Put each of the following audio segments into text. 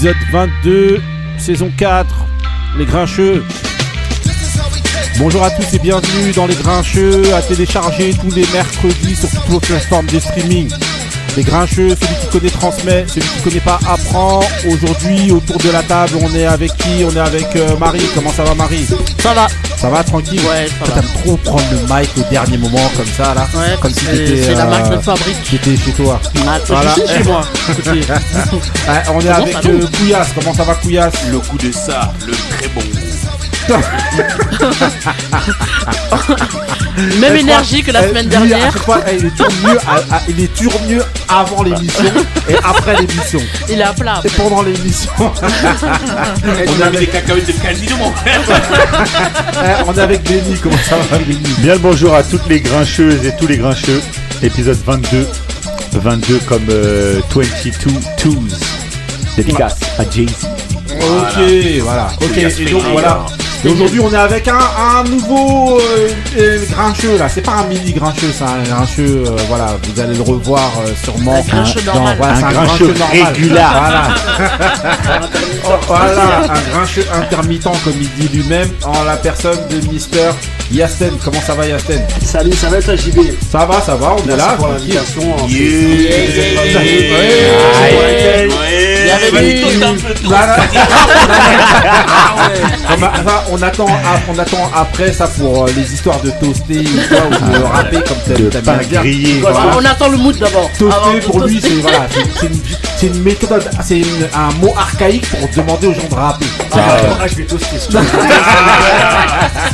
épisode 22, saison 4, Les Grincheux. Bonjour à tous et bienvenue dans Les Grincheux, à télécharger tous les mercredis sur toutes vos plateformes de streaming. Les Grincheux, celui qui connaît transmet, celui qui connaît pas apprend. Aujourd'hui, autour de la table, on est avec qui? On est avec euh, Marie. Comment ça va Marie? Ça va. Ça va tranquille? Ouais, ça va. T'aimes trop prendre le mic au dernier moment comme ça là Ouais, Comme si t'étais, c'est la euh, marque de fabrique. T'étais chez toi. Voilà. Chez moi. Ouais, on est bon, avec va? euh, Couillasse. Comment ça va Couillasse? Le coup de ça, le très bon goût. Même énergie que la semaine dernière. il est toujours mieux, à- à- il est toujours mieux avant l'émission et après l'émission. Il est à plat. Et pendant l'émission. On a avec, des cacahuètes de casino, mon frère. eh, on est avec Benny. Comment ça va Benny? Bien le bonjour à toutes les grincheuses et tous les grincheux. Épisode 22. 22 comme euh, 22 Twos. Dédicace à Jay-Z. Ok, voilà. Ok, et donc voilà. Et aujourd'hui, on est avec un, un nouveau euh, euh, grincheux là. C'est pas un mini grincheux, c'est un grincheux. euh, voilà, vous allez le revoir euh, sûrement. Un grincheux dans- normal. voilà, Un grincheux normal. régulier. Voilà. Oh, voilà, un grincheux intermittent comme il dit lui-même en la personne de Mister Yasten. Comment ça va Yasten Salut, ça va être JB Ça va, ça va, on est là. pour l'invitation. Ouais. Il y avait Vas-y, du- toast un peu, toast. On, attend, on attend après ça pour euh, les histoires de toaster ou, quoi, ou de râper comme pain bien grillé. Voilà. On attend le mood d'abord. Toaster pour lui, c'est voilà, c'est- une, méthode, c'est un mot archaïque pour demander aux gens de rapper. Ah, ah, je vais toaster.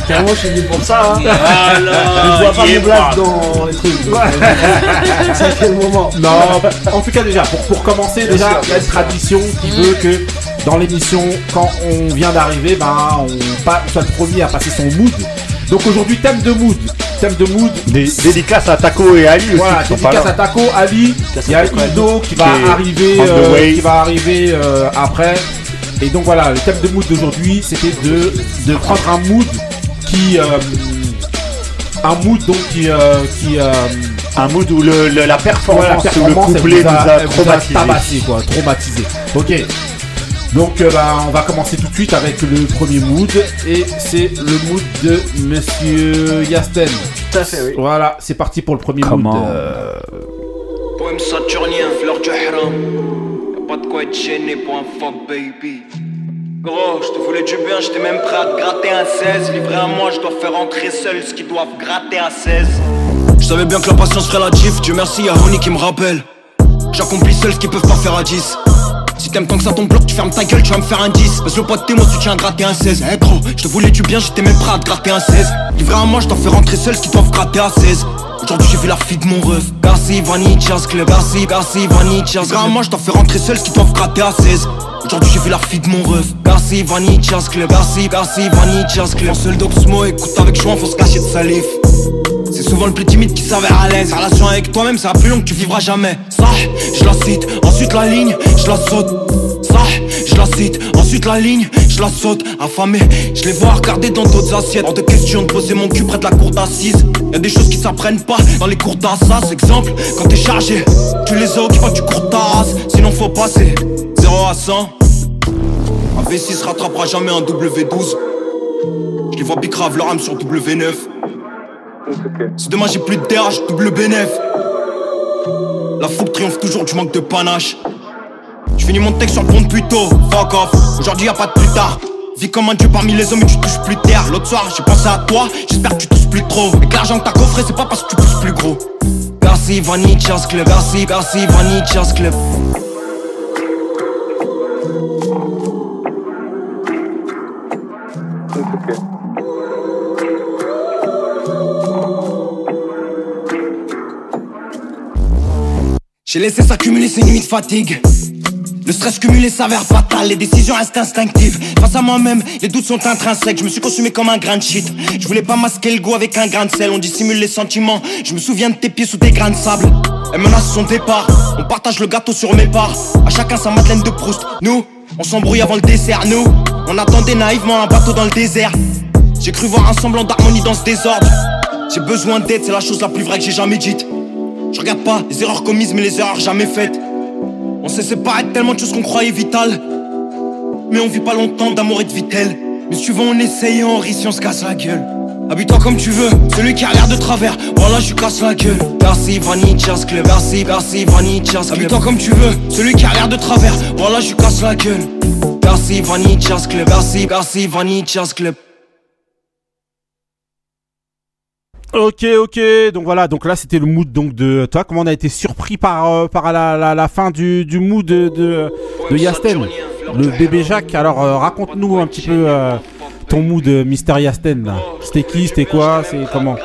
Carrément, je suis venu pour ça. Hein. Je vois pas mes blagues dans les trucs. donc, euh, C'est quel moment Non, en tout cas déjà, pour, pour commencer, déjà, sûr, il y a une tradition qui veut que dans l'émission, quand on vient d'arriver, ben, on, pa- on soit le premier à passer son mood. Donc aujourd'hui, thème de mood. Thème de mood. Dé- Dédicace à Taco et Ali aussi. Voilà, pas dédicace à Taco, Ali, il y a. Ido qui va Qui est arriver, euh, qui va arriver euh, après. Et donc voilà, le thème de mood d'aujourd'hui, c'était de, de prendre un mood qui, euh, un mood donc qui, euh, qui, euh, Un mood où le, le- la performance, voilà, la ou le couplet nous a traumatisés. tabassé, quoi, traumatisé. Ok. Donc euh, bah, on va commencer tout de suite avec le premier mood et c'est le mood de Monsieur Yasten. Tout à fait, oui. Voilà, c'est parti pour le premier Comment mood. euh, Poème saturnien, fleur du haram. Y'a pas de quoi être gêné pour un fuck baby. Gros, je te voulais du bien, j'étais même prêt à te gratter un 16. Livré à moi, je dois faire entrer seul ce qu'ils doivent gratter à 16. Je savais bien que la patience ferait la gif, Dieu merci, y'a Honey qui me rappelle. J'accomplis seul ce qu'ils peuvent pas faire à 10. Si t'aimes tant que ça ton bloc, tu fermes ta gueule, tu vas me faire un 10. Parce que le pote t'es moi, tu tiens à gratter un 16. Eh gros, je te voulais du bien, j'étais même prêt à te gratter un 16. Livré à moi, je dois faire entrer seul ce qu'ils doivent gratter à 16. Aujourd'hui j'ai vu la fille de mon ref Merci Vanitchas Club Merci, merci Vanitchas Livré à moi, je dois faire entrer seul ce qu'ils doivent gratter à 16. Aujourd'hui j'ai vu la fille de mon ref Merci Vanitchas Club Merci, merci Vanitchas Club Seul d'Oxmo, écoute avec joie, faut se cacher de salif c'est souvent le plus timide qui s'avère à l'aise. La relation avec toi-même, c'est la plus longue que tu vivras jamais. Ça, je la cite. Ensuite la ligne, je la saute. Ça, je la cite. Ensuite la ligne, je la saute. Affamé, je les vois regarder dans d'autres assiettes. Hors de question de poser mon cul près de la cour d'assises. Y'a des choses qui s'apprennent pas dans les cours d'assas. Exemple, quand t'es chargé, tu les as pas tu cours ta race. Sinon faut passer 0 à 100. Un V6 rattrapera jamais un W12. Je les vois bicrave leur âme sur W9. Si demain j'ai plus de DH, double bénéf. La fougue triomphe toujours du manque de panache. Je finis mon texte sur le pont de puto, fuck off. Aujourd'hui y a pas de plus tard. Vis comme un dieu parmi les hommes et tu touches plus terre. L'autre soir j'ai pensé à toi, j'espère que tu tousses plus trop. Et que l'argent que t'as coffré c'est pas parce que tu pousses plus gros. Merci Vanitchas Club, merci, merci Vanitchas Club. J'ai laissé s'accumuler ces nuits de fatigue. Le stress cumulé s'avère fatal, les décisions restent instinctives. Face à moi-même, les doutes sont intrinsèques. Je me suis consumé comme un grain de shit. Je voulais pas masquer le goût avec un grain de sel. On dissimule les sentiments. Je me souviens de tes pieds sous tes grains de sable. Elle menace son départ. On partage le gâteau sur mes parts. À chacun sa Madeleine de Proust. Nous, on s'embrouille avant le dessert. Nous, on attendait naïvement un bateau dans le désert. J'ai cru voir un semblant d'harmonie dans ce désordre. J'ai besoin d'aide, c'est la chose la plus vraie que j'ai jamais dite. Je regarde pas les erreurs commises, mais les erreurs jamais faites. On s'est séparés de tellement de choses qu'on croyait vitales. Mais on vit pas longtemps d'amour et de vitelle. Mais veux, on essaye et on si on se casse la gueule. Habille-toi comme tu veux, celui qui a l'air de travers, voilà je casse la gueule. Merci Vanitchas Club, merci, merci Vanitchas Club. Habille-toi comme tu veux, celui qui a l'air de travers, voilà je casse la gueule. Merci Vanitchas Club, merci, merci Vanitchas Club. Ok, ok. Donc voilà, donc là c'était le mood donc de toi. Comment on a été surpris par euh, par la, la, la fin du, du mood de de, de Yasten, le bébé Jacques. Alors euh, raconte-nous un petit peu euh, ton mood, euh, Mister Yasten. C'était qui, c'était quoi, c'est comment?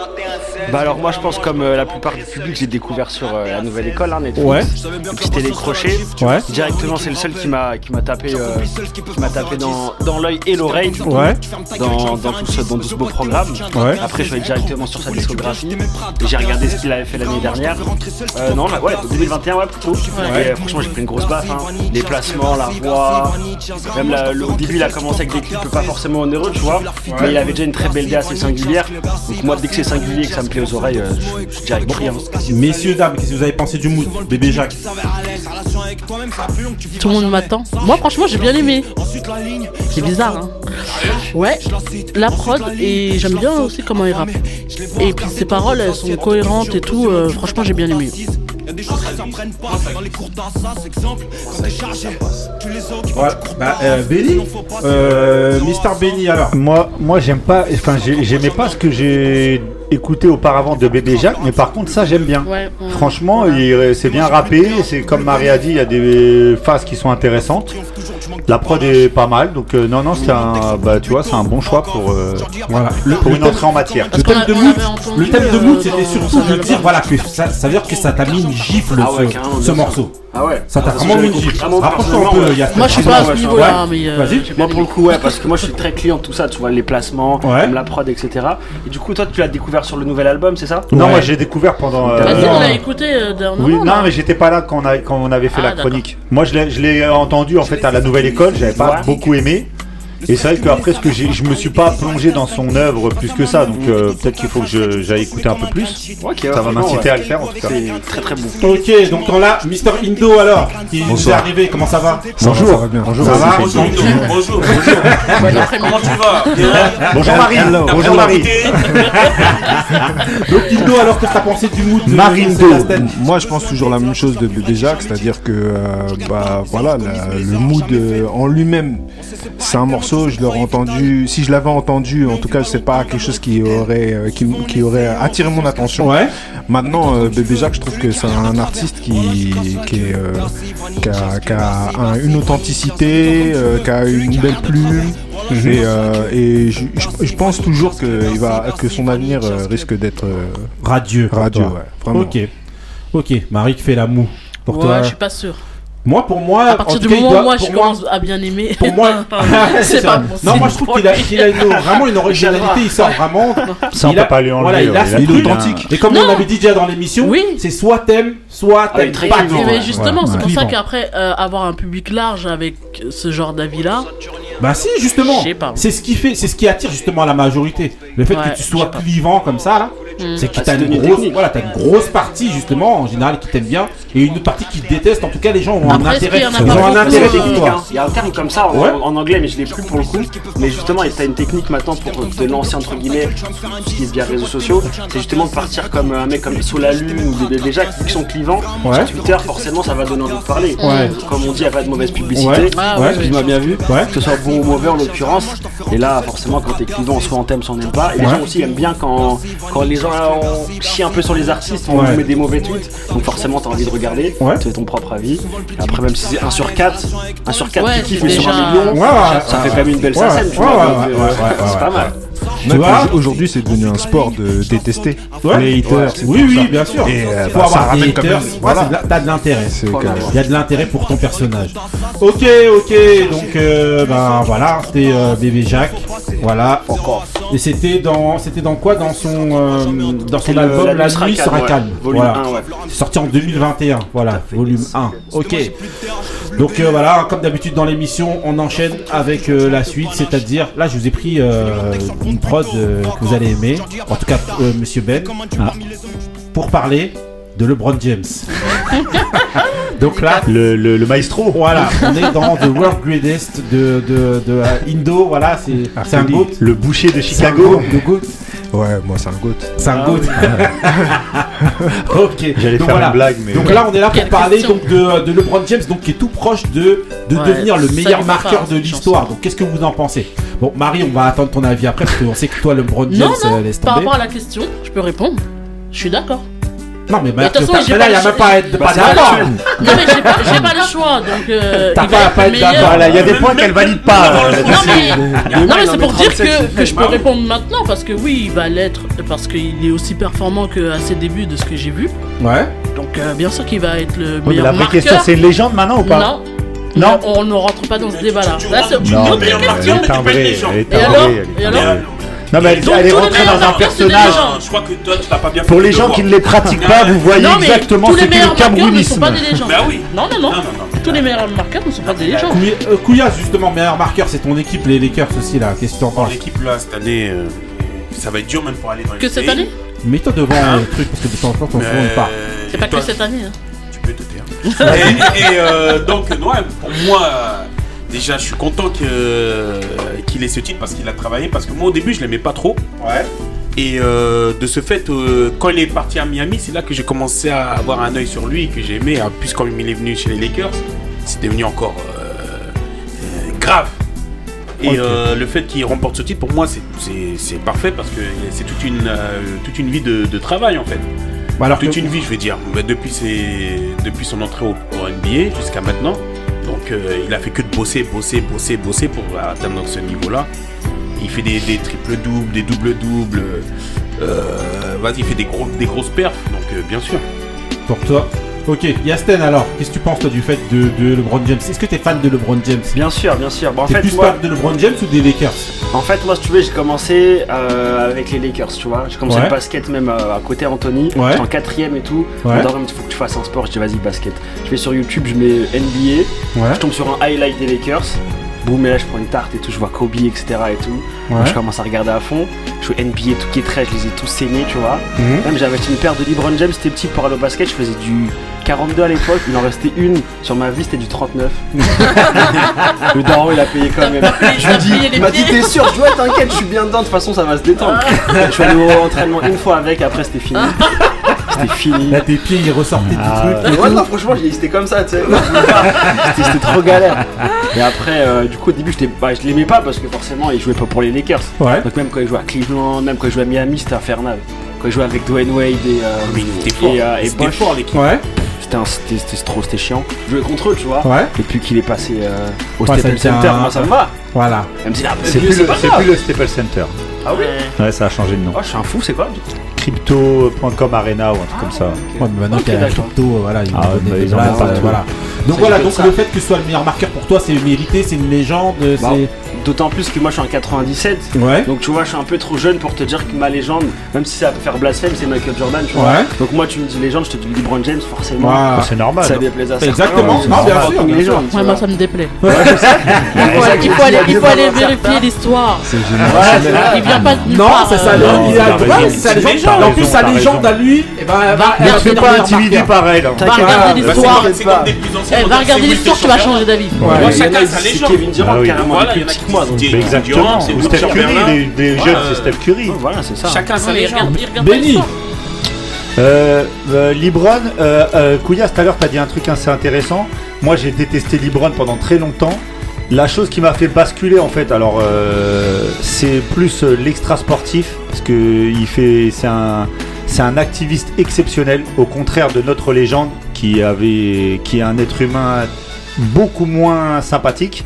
Bah alors moi je pense comme euh, la plupart du public j'ai découvert sur euh, la nouvelle école hein, Netflix. Ouais. Le petit télécrochet. Ouais. Directement c'est le seul qui m'a qui m'a tapé euh, qui m'a tapé dans, dans l'œil et l'oreille Ouais. dans, dans, tout ce, dans tout ce beau programme. Ouais. Après je suis allé directement sur sa discographie et j'ai regardé ce qu'il avait fait l'année dernière. Euh, non là, ouais 2021 ouais plutôt. Et, franchement j'ai pris une grosse baffe. hein. Les placements, la voix. Même la- le- au début il a commencé avec des clips pas forcément onéreux tu vois. Mais il avait déjà une très belle idée assez singulière. Donc moi dès que c'est singulier et que ça me plaît aux oreilles, euh, je hein. Messieurs dames, qu'est-ce que vous avez pensé du mood, bébé Jacques Tout le monde m'attend. Moi, franchement, j'ai bien aimé. C'est bizarre, hein. Ouais, la prod, et j'aime bien aussi comment il rappe. Et puis ses paroles, elles sont cohérentes et tout. euh, franchement, j'ai bien aimé. Ouais. Bah euh, Benny, euh, Mister Benny alors. Moi, moi j'aime pas, enfin j'ai- j'aimais pas ce que j'ai écouté auparavant de Bébé Jacques, mais par contre ça j'aime bien. Ouais. Franchement, c'est bien rappé, c'est comme Marie a dit, il y a des phases qui sont intéressantes. La prod est pas mal, donc euh, non, non, c'est un, bah tu vois, c'est un bon choix pour, euh, Voilà. Le, pour le une entrée en matière. Le thème a- de mood, le thème de mood, c'était surtout son de dire voilà que ça, ça veut dire que ça t'a mis une gifle Ah ouais, ce, morceau. Ah ouais. Ça t'a que vraiment mis une gifle. Raconte-toi un peu. Moi, je suis pas à ce niveau-là, mais. euh, Moi pour le coup ouais parce que moi je suis très client de tout ça, tu vois les placements, Ouais. même la prod etc. Et du coup toi tu l'as découvert sur le nouvel album c'est ça? Non, moi j'ai découvert pendant. Vas-y, on l'a écouté dernièrement. Oui, non, mais j'étais pas là quand on, avait fait Ah, la chronique. Moi, je l'ai- je l'ai entendu en fait à la nouvelle école. J'avais pas beaucoup aimé. Et c'est vrai qu'après, ce que j'ai, je me suis pas plongé dans son œuvre plus que ça. Donc euh, peut-être qu'il faut que j'aille écouter un peu plus. Ok, Ça va m'inciter à le faire en tout cas. C'est très très bon. Ok, donc on a Mister Indo alors, qui nous est arrivé, comment ça va? Bonjour. Ça va bien. Bonjour. Ça va? Bonjour, bonjour, bonjour. Comment tu vas? Bonjour Marie. Bonjour Marie. Donc Indo alors, qu'est-ce que t'as pensé du mood de Marindo. Moi, je pense toujours la même chose de Jacques, c'est-à-dire que, euh, bah, voilà, la- le mood euh, en lui-même, c'est un morceau. Je l'aurais entendu, si je l'avais entendu, en tout cas, c'est pas quelque chose qui aurait, euh, qui, qui aurait attiré mon attention. Ouais. Maintenant, euh, Bébé Jacques, je trouve que c'est un artiste qui, qui, est, euh, qui a, qui a un- une authenticité, euh, qui a une belle plume. Et, euh, et je, je- je pense toujours que, il va, que son avenir euh, risque d'être euh, Radieux. radieux. toi. Ouais, vraiment. Ok. Ok, Marie qui fait la moue. Pour Ouais, toi. je suis pas sûr. Moi, pour moi, À partir du cas, il moment doit- où moi je moi- commence à bien aimer. Pour moi, c'est pas bon Non, moi je trouve qu'il a, il a une- vraiment une originalité. Il sort vraiment. Ça, on il peut a- pas lui enlever. Voilà, il a ouais, son il truc. authentique. Et comme Non. on avait dit déjà dans l'émission, Oui. c'est soit t'aimes, soit Ah, il est t'aimes très pas. Mais ouais. justement, c'est pour ça qu'après, euh, avoir un public large avec ce genre d'avis-là, Bah si, justement. C'est ce qui fait, c'est ce qui attire justement la majorité. Le fait Ouais, que tu sois clivant comme ça là, Mm. c'est que Ah, t'as une grosse, technique. voilà, t'as une grosse partie justement en général qui t'aime bien et une autre partie qui te déteste. En tout cas, les gens ont un Après, intérêt, ils ont un intérêt euh, avec toi. hein. Il y a un terme comme ça en, Ouais. en anglais, mais je l'ai plus pour le coup. Mais justement, tu as une technique maintenant pour te lancer entre guillemets, ce qui est via réseaux sociaux. C'est justement de partir comme un mec comme Sous la Lune ou des, gens qui sont clivants. Ouais. Sur Twitter, forcément, ça va donner envie de parler. Ouais. Comme on dit, il n'y a pas de mauvaise publicité. Ouais. Ah, Ouais. Tu m'as bien vu, que ce soit bon ou mauvais en l'occurrence. Et là, forcément, quand t'es clivant, soit on t'aime, soit on n'aime pas. Et les gens aussi aiment bien quand, quand les gens euh, chient un peu sur les artistes, on Ouais. met des mauvais tweets. Donc forcément, t'as envie de regarder. Ouais. Tu fais ton propre avis. Et après, même si c'est 1 sur 4, 1 sur 4 Ouais, qui kiffe, sur déjà- un million, Ouais, ouais, ça ouais, fait quand même une belle ouais, scène, tu ouais, vois. ouais, donc, ouais, ouais, ouais, c'est ouais. pas mal. Tu vois Aujourd'hui, c'est devenu un sport de détester. Ouais. Les haters, Oui, oui, ça. bien sûr. Et, euh, bah, ça ramène quand haters. même- Ouais, voilà. c'est de la- T'as de l'intérêt. Il y a de l'intérêt pour ton personnage. Ok, ok, donc euh, ben voilà, c'était euh, bébé Jacques, voilà. Et c'était dans, c'était dans quoi Dans son, euh, dans son C'est le- album La La Nuit sera calme, Voilà. 1, ouais. C'est sorti en 2021, voilà, volume 1. Ok. Donc euh, voilà, comme d'habitude dans l'émission, on enchaîne avec euh, la suite, c'est-à-dire là je vous ai pris euh, une prod euh, que vous allez aimer, en tout cas euh, Monsieur Ben, pour parler de LeBron James. Donc là, Le, le, le maestro. voilà, on est dans The World Greatest de, de, de euh, Indo. Voilà, c'est c'est un goat. Le boucher de C'est un Chicago. le goat. Ouais, moi c'est un goat. C'est un Ah goat. ok. J'allais Donc faire voilà. une blague, mais. Donc là, on est là pour Quelle parler question. donc de, de LeBron James, donc qui est tout proche de, de Ouais, devenir le meilleur marqueur de l'histoire. Donc qu'est-ce que vous en pensez? Bon, Marie, on va attendre ton avis après parce qu'on sait que toi, LeBron James, Non, non, euh, laisse Par rapport à la question, je peux répondre. Je suis d'accord. Non, mais, bah, de toute façon, t'as- j'ai mais là, pas il n'y a le même pas à être Bah, pas d'accord. Non mais j'ai pas, j'ai pas le choix, donc euh, T'as il pas à pas être meilleur. d'accord. Voilà, il y a des points qu'elle valide pas. Non mais, non, c'est pour dire 37, que, que je peux répondre maintenant parce que oui, il va l'être parce qu'il est aussi performant qu'à ses débuts de ce que j'ai vu. Ouais. Donc euh, bien sûr qu'il va être le Oui, mais meilleur la vraie marqueur. question, c'est une légende maintenant ou pas non. Non. on ne rentre pas dans ce débat-là. Là, c'est une autre meilleur question. Et alors Non, mais elle, Donc, elle est rentrée dans un personnage. Je crois que toi, tu t'as pas bien Pour les gens qui ne les pratiquent pas, vous voyez Non exactement tous ce les qu'est le meilleurs marqueurs ne sont camerounisme. pas des légendes. Bah oui. Non non non. Non, non, non. Tous les meilleurs marqueurs ne sont pas des légendes. Couilla- euh, Couillasse, justement, meilleur marqueur, c'est ton équipe, les Lakers aussi, là. Qu'est-ce que tu en penses? l'équipe là, cette année, euh, ça va être dur même pour aller dans les Que cette année? Mets-toi devant le truc parce que de temps en temps, ton il part. C'est pas que cette année. Hein. Tu peux te taire. et euh, donc, ouais, pour moi, déjà, je suis content que- qu'il ait ce titre parce qu'il a travaillé. Parce que moi, au début, je l'aimais pas trop. Ouais. Et euh, de ce fait, euh, quand il est parti à Miami, c'est là que j'ai commencé à avoir un œil sur lui et que j'ai aimé. En plus, quand il est venu chez les Lakers, c'est devenu encore euh, euh, grave. Et euh, le fait qu'il remporte ce titre, pour moi, c'est- parfait parce que c'est toute une, euh, toute une vie de, de travail en fait. Bah alors Toute que- une vie, je veux dire. Bah, depuis, ses- depuis son entrée au, au NBA jusqu'à maintenant. Donc, euh, il a fait que de bosser, bosser, bosser, bosser pour atteindre ce niveau-là. Il fait des, triples-doubles, des doubles-doubles. Euh, Vas-y, il fait des, gros, des grosses perfs. Donc, euh, bien sûr. pour toi. Ok, Yasten alors, qu'est-ce que tu penses toi du fait de, de LeBron James? Est-ce que t'es fan de LeBron James? Bien sûr, bien sûr. Bon, en T'es fait, plus moi, fan de LeBron James ou des Lakers? En fait, moi, si tu veux, j'ai commencé euh, avec les Lakers, tu vois. J'ai commencé Ouais. le basket même euh, à côté Anthony. Ouais. J'étais en quatrième et tout. Ouais. Me dit, faut que tu fasses un sport. Je dis, vas-y, basket. Je vais sur YouTube, je mets NBA. Ouais. Je tombe sur un highlight des Lakers. Boum, et là, je prends une tarte et tout. Je vois Kobe, etc. et tout. Ouais. Donc, je commence à regarder à fond. Je joue NBA, tout qui est très, je les ai tous saignés, tu vois. Mhm. Même j'avais acheté une paire de LeBron James, c'était petit pour aller au basket. Je faisais du 42 à l'époque. Il en restait une sur ma vie, c'était du 39. le daron, il a payé quand même. Je lui dis, Il m'a dit t'es sûr Je dis ouais t'inquiète je suis bien dedans de toute façon ça va se détendre Je suis allé au entraînement une fois avec après c'était fini C'était fini Là tes pieds ils ressortaient Ah, du truc. Ouais non franchement j'ai- c'était comme ça tu sais C'était c'était trop galère Et après euh, du coup au début bah, je l'aimais pas parce que forcément il jouait pas pour les Lakers Ouais. Donc même quand il jouait à Cleveland, même quand il jouait à Miami c'était infernal Quand il jouait avec Dwayne Wade et, euh, et, euh, et C'était Bosch fort, l'équipe. Ouais. C'était trop c'était chiant Je jouais contre eux tu vois Ouais. Et puis qu'il est passé euh, au Ouais, Staples Center un- moi ça me va? Voilà. Même si là C'est plus, le- c'est plus le Staples Center. Ah oui? Ouais, ça a changé de nom. Oh je suis un fou c'est quoi Crypto.com Arena ou un truc comme ça. Ouais, mais maintenant qu'il y a la crypto, voilà, ils Ah, bah, des ils en partout. euh, voilà. Donc Ça, voilà, donc ça. le fait que ce soit le meilleur marqueur pour toi, c'est mérité, c'est une légende, Bah, c'est. D'autant plus que moi je suis en 97, Ouais. donc tu vois je suis un peu trop jeune pour te dire que ma légende, même si ça peut faire blasphème, c'est Michael Jordan, tu vois. Ouais. Donc moi tu me dis légende, je te dis LeBron James forcément. Voilà. Oh, c'est normal. Ça déplaise à certains. Exactement. c'est Non, bien pas sûr, légende, Ouais, moi ça me déplaît. Ouais. Il faut, aller- il faut aller, vérifier l'histoire. C'est génial. Il vient pas de nulle Non, part, c'est ça, non, il a ouais, légende, En plus, sa légende à lui, ben, va- elle Ne va te fais pas intimider par elle. hein. Va regarder Bah, l'histoire. Eh, va regarder l'histoire, tu vas changer d'avis. Ouais. Chacun sa légende. Kevin Durant Ah oui. carrément Moi. donc- c'est Steph Curry, les, jeunes, c'est Steph Curry. Voilà, c'est ça. Chacun sa légende. Benny. Euh, euh, Libron, euh, Couillas, tout à l'heure, t'as dit un truc assez intéressant. Moi, j'ai détesté Libron pendant très longtemps. La chose qui m'a fait basculer, en fait, alors, euh, c'est plus euh, l'extra sportif, parce que il fait, c'est un, c'est un activiste exceptionnel, au contraire de notre légende, qui avait, qui est un être humain beaucoup moins sympathique.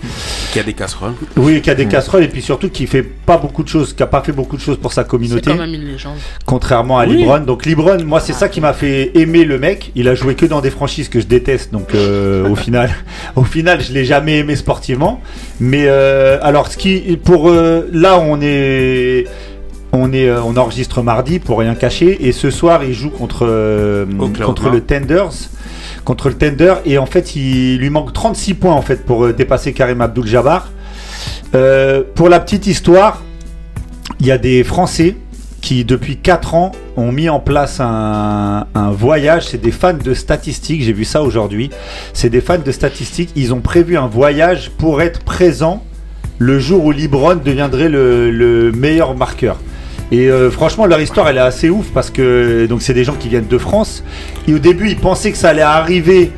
Qui a des casseroles. Oui, qui a des casseroles et puis surtout qui fait pas beaucoup de choses, qui a pas fait beaucoup de choses pour sa C'est communauté quand même une légende. contrairement à Oui. Libron. Donc Libron, moi c'est ça qui m'a fait aimer le mec. Il a joué que dans des franchises que je déteste, donc euh, au final, au final, je l'ai jamais aimé sportivement. Mais euh, alors, ce qui, pour euh, là, on est, on est, euh, on enregistre mardi pour rien cacher, et ce soir il joue euh, contre le Tenders. Contre le Tender et en fait il lui manque 36 points en fait pour euh, dépasser Karim Abdul-Jabbar. Euh, pour la petite histoire, il y a des Français qui depuis 4 ans ont mis en place un, voyage. C'est des fans de statistiques, j'ai vu ça aujourd'hui. C'est des fans de statistiques. Ils ont prévu un voyage pour être présent le jour où LeBron deviendrait le meilleur marqueur. Et euh, franchement, leur histoire, elle est assez ouf parce que donc c'est des gens qui viennent de France. Et au début, ils pensaient que ça allait arriver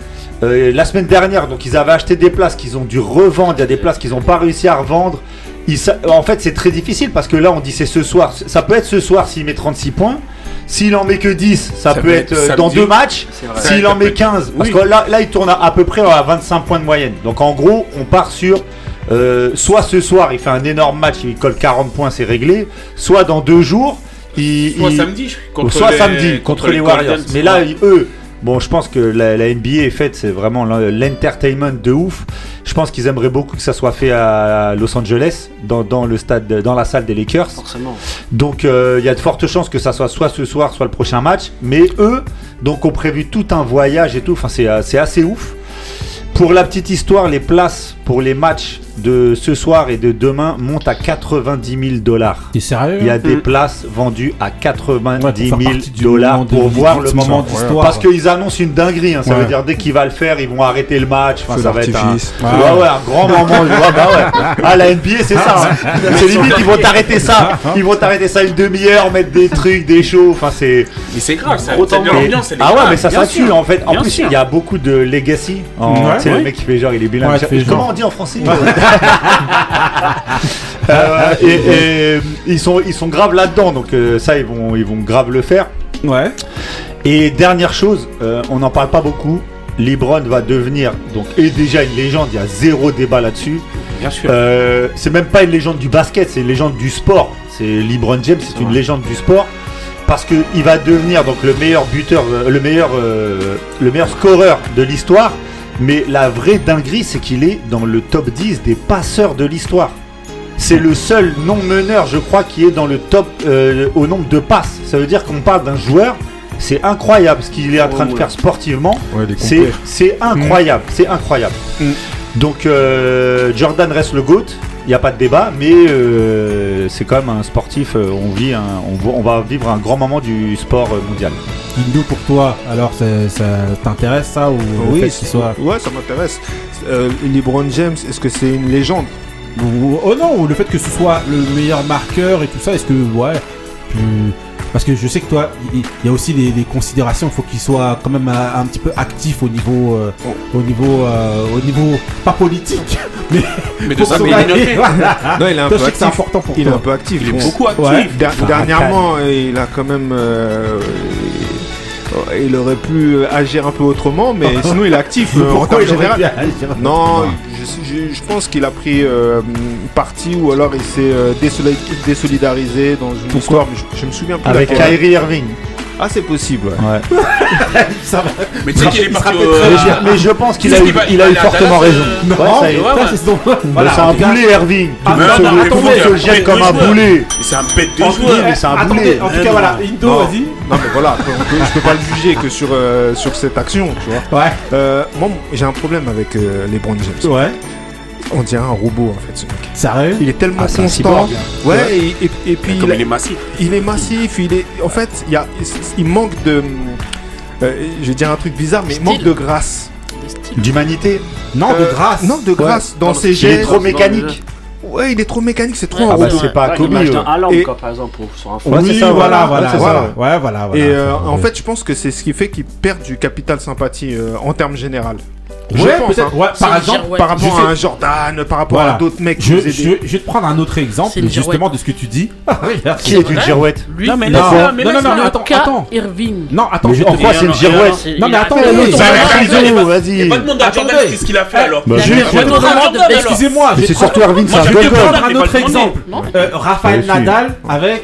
euh, la semaine dernière. Donc ils avaient acheté des places qu'ils ont dû revendre. Il y a des places qu'ils n'ont pas réussi à revendre. Ils en fait, c'est très difficile parce que là, on dit c'est ce soir. Ça peut être ce soir s'il met 36 points. S'il en met que 10, ça, Ça peut peut être être euh, dans deux matchs. S'il en met être- 15, parce que là, là, il tourne à, à peu près à 25 points de moyenne. Donc en gros, on part sur euh, soit ce soir, il fait un énorme match, il colle 40 points, c'est réglé. Soit dans deux jours, il, Soit il- samedi, ou contre soit les- samedi contre, les Warriors. Guardians. Mais là, ils- eux, bon, je pense que la, la NBA est faite, c'est vraiment l'en- l'entertainment de ouf. Je pense qu'ils aimeraient beaucoup que ça soit fait à Los Angeles, dans, dans le stade, dans la salle des Lakers. Forcément. Donc euh, il y a de fortes chances que ça soit soit ce soir, soit le prochain match. Mais eux, donc ont prévu tout un voyage et tout. Enfin, c'est euh, c'est assez ouf. Pour la petite histoire, les places pour les matchs de ce soir et de demain montent à 90 000 dollars. T'es sérieux Il y a des Mm. places vendues à 90 Ouais, pour faire 000 partie du dollars pour voir le moment d'histoire. Parce qu'ils annoncent une dinguerie. hein. Ça Ouais. veut dire dès qu'il va le faire, ils vont arrêter le match. Enfin, ça va être un. Ouais. Ouais, un grand moment. Ouais, bah ouais. Ah, la NBA, c'est ça. hein. C'est limite, ils vont t'arrêter ça. Ils vont t'arrêter ça une demi-heure, mettre des trucs, des shows. Enfin, c'est. Mais c'est grave, ça. Autant ça- de- l'ambiance, Ah ouais, mais ça, sûr. en fait. En plus, il y a beaucoup de legacy. Ouais. le mec qui fait genre, il est bilingue. Comment on dit en français Euh, et, et ils sont ils sont graves là-dedans, donc euh, ça ils vont ils vont grave le faire. Ouais. Et dernière chose, euh, on n'en parle pas beaucoup. LeBron va devenir donc est déjà une légende. Il y a zéro débat là-dessus. Bien sûr. C'est même pas une légende du basket, c'est une légende du sport. C'est LeBron James, c'est une légende du sport parce que il va devenir donc le meilleur buteur, le meilleur, le meilleur scoreur de l'histoire. Mais la vraie dinguerie, c'est qu'il est dans le top 10 des passeurs de l'histoire. C'est le seul non-meneur, je crois, qui est dans le top euh, au nombre de passes. Ça veut dire qu'on parle d'un joueur. C'est incroyable ce qu'il est en train de ouais. faire sportivement. Ouais, C'est incroyable, c'est incroyable. Mm. Donc euh, Jordan reste le GOAT, il n'y a pas de débat, mais euh, c'est quand même un sportif, euh, on, vit un- on, va- on va vivre un grand moment du sport euh, mondial. Indo pour toi, alors ça, t'intéresse ça ou le Oui, fait soit ouais, ça m'intéresse. Euh, LeBron James, est-ce que c'est une légende? Ou- Oh non, ou le fait que ce soit le meilleur marqueur et tout ça, est-ce que ouais, plus- parce que je sais que toi, il y, a aussi des, des considérations, il faut qu'il soit quand même un, un petit peu actif au niveau, euh, au niveau, euh, au niveau pas politique, mais Mais de ça, mais il est voilà. Non, il est un Toi, peu c'est actif. important pour Il est un peu actif. Il est Bon, beaucoup actif. Ouais. Dernièrement, il a quand même. euh, il aurait pu agir un peu autrement, mais sinon il est actif euh, en général. pu agir? Non, je, je- je pense qu'il a pris euh, parti ou alors il s'est euh, désoli- désolidarisé dans une histoire, mais je, je me souviens plus. Avec. Kyrie Irving. Ah, c'est possible. ouais. Ouais. Ça va. Mais tu sais qu'il est parti rappelle au- très Mais, je, mais je pense qu'il a, eu, il a eu fortement raison. euh, Ouais, ouais, ouais. c'est son- voilà, un boulet Irving. Ah, non, non, se- se jette comme un boulet. Mais C'est un bête de En joueur. tout cas, mais c'est un boulet. En tout Non, cas, non. voilà, Indo, Non. vas-y. Non, mais voilà, je peux pas le juger que sur, euh, sur cette action, tu vois. Ouais. Euh, moi, j'ai un problème avec les Brown James. Ouais. On dirait un robot en fait, ce mec. Sérieux Il est tellement Ah, constant. Ouais, et, et- et puis Comme il, il est massif. il est massif. Il est, en fait, il, y a, il manque de. euh, je vais dire un truc bizarre, mais il Style. manque de grâce. D'humanité. Non, de Euh, grâce. Non, de grâce dans ses Il est gestes. trop mécanique. Ouais, il est trop mécanique, c'est trop Ouais, un Ah bah c'est pas Ouais, Kobe. Et- par exemple, pour- sur un fond. Ouais, oui, ça, voilà, voilà. voilà, Ouais, c'est ça, voilà. Ouais, voilà, voilà. Et euh, en fait, je pense que c'est ce qui fait qu'il perd du capital sympathie euh, en termes général. Je ouais, pense, peut-être. hein. Ouais, par exemple. Par rapport à un Jordan, par rapport Voilà. à d'autres mecs qui je, je, vais te prendre un autre exemple, justement, de ce que tu dis. Regarde. Qui est une girouette Lui, Non, mais Non, non, non, non, attends, attends. Irving. Non, attends, Mais je vais en te quoi c'est une Non, girouette Non, mais attends, Ah, vas-y. Va demander à Jordan qu'est-ce qu'il a fait Eh, alors. Excusez-moi, c'est surtout Irving, je vais te prendre un autre exemple. Euh, Raphaël. Nadal avec.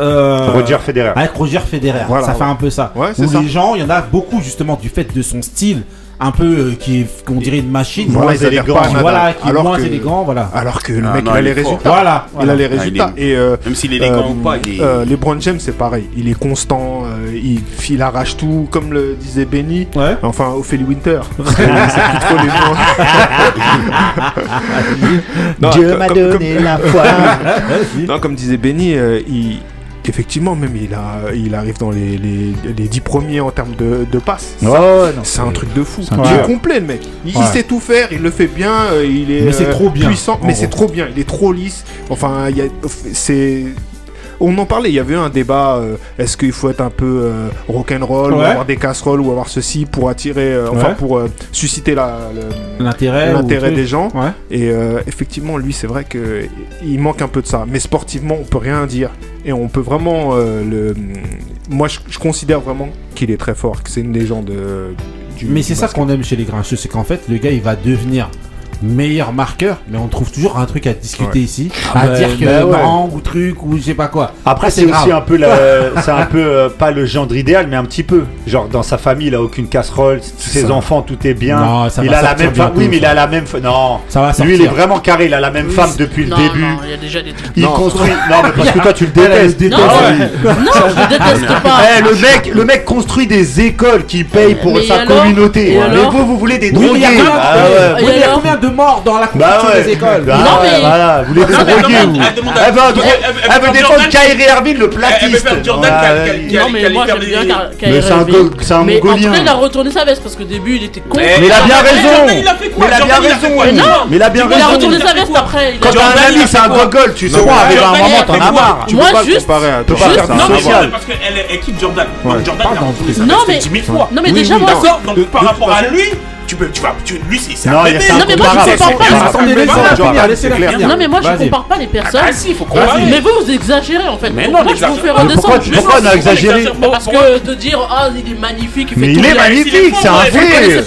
euh, Roger Federer. Avec Roger Federer. Voilà, ça fait un peu ça. Ouais, Où ça. les gens, il y en a beaucoup justement du fait de son style, un peu euh, qui est, qu'on dirait une machine. Voilà, Moins élégant. Voilà, qui est alors moins que, élégant, voilà. Alors que le Ah, mec, non, il a il les est résultats. Voilà. Il a les résultats. il est- Et euh, Même s'il est élégant euh, ou pas, il est. euh, les Brown James, c'est pareil. Il est constant. euh, il, il arrache tout, comme le disait Benny. Ouais. Enfin, Ophélie Winter. C'est trop les noms. Dieu comme- m'a comme- donné la foi. Non, comme disait Benny, effectivement, même il, a, il arrive dans les, les, les 10 premiers en termes de, de passes. C'est un truc de fou. Il est complet, le mec. Il, sait tout faire, il le fait bien, euh, il est, mais euh, trop bien, puissant, mais c'est trop bien. Il est trop lisse. Enfin, c'est on en parlait, il y avait eu un débat, euh, est-ce qu'il faut être un peu euh, rock'n'roll, ou avoir des casseroles, ou avoir ceci pour attirer, euh, enfin pour susciter l'intérêt des gens. Et effectivement, lui, c'est vrai qu'il manque un peu de ça. Mais sportivement, on peut rien dire. Et on peut vraiment le... Moi, je, considère vraiment qu'il est très fort, que c'est une légende. du, mais c'est ça qu'on aime chez les grincheux, c'est qu'en fait le gars il va devenir meilleur marqueur, mais on trouve toujours un truc à discuter ici, ah à bah, dire que bah ou truc ou je sais pas quoi. Après, c'est aussi un peu, c'est un peu euh, pas le gendre idéal, mais un petit peu. Genre dans sa famille, il a aucune casserole, tous ses enfants, tout est bien. Non, ça il va a la même femme. Oui, mais il a la même. Non, ça va. Lui, il est vraiment carré. Il a la même femme depuis le début. Il construit. Non, mais parce que toi, tu le détestes. Ah non, je le déteste pas. Le mec, le mec construit des écoles qui payent pour sa communauté. Mais vous, vous voulez des drogués. Il y a combien ah de morts dans la construction bah ouais. des écoles. Bah non, mais. Voilà, vous les débrouillez ou. Elle veut défendre Kyrie Irving, le platiste. Non, mais moi, j'aime bien Kyrie Irving. C'est un Mongolien. Mais il a retourné sa veste parce qu'au début, il était con. Mais il a bien raison. Mais il a bien raison. Mais il a bien raison. Il a retourné sa veste après. Quand t'as un ami, c'est un gogol, tu sais quoi, arrive à un moment, t'en as marre. Tu peux pas comparer un social. Parce qu'elle est équipe Jordan. Jordan, il a retourné sa veste 10 000 fois. Non, mais déjà, moi. Par rapport à lui tu peux, tu vas, lui c'est Non, mais moi je compare pas. Non mais moi je compare pas les ah, personnes. Mais vous vous exagérez en fait. Mais je vous fais redescendre. Pourquoi exagéré Parce que de dire ah il est magnifique, il fait Mais il est magnifique, c'est un fait.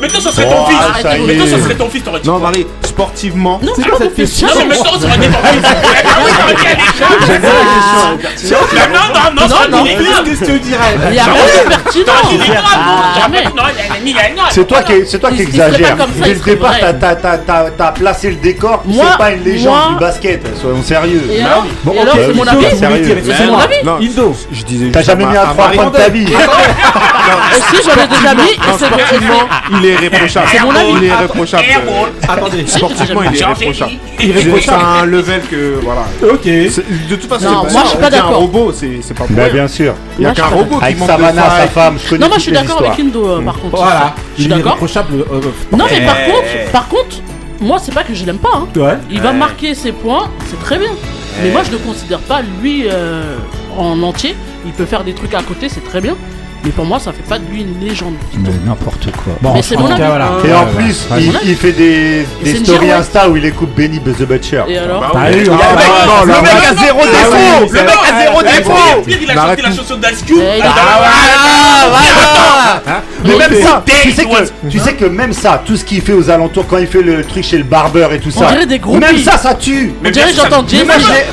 Mais toi oh, ah, ça serait ton fils. Mais toi ça serait ton fils, t'aurais dit. Non Marie, sportivement. Non, c'est quoi cette question Non mais maintenant ça non dit ton fils. Non non non non non. Qu'est-ce que non dirais Il y a rien de pertinent. Jamais. Non, il y a c'est toi qui, c'est toi qui exagères. Dès le départ, t'as placé le décor. C'est pas une légende du basket. Soyons sérieux. Bah bon, ok, c'est mon avis. C'est mon avis. Je disais. T'as jamais mis un 3 points de ta vie. Si j'en ai déjà mis, sportivement, il est irréprochable. C'est mon avis. Il est irréprochable. Attendez, sportivement, il est irréprochable. Irréprochable. C'est un level que voilà. Ok. De toute façon, moi je suis pas d'accord. Un robot, c'est pas. Bah, bien sûr. Il y a qu'un robot qui monte de sa femme. Non, moi je suis d'accord avec Indo euh, par mm. contre. Voilà. Je suis d'accord. Non, mais par contre, par contre, moi, c'est pas que je l'aime pas. Il va marquer ses points, c'est très bien. Mais moi, je le considère pas lui en entier. Il peut faire des trucs à côté, c'est très bien. Mais pour moi, ça fait pas de lui une légende. Mais n'importe quoi. Bon, mais c'est mon avis. Et en plus, il, fait des, stories Insta où il écoute Benny the Butcher. Et alors Le mec a zéro défaut Le mec a zéro défaut Il a chanté la chanson d'Ice Cube. Ah voilà mais même ça, tu sais, que, même ça, tout ce qu'il fait aux alentours, quand il fait le truc chez le barbeur et tout ça, même ça, ça tue. On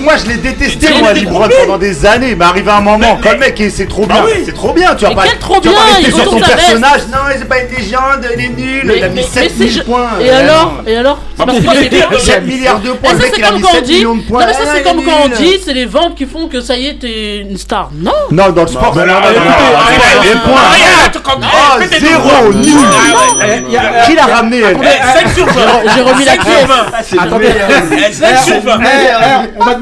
Moi, je l'ai détesté, moi, Libron, pendant des années. Mais arrivé un moment, quand le mec, c'est trop bien, c'est trop bien, tu vas pas rester sur ton personnage. Non, il c'est pas intelligent, il est nul, il a mis 7000 points. Et alors Et alors 7 milliards de points, le mec, il a mis 7 millions de points. Ça, c'est comme quand on dit, c'est les ventes qui font que ça y est, t'es une star. Non Non, dans le sport, c'est les points. 3, 0, nul. Ah ah qui l'a ramené 5 sur 20. J'ai remis la clé. On va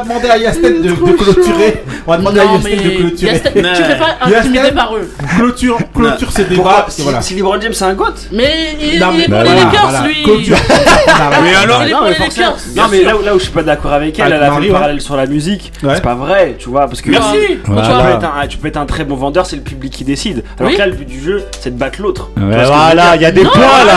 demander, à Yasten de, clôturer. On va demander à Yasten de clôturer. tu fais pas intimider par eux. Clôture, clôture ces débats. Si LeBron James c'est un goat. Mais il est pour les Lakers lui. Mais alors, non mais là où je suis pas d'accord avec elle, ah, elle a fait le parallèle sur la musique. C'est pas vrai, tu vois, parce que tu peux être un très bon vendeur, c'est le public qui décide. Alors là, le but du jeu jeu, c'est de battre l'autre. voilà, il y a des points là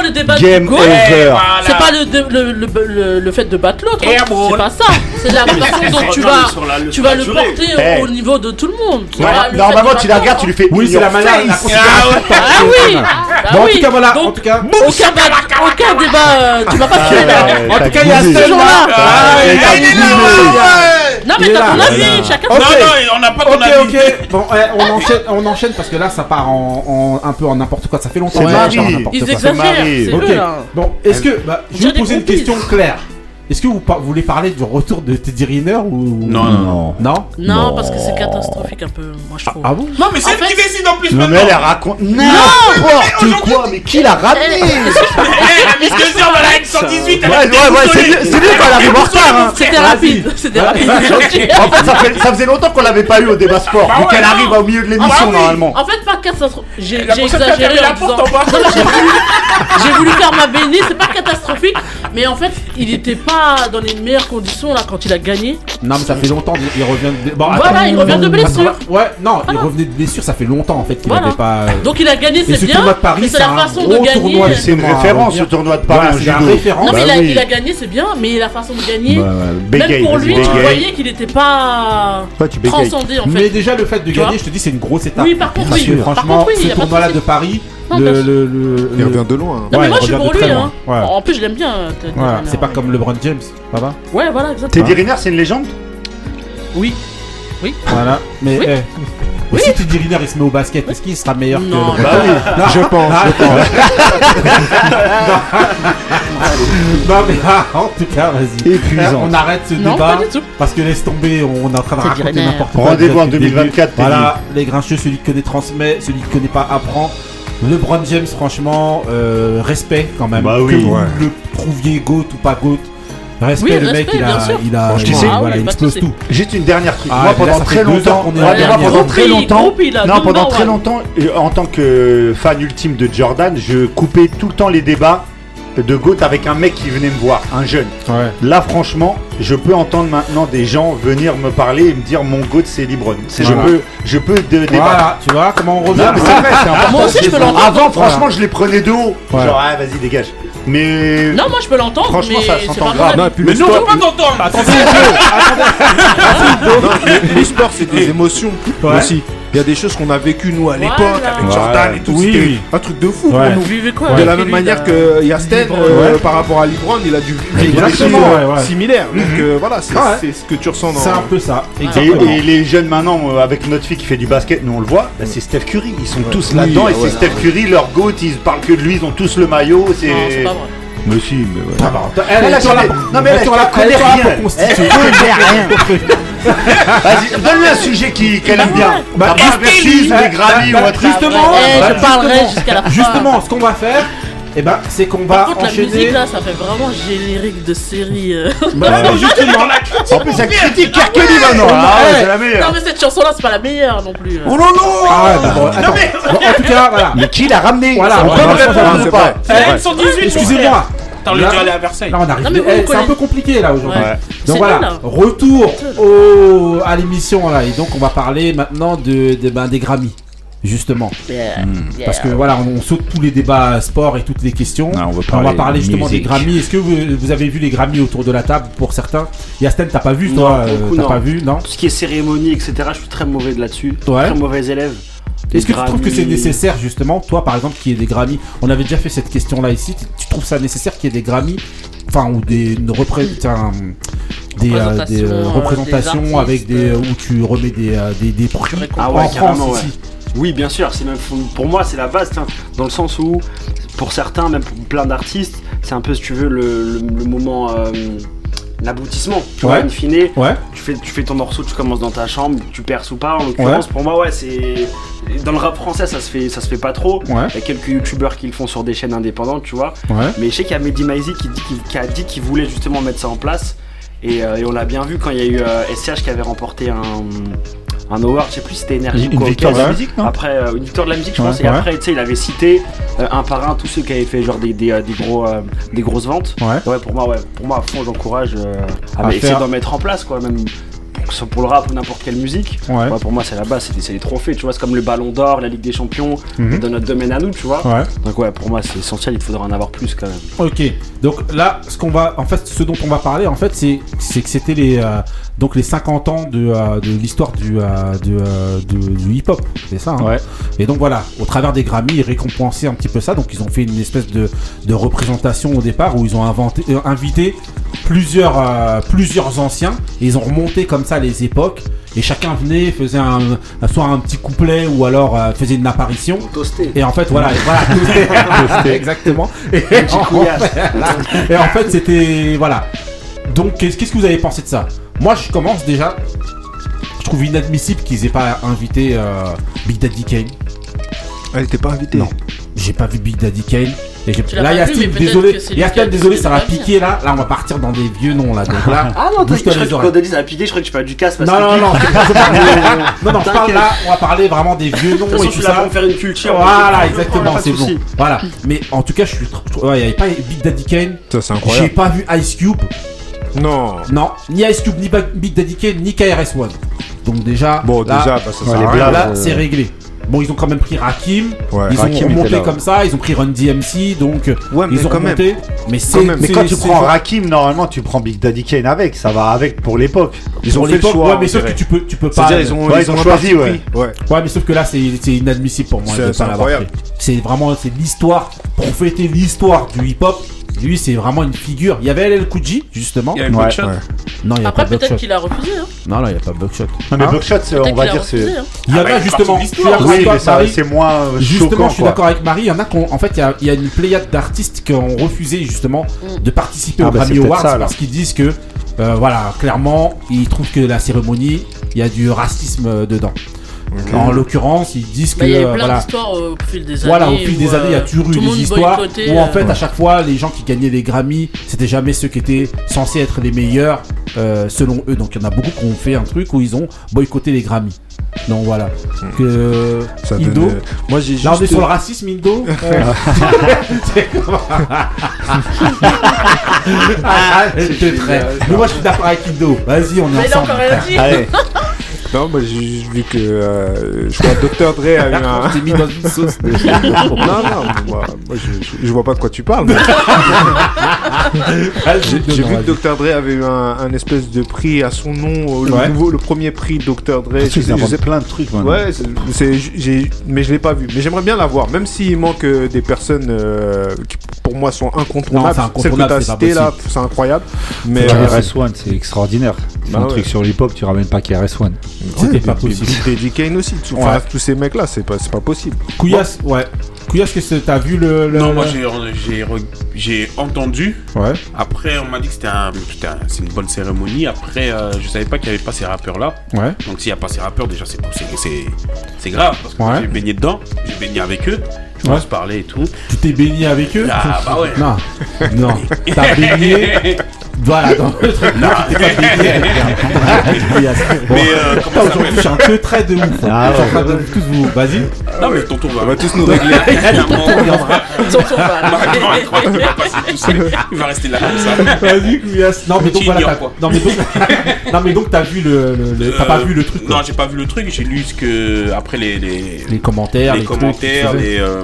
le débat C'est pas le, le, fait de battre l'autre. Hein. C'est pas ça. C'est la façon dont tu vas, le- porter au- niveau de tout le monde. Normalement, tu la regardes, tu lui fais. Oui, c'est la manière. Ah oui. Ah bah, en tout en tout cas, aucun, débat, tu vas pas ah, tuer là. En tout cas, il y a ce ah, là, non, mais t'as ton avis, chacun Non, non, on n'a pas ton avis. Ok, ok. Eh, on enchaîne, parce que là, ça part en, un peu en n'importe quoi. Ça fait longtemps que ça part en n'importe quoi. Ils exagèrent. Ok. Bon, est-ce que. Bah, je vais vous poser une question claire est-ce que vous, par- vous voulez parler du retour de Teddy Riner ou Non, non, non. non? Non, parce que c'est catastrophique un peu, moi je trouve. Ah bon? Non, mais c'est En elle fait- qui décide en plus Non, mais maintenant. elle, elle raconte n'importe quoi. Mais qui l'a ramené? Eh, Eh, la Miss Gueuseur, voilà, avec 118, elle Ouais, a ouais, ouais, c'est mieux, c'est mieux quand elle arrive en retard. Hein. C'était rapide, c'était rapide. En fait, ça, fait, ça faisait longtemps qu'on l'avait pas eu au débat sport. Bah vu ouais, qu'elle non. arrive au milieu de l'émission Ah bah oui. normalement. En fait, pas catastrophique. J'ai La j'ai prochaine fois, exagéré la en disant. porte en bas. J'ai voulu faire ma bénie, c'est pas catastrophique, mais en fait, il était pas dans les meilleures conditions là quand il a gagné. Non, mais ça fait longtemps, il revient de. Bon, Voilà, attends, il revient de blessure. Ouais, non, il revenait de blessure, ça fait longtemps en fait qu'il Voilà. avait pas. Donc il a gagné, c'est ce bien. tournoi de Paris, mais c'est la façon de gagner. C'est une Justement, référence ce tournoi de Paris c'est judo. référence. Non, mais Bah il, a, oui. il a gagné, c'est bien, mais la façon de gagner, Ouais, ouais, même bégaye, pour lui, tu bégaye. voyais qu'il était pas Toi, tu bégayes. transcendé en Mais fait. déjà le fait de gagner, je te dis, c'est une grosse étape. Oui, par contre, Parce oui. franchement, ce tournoi-là de Paris, le, bien le, le- Il le- revient de loin. hein. Non, Ouais, mais moi je suis pour lui. Hein. En plus, je l'aime bien. euh, c'est pas comme LeBron James, ça va Ouais, voilà, exactement. Teddy Riner, c'est une légende Oui. Voilà, mais Oui. eh, mais si Teddy Riner il se met au basket, est-ce qu'il sera meilleur Non, que bah LeBron Je pense, je pense. Non mais ah, en tout cas, vas-y. Épuisant. On arrête ce Non, débat pas du tout. parce que laisse tomber, on est en train de raconter n'importe quoi. Rendez-vous en depuis le début. 2024, Teddy. Voilà, les grincheux, celui qui connaît transmet, celui qui connaît pas apprend. LeBron James, franchement, euh, respect quand même. Bah oui. que vous Ouais. le trouviez goat ou pas goat. Respect, Oui, le mec, il a, il a, il, Ah voilà, oui, il pas de explose tout. Juste une dernière truc. Ah, moi, là, pendant très longtemps, est Ouais, moi, pendant très longtemps, groupie, là, non, pendant très longtemps, en tant que fan ultime de Jordan, je coupais tout le temps les débats de GOAT avec un mec qui venait me voir, un jeune. Ouais. Là, franchement, je peux entendre maintenant des gens venir me parler et me dire mon GOAT c'est Voilà. Je peux, je peux dé- débattre. Voilà, tu vois comment on revient. Non, mais vrai. Moi aussi, je peux l'entendre. Avant, franchement, je les prenais de haut. Genre, ah, vas-y, dégage. Mais. Non, moi je peux l'entendre, Franchement, mais ça s'entend pas grave. Non, Mais nous, on peut pas t'entendre. non, le, le sport, c'est des émotions aussi. Il y a des choses qu'on a vécues nous à l'époque Voilà. avec Ouais. Jordan et tout. Oui, C'était oui. un truc de fou Ouais. pour nous. Vous vivez quoi De la même manière là que Yasten, Lebron, euh, ouais. par rapport à Libron, il a dû vivre des Exactement, choses ouais. Donc euh, voilà, c'est Ouais. c'est ce que tu ressens dans. C'est un peu ça, Et, exactement. et les jeunes maintenant, euh, avec notre fille qui fait du basket, nous on le voit, bah, c'est Steph Curry. Ils sont tous Oui, là-dedans et ouais, c'est Steph Curry, leur GOAT, ils parlent que de lui, ils ont tous le maillot. C'est. Non, c'est pas vrai. Mais si, mais ouais. Ah bah, elle, Elle a est sur la- jamais- Non mais elle elle, elle elle connaît rien. Elle connaît rien. Vas-y, donne-lui un sujet qui- qu'elle aime bien. Bah, versus bah, ou bah. Justement, Eh, bah, je parlerai justement, jusqu'à la fin. Justement, ce qu'on va faire, eh ben, c'est qu'on va Par contre, la enchaîner. musique là, ça fait vraiment générique de série. euh. Bah, non, justement. En plus, elle critique Kerkeli maintenant. Ah ouais, c'est la Non, meilleure. mais cette chanson là, c'est pas la meilleure non plus. Oh non non Ah ouais, bah, bon, attends. Bon, en tout cas, voilà. Mais qui l'a ramené? Voilà, On peut répondre un ou peu. pas C'est vrai. 118, Excusez-moi. T'as le aller à Versailles. Là, on arrive. Non, mais vous Eh, c'est un peu compliqué là aujourd'hui. Ouais. Donc voilà, là. retour au, à l'émission là. Et donc on va parler maintenant de, de- ben, des Grammys. Justement, Yeah. parce que voilà, on, saute tous les débats sport et toutes les questions. Non, on veut on va parler justement musique. des Grammys. Est-ce que vous, vous avez vu les Grammys autour de la table pour certains? Yasten, t'as pas vu Non, toi euh, T'as non. pas vu Non? Tout ce qui est cérémonie, etc., je suis très mauvais de là-dessus. Ouais. Très mauvais élève. Est-ce que tu trouves que c'est nécessaire justement, toi par exemple, qu'il y ait des Grammys? On avait déjà fait cette question-là ici. Tu, tu trouves ça nécessaire qu'il y ait des Grammys, enfin ou des une repré- enfin, des, euh, des, euh, Représentations, des avec des où tu remets des euh, des, des prix Ah en France ici. Oui, bien sûr, c'est même pour moi c'est la base, tiens, dans le sens où pour certains, même pour plein d'artistes, c'est un peu si tu veux le, le- le moment, euh, l'aboutissement. Tu vois, in fine, Ouais. tu fais, tu fais ton morceau, tu commences dans ta chambre, tu perces ou pas. En l'occurrence, pour moi, ouais, c'est dans le rap français, ça se fait, ça se fait pas trop. Ouais. Il y a quelques youtubeurs qui le font sur des chaînes indépendantes, tu vois. Ouais. Mais je sais qu'il y a Mehdi Maizi qui, dit qu'il- qui a dit qu'il voulait justement mettre ça en place. Et, euh, et on l'a bien vu quand il y a eu euh, SCH qui avait remporté un, un award, je sais plus si c'était énergie ou victoire de la musique, non Après, euh, une victoire de la musique, je Ouais, pense. Et après, tu sais, il avait cité euh, un par un tous ceux qui avaient fait genre des, des, euh, des gros, euh, des grosses ventes. Ouais. Ouais, pour moi, ouais, pour moi, à fond, j'encourage à, À essayer d'en mettre en place, quoi, même que ce soit pour le rap ou n'importe quelle musique. Ouais. Ouais, pour moi, c'est la base, c'est des trophées, tu vois. C'est comme le Ballon d'Or, la Ligue des Champions, Mhm. dans notre domaine à nous, tu vois. Ouais. Donc ouais, pour moi, c'est essentiel. Il faudra en avoir plus quand même. Ok. Donc là, ce qu'on va, en fait, ce dont on va parler, en fait, c'est, c'est que c'était les, euh, donc les 50 ans de, euh, de l'histoire du, euh, de, euh, de- du hip-hop. C'est ça. hein Ouais. Et donc voilà, au travers des Grammys, ils récompensaient un petit peu ça. Donc ils ont fait une espèce de, de représentation au départ où ils ont inventé, euh, invité plusieurs, plusieurs anciens et ils ont remonté comme ça les époques. Et chacun venait, faisait un, soit un petit couplet ou alors euh, faisait une apparition. Toasté. Et en fait, voilà, et voilà, exactement. Et en, fait, et en fait, c'était voilà. Donc, qu'est-ce qu'est-ce que vous avez pensé de ça? Moi, je commence déjà. Je trouve inadmissible qu'ils aient pas invité euh, Big Daddy Kane. Elle était pas invitée. Non. J'ai pas vu Big Daddy Kane. Et j'ai- là, pas vu, Yastin, mais peut-être désolé, désolé, ça va piquer là. Là, on va partir dans des vieux noms là. Donc là, Ah non, je crois que oreilles. quand Denis a piqué, je crois que tu parlais du casse parce Non, que. non, non, non, non, je parle là, on va parler vraiment des vieux noms et tout suis là pour ça. faire une culture. Voilà, exactement, c'est bon. Voilà, mais en tout cas, je suis. trop- Ouais, il n'y avait pas Big Daddy Kane. Ça, c'est J'ai incroyable. pas vu Ice Cube. Non. Non, ni Ice Cube, ni Big Daddy Kane, ni KRS-One. Donc déjà, Bon, là, déjà, bah, ça là, euh, c'est réglé. Bon, ils ont quand même pris Rakim. Ouais. Ils Rakim ont là, comme ça. Ils ont pris Run DMC. Donc, Ouais, mais ils ont quand même. remonté. Mais c'est. même. Mais c'est- quand tu prends Rakim, normalement, tu prends Big Daddy Kane avec. Ça va avec pour l'époque. Ils ont fait le choix. ouais, mais sauf que tu peux, tu peux pas. Ils ont, Ouais, ils ont choisi, ouais. Ouais. Mais sauf que là, c'est inadmissible pour moi C'est- incroyable. C'est vraiment, c'est l'histoire. Pour fêter l'histoire du hip-hop, lui, c'est vraiment une figure. Il y avait LL Cool J, justement. Il y avait Ouais, Buckshot. ouais. Non, il n'y a Après, pas Buckshot. peut-être qu'il a refusé. Hein. Non, non, il n'y a pas Buckshot. Non, mais Hein Buckshot, on va dire, c'est. Hein. Il y en Ah a fait justement. Oui, mais ça, c'est moins euh, Justement, choquant. je suis d'accord avec Marie. Il y en a qui ont, en fait, il y a, il y a une pléiade d'artistes qui ont refusé justement Mm. de participer Ah aux bah, Grammy Awards ça, parce qu'ils disent que, euh, voilà, clairement, ils trouvent que la cérémonie, il y a du racisme euh, En l'occurrence, ils disent que, Bah, il y a eu plein voilà, d'histoires au fil des années. Voilà, au fil des années, il y a euh, toujours eu des histoires où en euh, fait, à chaque fois, les gens qui gagnaient les Grammy, c'était jamais ceux qui étaient censés être les meilleurs euh, selon eux. Donc il y en a beaucoup qui ont fait un truc où ils ont boycotté les Grammy. Donc voilà. Que Ça Indo. Moi, j'ai juste. Là, on est sur le racisme, Indo. Euh, Ah, très. Mais moi, je suis d'accord avec Indo. Vas-y, on est Mais il a ensemble. encore rien dit. Allez, Non, moi, j'ai juste vu que. euh, je crois que Dr. Dre a eu un. Je t'ai mis dans une sauce. de- non, non, moi, moi, je, je- je vois pas de quoi tu parles. mais Vas-y, J'ai vu que Dr. Dre avait eu un, un espèce de prix à son nom, le, Ouais. nouveau, le premier prix Dr. Dre. tu je sais- plein de trucs maintenant. Ouais, c'est- mais je l'ai pas vu. Mais j'aimerais bien l'avoir, même s'il manque euh, des personnes euh, qui pour moi sont incontournables. Non, c'est Celles que incontournable, citées là, c'est incroyable. Mais Mais euh, KRS-One, c'est extraordinaire. Bah un ouais. truc sur l'hip-hop, tu ramènes pas KRS-One. C'était ouais, pas possible. Daddy Kane aussi. tout- Ouais. Enfin, tous ces mecs là, c'est pas, c'est pas possible. Couillasse, ouais. Couillasse, qu'est-ce que t'as vu le. le- Non, moi j'ai entendu. Ouais. Après, on m'a dit que c'était un, une bonne cérémonie. Après, euh, je savais pas qu'il y avait pas ces rappeurs là. Ouais. Donc s'il y a pas ces rappeurs, déjà c'est grave parce que Ouais. j'ai baigné dedans, j'ai baigné avec eux, je Ouais. pense parler et tout. Tu t'es baigné avec eux Ah bah ouais. Non. Non. T'as baigné. Voilà, dans le truc. Non. Mais euh, comment ça aujourd'hui, je suis un peu très de ouf. hein. Ah je suis en ouais. train de tous vous. Vas-y. Non mais tonton va, On va tous nous régler. Tonton va tout seul. Il va rester là comme ça. Vas-y, Couillasse. Non, mais donc voilà. t'as- quoi. Non, mais donc. Non, mais donc, t'as vu le. le- le- T'as pas Euh, vu le truc, Non, j'ai pas vu le truc. J'ai lu ce que après les les, Les commentaires, les trucs commentaires, les, euh,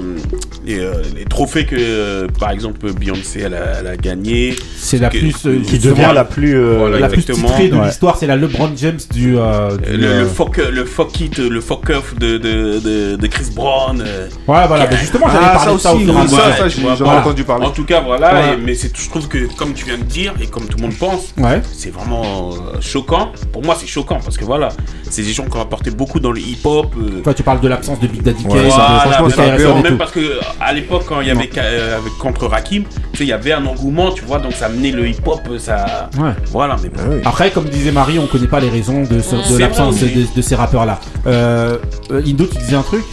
les, euh, les trophées que euh, par exemple Beyoncé elle a, elle a gagné. C'est la que- plus. euh, Qui devient la plus. euh, Voilà, la plus exactement. titrée de Ouais. l'histoire. C'est la LeBron James du. du, Le, le fuck le fuck it le fuck off de, de, de, de Chris Brown. euh, Ouais, voilà. Mais justement, j'allais Ah, parler ça de ça au aussi, et ça, ça, j'ai voilà. entendu parler. En tout cas, voilà. Ouais. et- mais c'est, je trouve que, comme tu viens de dire, et comme tout le monde pense, Ouais. c'est vraiment choquant. Pour moi, c'est choquant parce que voilà, c'est des gens qui ont apporté beaucoup dans le hip-hop. euh, Toi, tu parles de l'absence de Big Daddy Kane. Franchement, même, c'est et parce que à l'époque, quand il y avait euh, contre Rakim, tu sais, il y avait un engouement, tu vois, donc ça menait le hip-hop, ça. Ouais. Voilà, mais bon. Ah. Après, comme disait Marie, on connaît pas les raisons de, ce- de C'est l'absence de ces rappeurs-là. Euh, euh, Indo, tu disais un truc?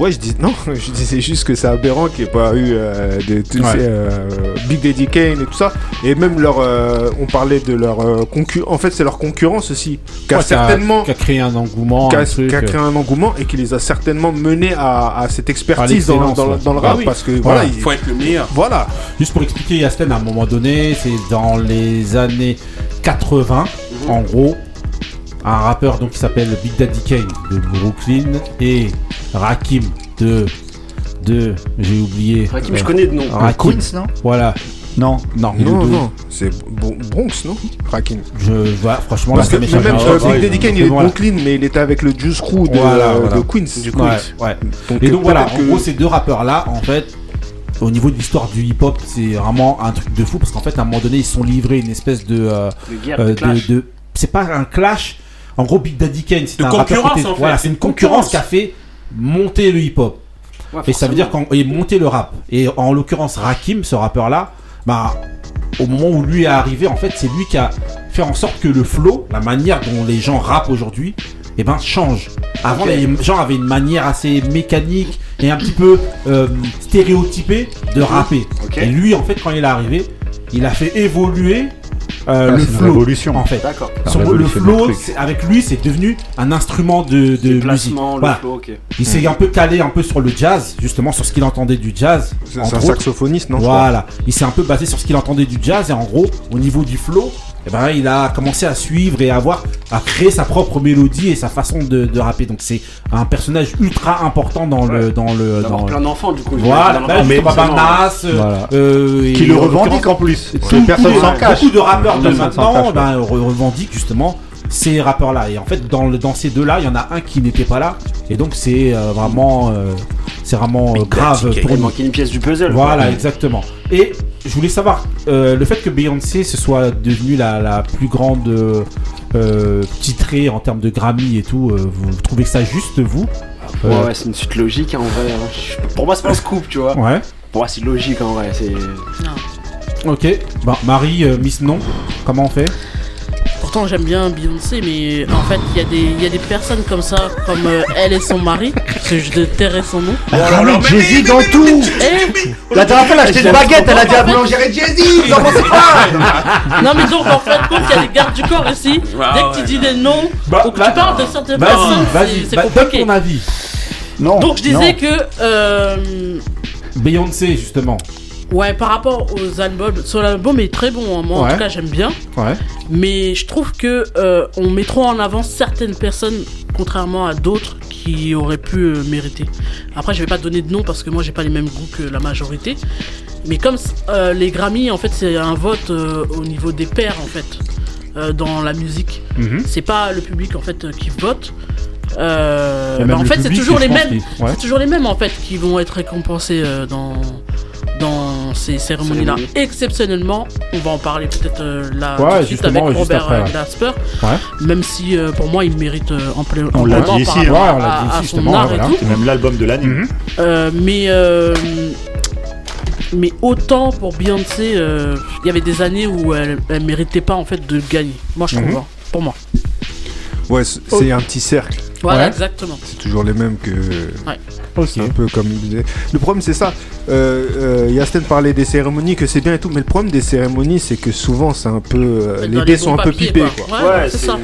Ouais, je dis non, je disais juste que c'est aberrant qu'il n'y ait pas eu euh, de, tous Ouais. ces, euh, Big Daddy Kane et tout ça. Et même leur, euh, on parlait de leur concurrence. En fait, c'est leur concurrence aussi, qui a Ouais, certainement, Qui a créé un engouement. qui a, a euh, créé un engouement et qui les a certainement menés à, à cette expertise dans, dans, ouais. dans le Ah rap oui. parce que Voilà. voilà, Il faut être le meilleur. voilà. Juste pour expliquer, Yasten, à un moment donné, c'est dans les années 80, Mhm. en gros, un rappeur donc qui s'appelle Big Daddy Kane de Brooklyn et Rakim de. de. J'ai oublié. Rakim, euh, je connais de nom. Rakim. Queens, non? Voilà. Non. Non, Non, de- non, c'est Bron- Bronx, non? Rakim. Je vois, franchement, Parce que là, m'échappe. même Ah, euh, ouais, Big Daddy Kane, il est de voilà. Brooklyn, mais il était avec le Juice Crew de, Voilà, euh, voilà. de Queens. Du Ouais, ouais. Donc, Et euh, donc voilà, peut-être en que- gros, ces deux rappeurs-là, en fait, au niveau de l'histoire du hip-hop, c'est vraiment un truc de fou parce qu'en fait, à un moment donné, ils se sont livrés une espèce de. euh, De guerre, euh, de de- c'est pas un clash. En gros, Big Daddy Kane, c'est De un rappeur qui concurrence, était- en fait, Voilà, c'est c'est une concurrence concurrence. qui a fait monter le hip-hop. Ouais, Et ça veut dire qu'en et monter le rap. Et en l'occurrence, Rakim, ce rappeur-là, bah, au moment où lui est arrivé, en fait, c'est lui qui a fait en sorte que le flow, la manière dont les gens rappent aujourd'hui, eh ben, change. Avant, les gens avaient une manière assez mécanique et un petit peu euh, stéréotypée de rapper. Et lui, en fait, quand il est arrivé, il a fait évoluer euh, Ah, le flow. révolution. En fait. D'accord. Le flow, avec lui, c'est devenu un instrument de, musique. placement, le Voilà. flow, ok. Il s'est un peu calé un peu sur le jazz, justement sur ce qu'il entendait du jazz. C'est un autres. saxophoniste, non Voilà, il s'est un peu basé sur ce qu'il entendait du jazz et en gros, au niveau du flow, eh ben, il a commencé à suivre et à avoir, à créer sa propre mélodie et sa façon de, de rapper. Donc c'est un personnage ultra important dans le, dans le, D'avoir dans plein d'enfants, du coup. voilà, bah, dans mais l'enfance, Baba forcément. Nas, euh, Voilà. euh, Qui le en revendique en plus. tous- Personne tous s'en les- cache. Beaucoup de rappeurs de Personne maintenant cache, ben, re- revendiquent justement ces rappeurs-là. Et en fait, dans, le- dans ces deux-là, il y en a un qui n'était pas là. Et donc, c'est euh, vraiment, euh, c'est vraiment euh, grave Il pour nous. manquait une pièce du puzzle. Voilà, quoi. exactement. Et je voulais savoir, euh, le fait que Beyoncé se soit devenue la, la plus grande euh, euh, titrée en termes de Grammy et tout, euh, vous trouvez que ça juste, vous Ouais, Euh, ouais, c'est une suite logique hein, en vrai. hein. Pour moi, c'est pas un scoop, tu vois. Ouais. Pour moi, c'est logique en vrai. C'est. Ok. Bah, Marie, euh, Miss Non, comment on fait? Pourtant, j'aime bien Beyoncé, mais en fait, il y, a des- il y a des personnes comme ça, comme euh, elle et son mari, parce que je déterrais son nom. Elle ramène Jay-Z dans tout Et La dernière fois, elle a acheté une baguette, elle a dit à boulangère Jay-Z, vous en pensez pas Non mais donc en fait compte il y a des gardes du corps ici. Ah Dès que tu dis des noms Bah, ou que bah, tu parles de certaines Vas-y, personnes, vas-y, c'est- c'est bah, donne compliqué. ton avis. Non. Donc je disais non. que euh, Beyoncé, justement. Ouais par rapport aux albums, sur l'album est très bon. hein. Moi en tout cas j'aime bien, Ouais. mais je trouve que euh, on met trop en avant certaines personnes contrairement à d'autres qui auraient pu euh, mériter. Après je vais pas donner de nom parce que moi j'ai pas les mêmes goûts que la majorité. Mais comme euh, les Grammy en fait c'est un vote au niveau des pairs en fait dans la musique. Mhm. c'est pas le public en fait qui vote. Bah, en fait, c'est toujours les mêmes. ouais. C'est toujours les mêmes en fait qui vont être récompensés dans dans ces cérémonies-là. Cérémonie. Exceptionnellement, on va en parler peut-être euh, là Ouais, tout de suite justement, avec Robert après, euh, ouais. Glasper. Ouais. Même si euh, pour moi, il mérite euh, ample- On l'a dit ici, rapport ouais, on l'a dit ici, justement, voilà. C'est même l'album de l'année. Mhm. Euh, mais euh, mais autant pour Beyoncé, euh, il y avait des années où elle, elle méritait pas en fait de gagner. Moi, je trouve. Mhm. hein, pour moi. Ouais, c'est un petit cercle. Voilà, Ouais. exactement. C'est toujours les mêmes que. Ok. C'est un peu comme il disait. Le problème, c'est ça. Euh, euh, Yasten parlait des cérémonies, que c'est bien et tout, mais le problème des cérémonies, c'est que souvent, c'est un peu. euh, les dés sont un peu pipés, quoi. quoi. Ouais, c'est ça.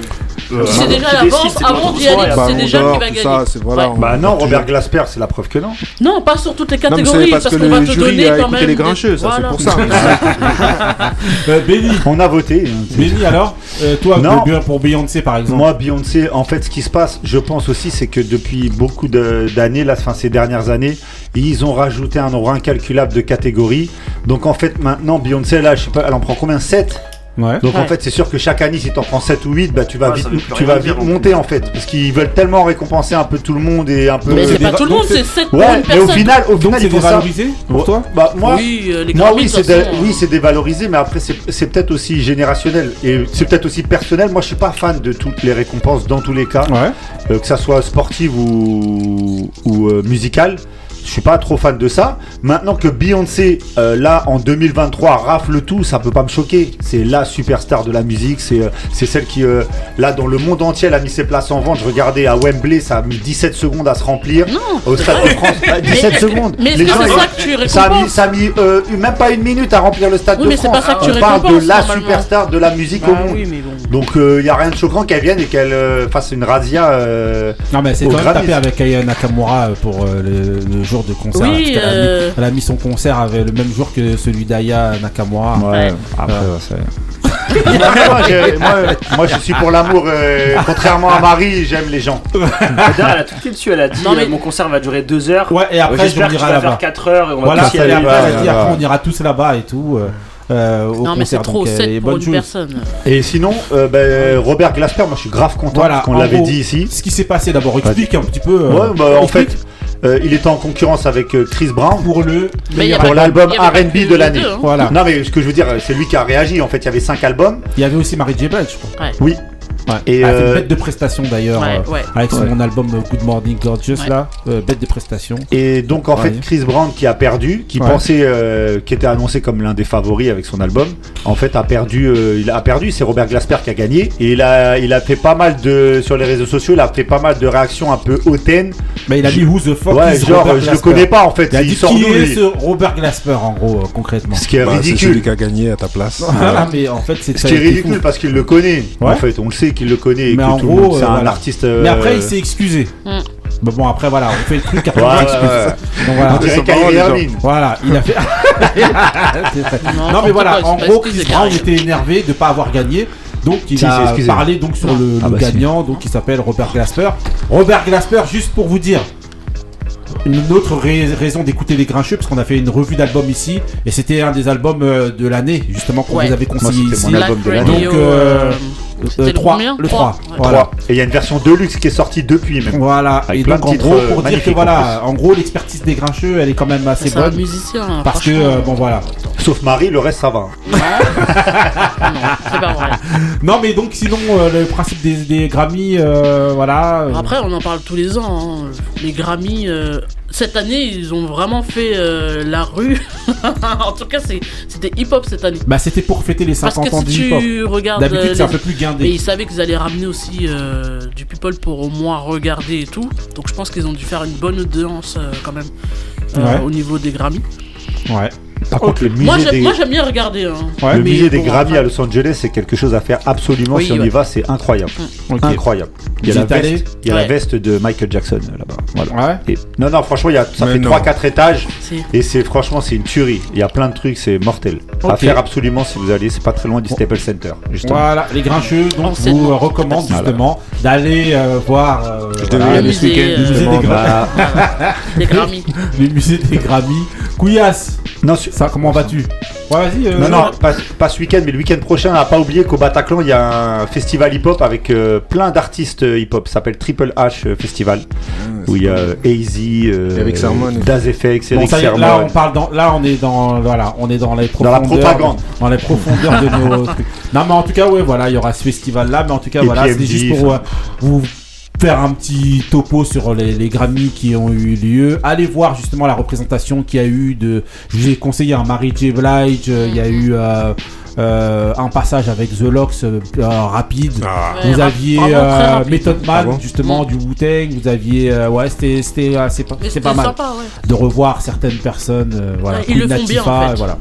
Euh, un déjà l'avance, c'est avant d'y aller, Ballon déjà qui va gagner. ça, c'est voilà. Ouais. on- Bah non, on- Robert Glasper, c'est la preuve que non. Non, pas sur toutes les catégories, c'est parce, parce que qu'on va te jury donner a quand même. les des- grincheux, ça, c'est pour ça. Euh, Benny, On a voté. hein, c'est- Benny alors, euh, toi, pour Beyoncé par exemple. Moi, Beyoncé, en fait, ce qui se passe, je pense aussi, c'est que depuis beaucoup de- d'années, là, enfin, ces dernières années, ils ont rajouté un nombre incalculable de catégories. Donc, en fait, maintenant, Beyoncé, là, je sais pas, elle en prend combien? 7 Ouais. Donc, en fait, c'est sûr que chaque année, si t'en prends 7 ou 8, bah, tu vas Ouais, vite, tu vas vite monter, en fait. Parce qu'ils veulent tellement récompenser un peu tout le monde et un peu. Mais c'est pas tout le monde, c'est- c'est 7 pour Ouais, une mais au final, au final, ils dévalorisé pour toi Bah, moi, Oui, euh, les Moi, Grammy, oui, c'est dé- oui, c'est dévalorisé, mais après, c'est c'est peut-être aussi générationnel et c'est peut-être aussi personnel. Moi, je suis pas fan de toutes les récompenses dans tous les cas, Ouais. euh, que ça soit sportive ou, ou euh, musicale. Je suis pas trop fan de ça. Maintenant que Beyoncé, euh, là, en 2023, rafle tout, ça peut pas me choquer. C'est la superstar de la musique. C'est euh, c'est celle qui, euh, là, dans le monde entier, elle a mis ses places en vente. Je regardais à Wembley, ça a mis 17 secondes à se remplir. Non, Au Stade de. France, bah, 17 secondes. Mais Les gens, ils- ça que tu ça a mis, ça a mis euh, même pas une minute à remplir le stade Oui, de mais c'est France. pas ça que tu On parle de la superstar de la musique Bah au monde. oui, mais bon. Donc il n'y a rien de choquant qu'elle vienne et qu'elle euh, fasse une razzia. euh, Non mais c'est quand même tapé avec Aya Nakamura pour euh, le, le jour de concert. Oui, parce qu'elle a, euh, mis, elle a mis son concert avec le même jour que celui d'Aya Nakamura. Ouais. après, Ouais. c'est- moi, j'ai- moi, moi, je suis pour l'amour. euh, contrairement à Marie, j'aime les gens. D'ailleurs, elle a tout fait dessus. Elle a dit Non, mais- euh, mon concert va durer 2 heures. Ouais, et après on ira là-bas. faire 4 heures et on va Voilà, tous y aller. après, là-bas, elle a dit, là-bas. après on ira tous là-bas et tout. euh, euh, au Non, mais c'est concert. trop donc, euh, 7 et pour bonne une chose. personne. Et sinon, euh, ben, Robert Glasper, moi je suis grave content Voilà, qu'on l'avait dit ici. Ce qui s'est passé d'abord, explique un petit peu. euh, Ouais, bah, en explique fait, euh, il était en concurrence avec euh, Chris Brown. pour le. Mais Pour l'album R&B de l'année. hein. Voilà. Non mais ce que je veux dire, c'est lui qui a réagi. En fait, il y avait cinq albums. Il y avait aussi Mary J. Blige, je crois. Oui. Ouais. Et a fait euh, une bête de prestation d'ailleurs Ouais, euh, ouais. avec son Ouais. album euh, Good Morning Gorgeous Ouais. là, euh, bête de prestation. Et donc en Ouais. fait Chris Brown qui a perdu, qui Ouais. pensait, euh, qui était annoncé comme l'un des favoris avec son album, en fait a perdu, euh, il a perdu. C'est Robert Glasper qui a gagné et il a, il a fait pas mal de sur les réseaux sociaux, il a fait pas mal de réactions un peu hautaines. Mais il a Je- dit Who the fuck Ouais, is genre Robert je le Glasper connais pas en fait. Il a Il, dit sort qui est ce Robert Glasper en gros euh, concrètement? Ce qui est Bah, c'est ridicule. celui qui a gagné à ta place. Voilà, mais en fait c'est Ce qui est ridicule fou. parce qu'il le connaît. Ouais. En fait, on le sait qu'il le connaît. et Mais que en tout gros, monde- c'est euh, un voilà. artiste. Mais euh, après il s'est excusé. Mm. Mais bon après voilà, on fait le truc après Ouais, on ouais, s'excuse. ouais. Donc voilà. On dirait Son parole, Kyrie les gens. Irving. Voilà, il a fait. C'est vrai. non, mais voilà, en gros, Chris Brown était énervé de ne pas avoir gagné. Donc il Si, a excusé. parlé donc sur le, Ah le bah, si. gagnant, donc il s'appelle Robert Glasper. Robert Glasper, juste pour vous dire, une autre rai- raison d'écouter les grincheux, parce qu'on a fait une revue d'albums ici, et c'était un des albums euh, de l'année, justement, qu'on Ouais. vous avait conseillé Moi, c'était ici. mon album de l'année. Donc, euh, euh, Euh, c'était le trois, combien le 3. Trois, ouais. Voilà. Et il y a une version Deluxe qui est sortie depuis même. Voilà, Avec et plein donc de en gros, euh, pour dire que voilà, en gros, l'expertise des grincheux, elle est quand même assez C'est un bonne. musicien. Parce que, euh, bon voilà. Sauf Marie, le reste ça va. Non, c'est pas vrai. Non, mais donc, sinon, euh, le principe des, des Grammy, euh, voilà. euh, Après, on en parle tous les ans. hein. Les Grammy, euh, cette année, ils ont vraiment fait euh, la rue. en tout cas, c'était hip-hop cette année. Bah, c'était pour fêter les Parce 50 que ans si du hip-hop. tu regardes. D'habitude, euh, c'est un peu plus Mais guindé. ils savaient qu'ils allaient ramener aussi euh, du people pour au moins regarder et tout. Donc je pense qu'ils ont dû faire une bonne audience euh, quand même Ouais. au niveau des Grammy. Ouais. Par contre, le musée, Moi j'aime des, moi, j'aime bien regarder. hein. Ouais, le mais musée des bon, Grammy à Los Angeles, c'est quelque chose à faire absolument Oui, si on ouais. y va, c'est incroyable. ok. Incroyable. Il y a, Vous la êtes allé veste, il y a la Ouais. veste de Michael Jackson euh, là-bas. Voilà. Ouais. Et- non, non, franchement, il y a, ça Mais fait non. 3-4 étages C'est- et c'est franchement, c'est une tuerie. Il y a plein de trucs, c'est mortel. À Ok. faire absolument si vous allez, c'est pas très loin du Staples Center, justement. Voilà, les grincheux, donc, vous Enseignement. euh, recommande Voilà. justement d'aller euh, voir euh, devais y aller le week-end, euh, musée des Grammy. les musées des Grammy. Couillasse, non, su- ça, comment vas-tu Ouais, vas-y. euh, non, non, pas, pas ce week-end, mais le week-end prochain, à pas oublier qu'au Bataclan, il y a un festival hip-hop avec euh, plein d'artistes euh, hip-hop. Ça s'appelle Triple H Festival, où il y a AZ, euh, Eric Sermon. Daz FX, Bon, Eric est, Sermon. là on parle dans, là on est dans, voilà, on est dans les Dans la profondeurs, propagande. dans les profondeurs de nos trucs. Non, mais en tout cas, ouais, voilà, il y aura ce festival là, mais en tout cas, Et voilà, MD, juste pour euh, vous faire un petit topo sur les, les Grammy qui ont eu lieu. Allez voir justement la représentation qu'il y a eu de. Je vous ai conseillé un Mary J. Blige. euh, Il y a eu euh, euh, un passage avec The Lox euh, euh, rapide. Ah. Vous aviez euh, rapide. Method Man Ah bon justement Mm. du Wu-Tang. Vous aviez euh, ouais c'était c'était euh, c'est pas, c'est pas c'était mal sympa, ouais. de revoir certaines personnes. euh, voilà. Ouais, ils le font bien, en fait. Voilà.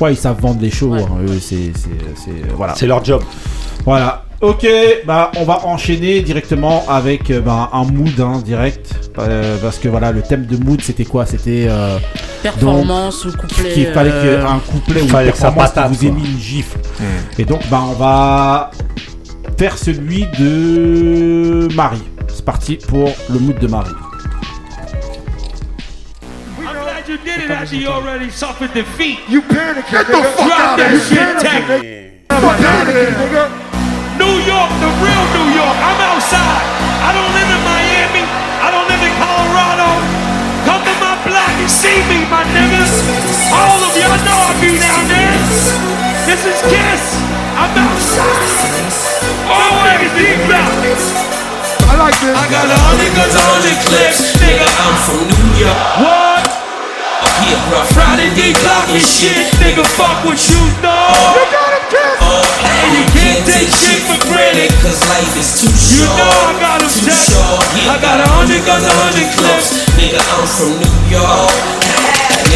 Ouais, ils savent vendre les shows. Ouais. hein, eux, c'est c'est c'est voilà. C'est leur job. Voilà. Ok, bah on va enchaîner directement avec euh, bah, un mood hein, direct euh, parce que voilà le thème de mood c'était quoi? C'était euh, Performance ou couplet. qu'il fallait euh, qu'un couplet ou une performance patate, vous ait mis une gifle. Hmm. Et donc bah on va faire celui de Marie. C'est parti pour le mood de Marie. I'm glad you did it after you already suffered defeat. You panicking, nigga. Drop that shit, tech. Panicking, nigga. New York, the real New York. I'm outside. I don't live in Miami. I don't live in Colorado. Come to my block and see me, my niggas. All of y'all know I be down there. This is Kiss. I'm outside. All niggas deep block. I like this. I got a hundred guns, a hundred clips, nigga. I'm from New York. What? Here, rough. Friday D block and shit, nigga. Fuck what you know. You And you can't take shit for granted. Cause life is too You know I got 'em too set. short. Yeah, I got a hundred guns, a hundred clips. Nigga, I'm from New York.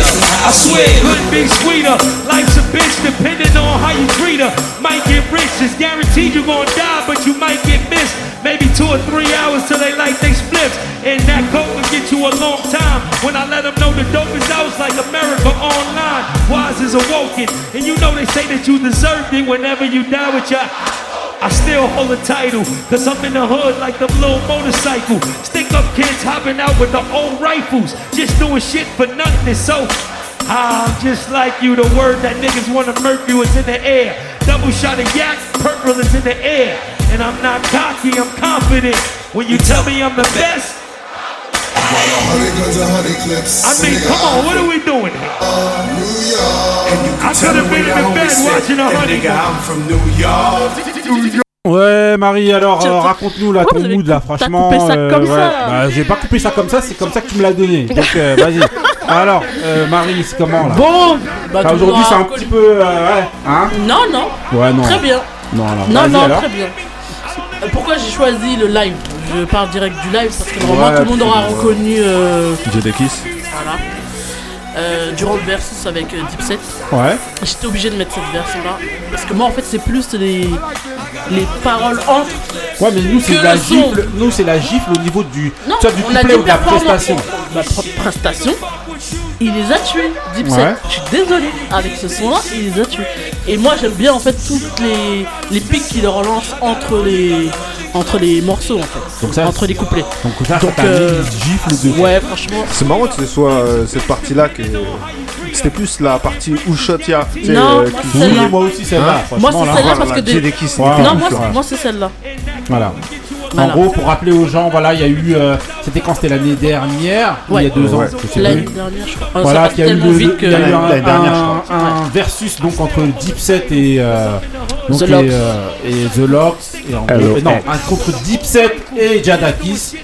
I swear it couldn't be sweeter. Life's a bitch depending on how you treat her. Might get rich, it's guaranteed you're gonna die, but you might get missed. Maybe two or three hours till they like they spliffs. And that coke will get you a long time. When I let them know the dope is out, like America online. Wise is awoken. And you know they say that you deserved it whenever you die with your I still hold a title, cause I'm in the hood like the little motorcycle. Stick up kids hopping out with the old rifles, just doing shit for nothing. So, I'm just like you. The word that niggas wanna murk you is in the air. Double shot of yak, purple is in the air. And I'm not cocky, I'm confident. When you tell me I'm the best, Guns, clips. I mean, come on, what are we doing here? New York. I could have been in the bed watching a hundred. I'm from New York. Ouais, Marie, alors euh, raconte-nous là ton mood là, franchement. coupé ça euh, comme ouais. ça, là. Bah, j'ai pas coupé ça comme ça, c'est comme ça que tu me l'as donné. Donc euh, vas-y. Alors, euh, Marie, c'est comment là? Bon, bah, Enfin, Aujourd'hui, c'est un petit peu. euh, ouais, hein? Non, non, Ouais, non. très bien. Non, non, Non, vas-y, non, alors. très bien. Euh, Pourquoi j'ai choisi le live? Je pars direct du live parce que normalement Ouais, tout le monde aura puis, reconnu euh, Kiss. voilà, euh, durant le versus avec euh, Dipset. Ouais. J'étais obligé de mettre cette version là parce que moi en fait c'est plus les, les paroles entre. Ouais, mais nous, c'est la gifle. Nous, c'est la gifle au niveau du. Non, soit du on a couplet ou de la prestation. La prestation, il les a tués, Dipset. Ouais. Je suis désolé, avec ce son-là, il les a tués. Et moi, j'aime bien en fait toutes les, les pics qu'il relance entre les, entre les morceaux en fait, Donc ça, entre les couplets. donc ça, Donc, euh, gifle de. Ouais, franchement. C'est marrant que ce soit euh, cette partie-là que. C'était plus la partie où shot ya. Non, euh, moi, qui- Oui, aussi, celle-là. Hein Moi, c'est là. celle-là parce que. des- Ouais. c'était Non, moi c'est celle-là. Voilà. Voilà. En gros, pour rappeler aux gens, voilà, il y a eu. euh, C'était quand C'était l'année dernière ou il y a Ouais. deux ans Ouais. je sais L'année plus. dernière, je crois. Ah, Voilà, ça qu'il y passe a eu, tellement le- vite que. il y a eu un, L'année dernière, je un- crois. un versus donc entre Dipset et, euh, donc The et, Lox. euh, et The et en Hello. gros- non un contre Dipset et Jadakis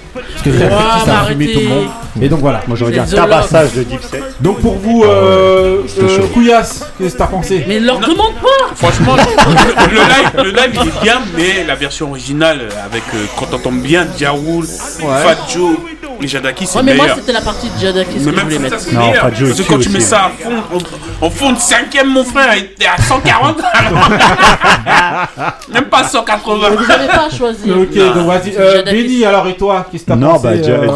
parce que Jadakis Ouais, a mais fumé tout le arrêtez. monde. Et donc voilà. Moi j'aurais dit Les un The tabassage de Dipset. donc pour vous euh, c'était euh, chaud. Couillasse qu'est-ce que t'as pensé? Mais leur demande pas. Franchement, le, le live, le live il est bien, mais la version originale avec euh, quand t'entends bien Diawoul, Fat Joe et Jadaki, c'est Ouais, mais moi c'était la partie de que je même voulais mettre. Non, meilleur. Fat Joe Parce que quand tu mets aussi, ça à fond, en, fond de cinquième, mon frère, il était à 140. même pas 180. Vous avez pas choisi. ok donc vas-y euh. Benny alors et toi qu'est-ce que t'as Non, pensé bah, Dia- euh,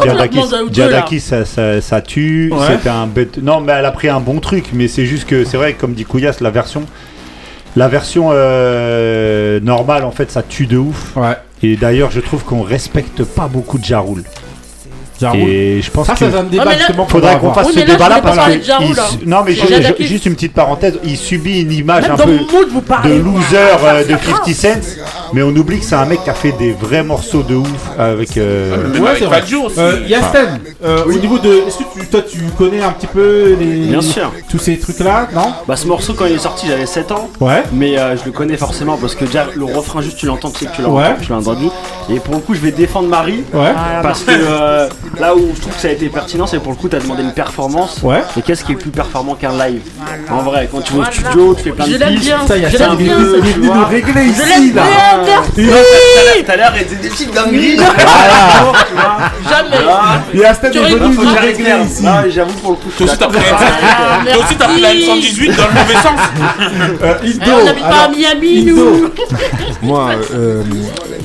ça, ça, ça tue. Ouais. C'était un bête. Non, mais elle a pris un bon truc, mais c'est juste que c'est vrai, comme dit Couillasse, la version, la version euh, normale, en fait, ça tue de ouf. ouais Et d'ailleurs, je trouve qu'on respecte pas beaucoup de Jaroul. Jaroul. Et je pense ça que un débat là- justement qu'on faudrait qu'on fasse Oui, ce débat-là parce que il non mais juste une petite parenthèse, il subit une image Même un peu mood, de loser euh, de 50 Cent, mais on oublie que c'est un mec qui a fait des vrais morceaux de ouf avec. euh, Même Ouais, c'est vrai. Euh, Yasten, euh, au niveau de. Est-ce que tu, toi tu connais un petit peu les. Bien sûr. Tous ces trucs là, non? Bah, ce morceau, quand il est sorti, j'avais 7 ans. Ouais. Mais euh, je le connais forcément parce que déjà le refrain juste tu l'entends, tu sais que tu l'as Ouais. tu l'as entendu. Et pour le coup je vais défendre Marie Ouais. parce que euh, là où je trouve que ça a été pertinent c'est pour le coup t'as demandé une performance. Ouais. Et qu'est-ce qui est plus performant qu'un live? En vrai quand tu vas au studio tu fais plein Je de l'aime pistes. bien. Ça, Je Yasten, l'aime il est bien. venu- il est venu tu vois. nous régler Je ici l'aime là. bien, merci. Tout à l'heure il était des petites dingueries. Jamais. Yasten Tu est rigoles, venu faut nous que J'arrête régler clair. Ici. Non, j'avoue pour le coup. Toi aussi, t'as pris, toi aussi, t'as pris la merci. M118 dans le mauvais sens. Euh, Indo, Eh, on n'habite pas à Miami, nous. Moi, euh,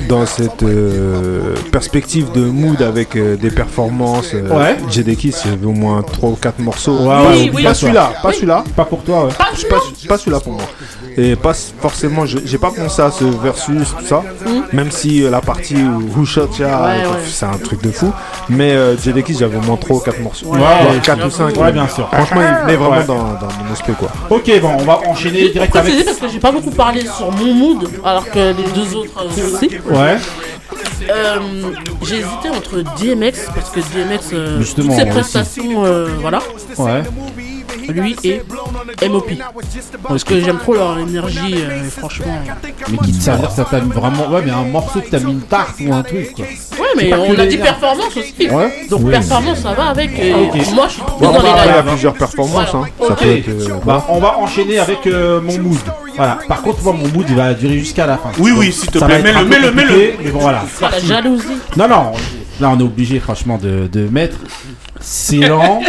dans cette euh, perspective de mood avec euh, des performances, euh, Ouais. Jadakis, il y avait au moins 3 ou 4 morceaux. Ouais, Oui, oui. pas celui-là, pas Oui. celui-là. Pas pour toi, ouais. Pas, pas celui-là pour moi. Et pas forcément, je- j'ai pas pensé à ce versus, tout ça. Même si euh, la partie où Who Shot Ya, Ouais, ouais. c'est un truc de fou. Mais euh, Jadakis, j'avais au moins 3 ou 4 morceaux. Ouais, ouais. 4 ou 5. Ouais, bien sûr. Franchement, il met vraiment Ouais. dans, dans mon aspect, quoi. Ok, bon, on va enchaîner direct Pourquoi avec. c'est parce que j'ai pas beaucoup parlé sur mon mood, alors que les deux autres euh, aussi. Ouais. Euh, j'ai hésité entre DMX parce que DMX, euh, Justement, toutes ses prestations, euh, voilà, Ouais. Lui et MOP. Parce que j'aime trop leur énergie, euh, franchement. Mais qui te dire que ça t'a mis vraiment. Ouais, mais un morceau qui t'a mis une tarte ou un truc, quoi. Ouais, mais on a les dit performance aussi. Ouais. Donc Oui. performance, ça va avec. Et Ok. moi, je suis Bon, dans les Après, il y a lives. plusieurs performances. Hein. Ça Ok. peut être, euh, Bah, on va enchaîner avec euh, mon mood. Voilà. Par contre, moi, mon mood, il va durer jusqu'à la fin. Oui, Donc, oui, s'il te ça plaît, mets-le, mets-le, compliqué, Mais bon, voilà. Ah, la jalousie. Non, non. Là, on est obligé, franchement, de, de mettre. C'est lent.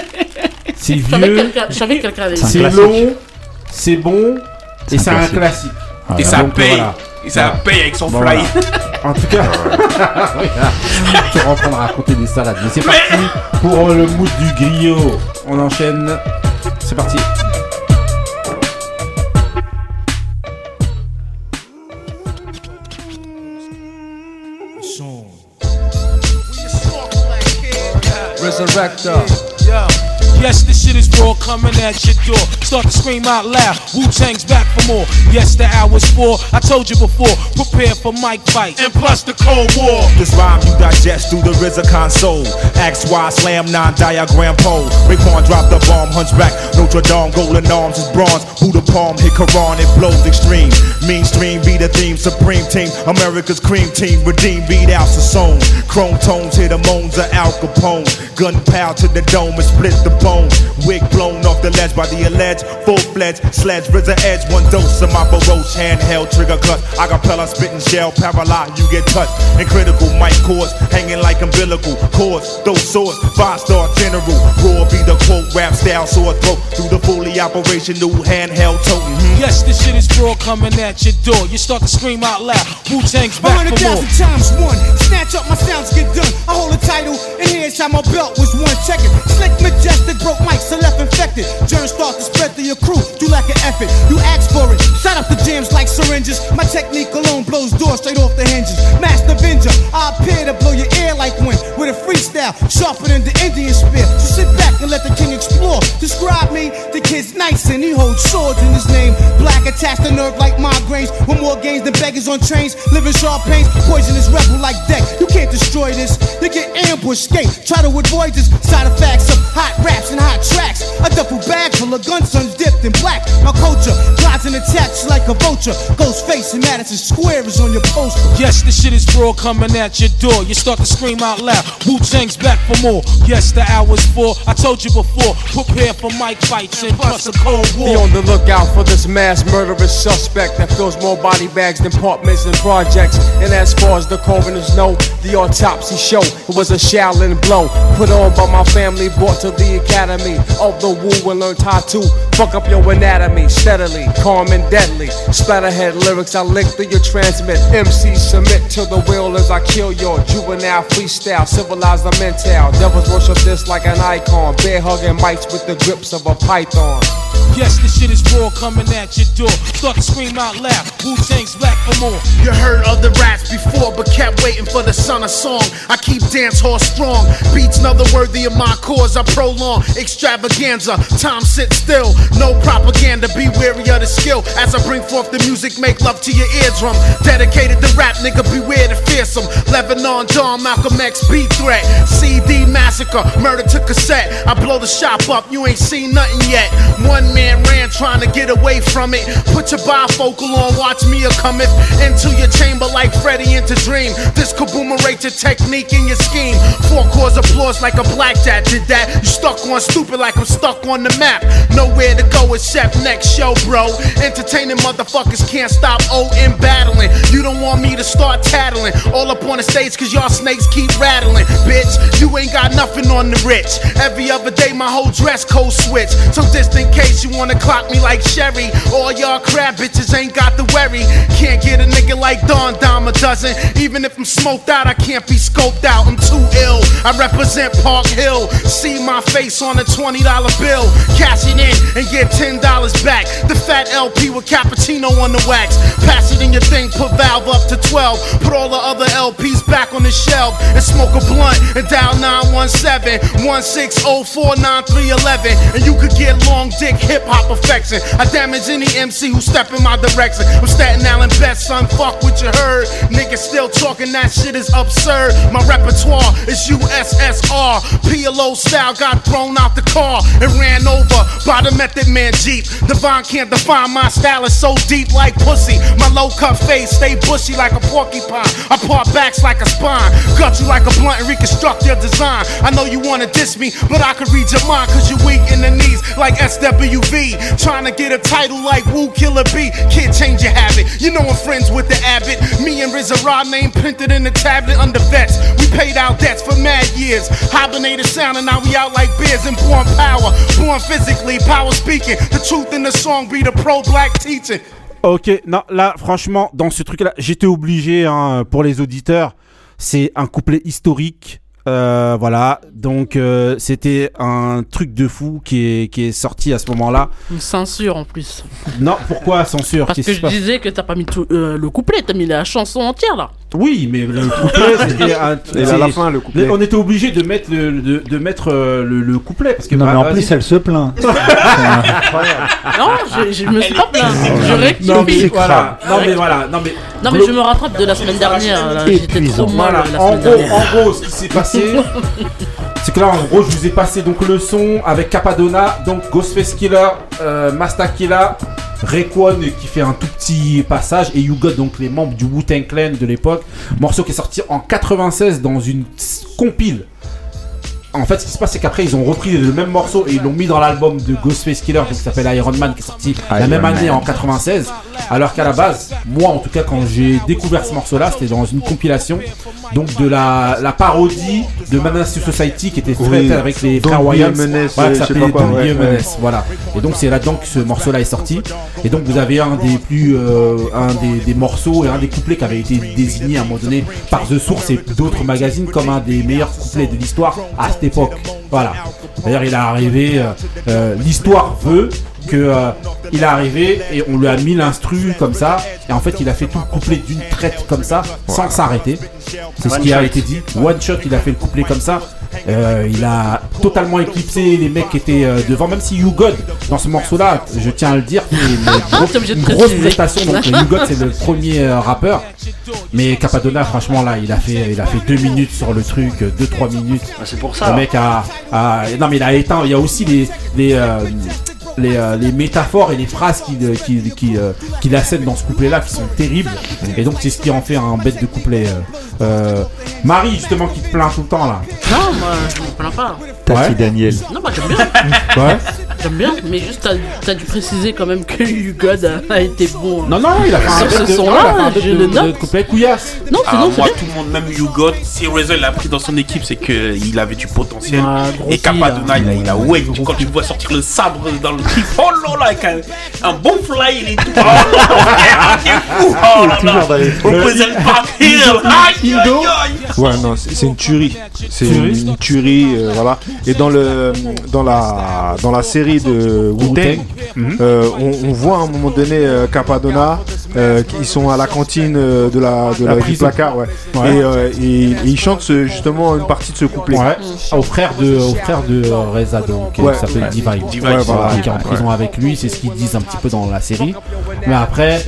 C'est vieux. quelqu'un- je savais que quelqu'un avait C'est long. C'est bon. Et c'est un classique. Et ça Donc, paye. voilà. Et ça Voilà. paye avec son Bon, fly. En tout cas, tu es en train de raconter des salades. Mais c'est parti pour le mood du griot. On enchaîne. C'est parti. Resurrector. Yes, this shit is raw coming at your door. Start to scream out loud. Wu Tang's back for more. Yes, the hour's four. I told you before. Prepare for mic fight. And plus the Cold War. This rhyme you digest through the RZA console. XY slam nine diagram pole. Raekwon drop the bomb, hunchback. Notre Dame, golden arms is bronze. Buddha palm, hit Quran, it blows extreme. Mainstream be the theme, supreme team. America's cream team, redeem beat out the Sassoon. Chrome tones hit the moans of Al Capone. Gunpowder to the dome and split the bone. Wig blown off the ledge by the alleged full fledged sledge. RZA edge, one dose of my baroche handheld trigger cut. I got Acapella spitting shell, paralyzed, you get touched. And critical mic cords hanging like umbilical cords. Those swords, five star general. Raw be the quote, rap style, sore throat. Through the fully operational handheld toting. Mhm. Yes, this shit is raw coming at your door. You start to scream out loud. Wu Tang's back hundred for more. thousand times one. Snatch up my sounds, get done. I hold a title, and here's how my belt was one. It. Slick, majestic, broke mics, so left infected. Germs start to spread through your crew. Do like an effort. You ask for it. Shut up the jams like syringes. My technique alone blows doors straight off the hinges. Master Avenger, I appear to blow your ear like wind with a freestyle sharper than the Indian spear. So sit back and let the king explore. Describe me, the kid's nice and he holds swords in his name. Black attached to nerve like migraines. With more gains than beggars on trains. Living sharp pains, poisonous rebel like deck. You can't destroy this. You get ambushed, skate. Try to avoid this. Side effects of hot raps and hot tracks. A duffel bag full of gun sons dipped in black. My culture glides and attacks like a vulture. Ghost face and Madison Square is on your poster. Yes, this shit is raw coming at your door. You start to scream out loud. Wu Tang's back for more. Yes, the hour's four. I told you before. Prepare for mic fights and plus a cold Be war. on the lookout for this mass murderous suspect that fills more body bags than apartments and projects. And as far as the coroners know, the autopsy show it was a Shaolin blow put on by my family, brought to the academy of the Wu and learned how to fuck up your anatomy steadily, calm and deadly. Splatterhead lyrics I lick through your transmit. MC submit to the will as I kill your juvenile freestyle, civilize the mental. Devils worship this like an icon, bear hugging mics with the grips of a python. Yes, this shit is raw coming at your door. Start to scream out loud. Wu Tang's black for more. You heard other raps before, but kept waiting for the son of song. I keep dance hall strong. Beats another worthy of my cause. I prolong extravaganza. Time sit still. No propaganda. Be wary of the skill. As I bring forth the music, make love to your eardrum. Dedicated to rap, nigga. Beware the fearsome. Lebanon, John, Malcolm X, B threat. CD massacre. Murder to cassette. I blow the shop up. You ain't seen nothing yet. One man ran trying to get away from it. Put your bifocal on. Watch me a cometh into your chamber like Freddy into Dream. This could kaboomerate your technique and your scheme. Four chords applause like a blackjack did that. You stuck on stupid like I'm stuck on the map. Nowhere to go except next show, bro. Entertaining motherfuckers can't stop O in battling. You don't want me to start tattling. All up on the stage cause y'all snakes keep rattling. Bitch, you ain't got nothing on the rich. Every other day my whole dress code switch. So just in case you wanna clock me like Sherry. All y'all crab bitches ain't got the worry. Can't get a nigga like Don Dime a dozen. Even if I'm smoked out, I can't be scoped out. I'm too ill. I represent Park Hill. See my face on a $20 bill. Cash it in and get $10 back. The fat LP with cappuccino on the wax. Pass it in your thing, put valve up to 12. Put all the other LPs back on the shelf and smoke a blunt and dial 917 1604 9311. And you could get long dick hip hop affection. I damage any MC who step in my direction. I'm Staten Island best son, fuck what you heard. Niggas still talking, that shit is absurd. My repertoire is USSR. PLO style got thrown out the car and ran over by the Method Man Jeep. Divine can't define my style, is so deep like pussy. My low cut face stay bushy like a porcupine. I part backs like a spine, gut you like a blunt and reconstruct your design. I know you wanna diss me, but I can read your mind cause you're weak in the knees like SWV. Trying to get a title like Woo Killer B. Can't change your habit. You know I'm friends with the Abbott. Me and RZA Rod name printed in the tablet under vets. We paid out debts for mad years. Hibernated sound and now we out like bears and born power. Born physically, power speaking. The truth in the song be the pro-black teaching. Ok, non, là, franchement, dans ce truc-là, j'étais obligé, hein, pour les auditeurs, c'est un couplet historique Euh, voilà, donc euh, c'était un truc de fou qui est, qui est sorti à ce moment-là. Une censure en plus. Non, pourquoi censure? Parce Qu'est-ce que je disais que t'as pas mis tout, euh, le couplet, t'as mis la chanson entière là. Oui, mais le couplet, c'était un- Et à la fin, le couplet. On était obligé de mettre le, de, de mettre euh, le, le couplet parce que Non, mais bah, en vas-y. plus, elle se plaint. Non, je, je me suis pas plaint. Je rectifie. Non mais voilà, non mais voilà, non mais Non mais je me rattrape de la semaine dernière. J'étais trop molle Voilà, la en semaine gros, dernière. en gros, ce qui s'est passé, c'est que là, en gros, je vous ai passé donc le son avec Capadonna, donc Ghostface Killer, euh, Masta Rayquan qui fait un tout petit passage et You Got, donc les membres du Wu-Tang Clan de l'époque. Morceau qui est sorti en 96 dans une compile. En fait, ce qui se passe, c'est qu'après, ils ont repris le même morceau et ils l'ont mis dans l'album de Ghostface Killer, donc, qui s'appelle Iron Man, qui est sorti la même année Man. en 96. Alors qu'à la base, moi, en tout cas, quand j'ai découvert ce morceau-là, c'était dans une compilation, donc de la, la parodie de Menace to Society, qui était faite Oui. avec les Don't frères Voilà, qui s'appelait Don't ouais, Voilà. Et donc, c'est là-dedans que ce morceau-là est sorti. Et donc, vous avez un des plus, euh, un des, des morceaux et un des couplets qui avait été désigné à un moment donné par The Source et d'autres magazines comme un des meilleurs couplets de l'histoire à cette époque. Voilà. D'ailleurs, il est arrivé, euh, euh, l'histoire veut que euh, il est arrivé et on lui a mis l'instru comme ça. Et en fait il a fait tout le couplet d'une traite comme ça sans s'arrêter. C'est ce qui a été dit. One shot il a fait le couplet comme ça Euh, il a totalement éclipsé les mecs qui étaient euh, devant même si You God dans ce morceau là je tiens à le dire c'est une, une grosse prestation donc You God c'est le premier euh, rappeur mais Capadonna franchement là il a fait il a fait deux minutes sur le truc deux trois minutes Bah, c'est pour ça. le mec a, a- non mais il a éteint. Il y a aussi les les euh, les, euh, les métaphores et les phrases qui qui qui, euh, qu'il assène dans ce couplet là qui sont terribles. Et donc c'est ce qui en fait un bête de couplet. euh. Euh, Marie justement qui te plaint tout le temps là. Non, moi je me plains pas. Tati Ouais. Daniel. Non, moi j'aime bien. Ouais. J'aime bien, mais juste t'as t'as dû préciser quand même que You God a, a été bon. Non non il a fait un bête ce de, son-là, ouais, il a fait un bête je de- le de note. couplet couillasse. Non, Ah, sinon c'est moi, bien. tout le monde, même You Got, si Razor l'a pris dans son équipe, c'est qu'il avait du potentiel. Ah, et Capadonna, fil, il a, il a ouais, tu- quand tu vois sortir le sabre dans le clip, oh là avec un, un bon fly, il est tout. Oh là là, il est fou, oh là là. Represent Park Hill, aïe, aïe, aïe. Ouais, non, c'est une tuerie. C'est une, une tuerie, euh, voilà. Et dans le dans la dans la série de Wu-Tang, Mhm. euh, on, on voit à un moment donné euh, Capadonna, euh, ils sont à la cantine euh, de la de La la, du prison. placard, ouais. Ouais. Et, euh, et- et ils chantent ce- justement une partie de ce couplet. Ouais. Au frère de au frère de Reza donc Ouais. qui s'appelle Ouais. Divine. Divine, Voilà, voilà. En prison avec lui, c'est ce qu'ils disent un petit peu dans la série. Mais après,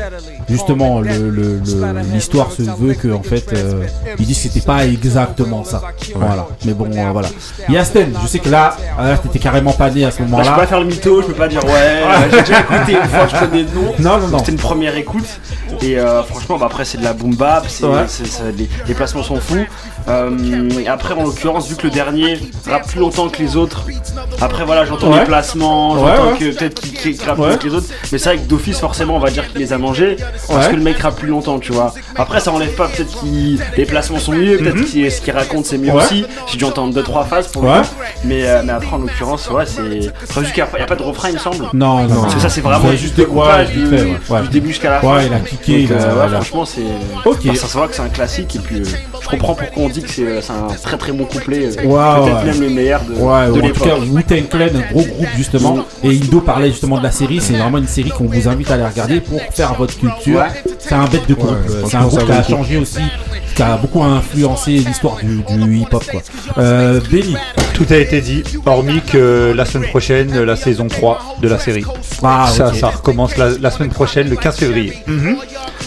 justement, le- le- le- l'histoire se veut que en fait, euh, ils disent que c'était pas exactement ça. Voilà. Mais bon, euh, voilà. Yasten, je sais que là, euh, t'étais carrément pas né à ce Bah, je peux moment-là. pas faire le mytho, je peux pas dire ouais, euh, j'ai déjà écouté une fois, je connais le nom. Non, non, non. C'était une première écoute. Et euh, franchement, bah, après, c'est de la boom bap, Ouais. les, les placements sont fous. Euh, et après, en l'occurrence, vu que le dernier rappe plus longtemps que les autres, après, voilà, j'entends Ouais. les placements, Ouais, j'entends ouais. Que peut-être qu'il, qu'il rappe Ouais. plus que les autres. Mais c'est vrai que d'office, forcément, on va dire qu'il les a mangés parce Ouais. que le mec rappe plus longtemps, tu vois. Après, ça enlève pas, peut-être que les placements sont mieux, peut-être que ce qu'il raconte c'est mieux. Ouais. aussi. J'ai dû entendre 2-3 phases pour Ouais. Mais, euh, mais après, en l'occurrence, ouais, c'est. Vu qu'il n'y a, pas- il y a pas de refrain, il me semble. Non, non. Parce que ça, c'est vraiment Ouais, juste des ouais, coupages du, fait, ouais, ouais. du début jusqu'à la fin. Ouais, il a Donc, il a- euh, ouais, il franchement, c'est. Ok. Enfin, ça se voit que c'est un classique et puis euh, je comprends pourquoi on dit que c'est un très très bon couplet. Ouais, Peut-être ouais. même le meilleur de, Ouais, de en tout l'époque. cas, Wu-Tang Clan, un gros groupe justement. Et Indo parlait justement de la série. C'est vraiment une série qu'on vous invite à aller regarder pour faire votre culture. Ouais. C'est un bête de groupe. Ouais, c'est un groupe qui a changé aussi, qui a beaucoup influencé l'histoire du, du hip-hop. quoi. Euh, Benny. Tout a été dit, hormis que la semaine prochaine, la saison 3 de la série. Ah, ça, ça recommence la, la semaine prochaine, le 15 février.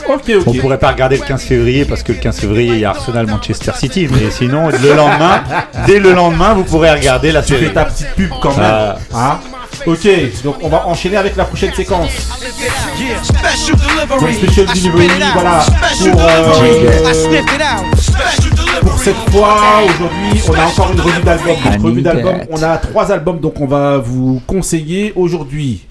Ok, On ok. pourrait pas regarder le 15 février parce que le 15 février, il y a Arsenal Manchester City. Mais sinon, le lendemain, dès le lendemain, vous pourrez regarder la Tu fais série. ta petite pub quand même. Ah. Hein ok, donc on va enchaîner avec la prochaine séquence. Donc Special Delivery, voilà. Pour, euh, pour cette fois, aujourd'hui, on a encore une revue d'album. Donc, revue d'album, on a trois albums, donc on va vous conseiller aujourd'hui.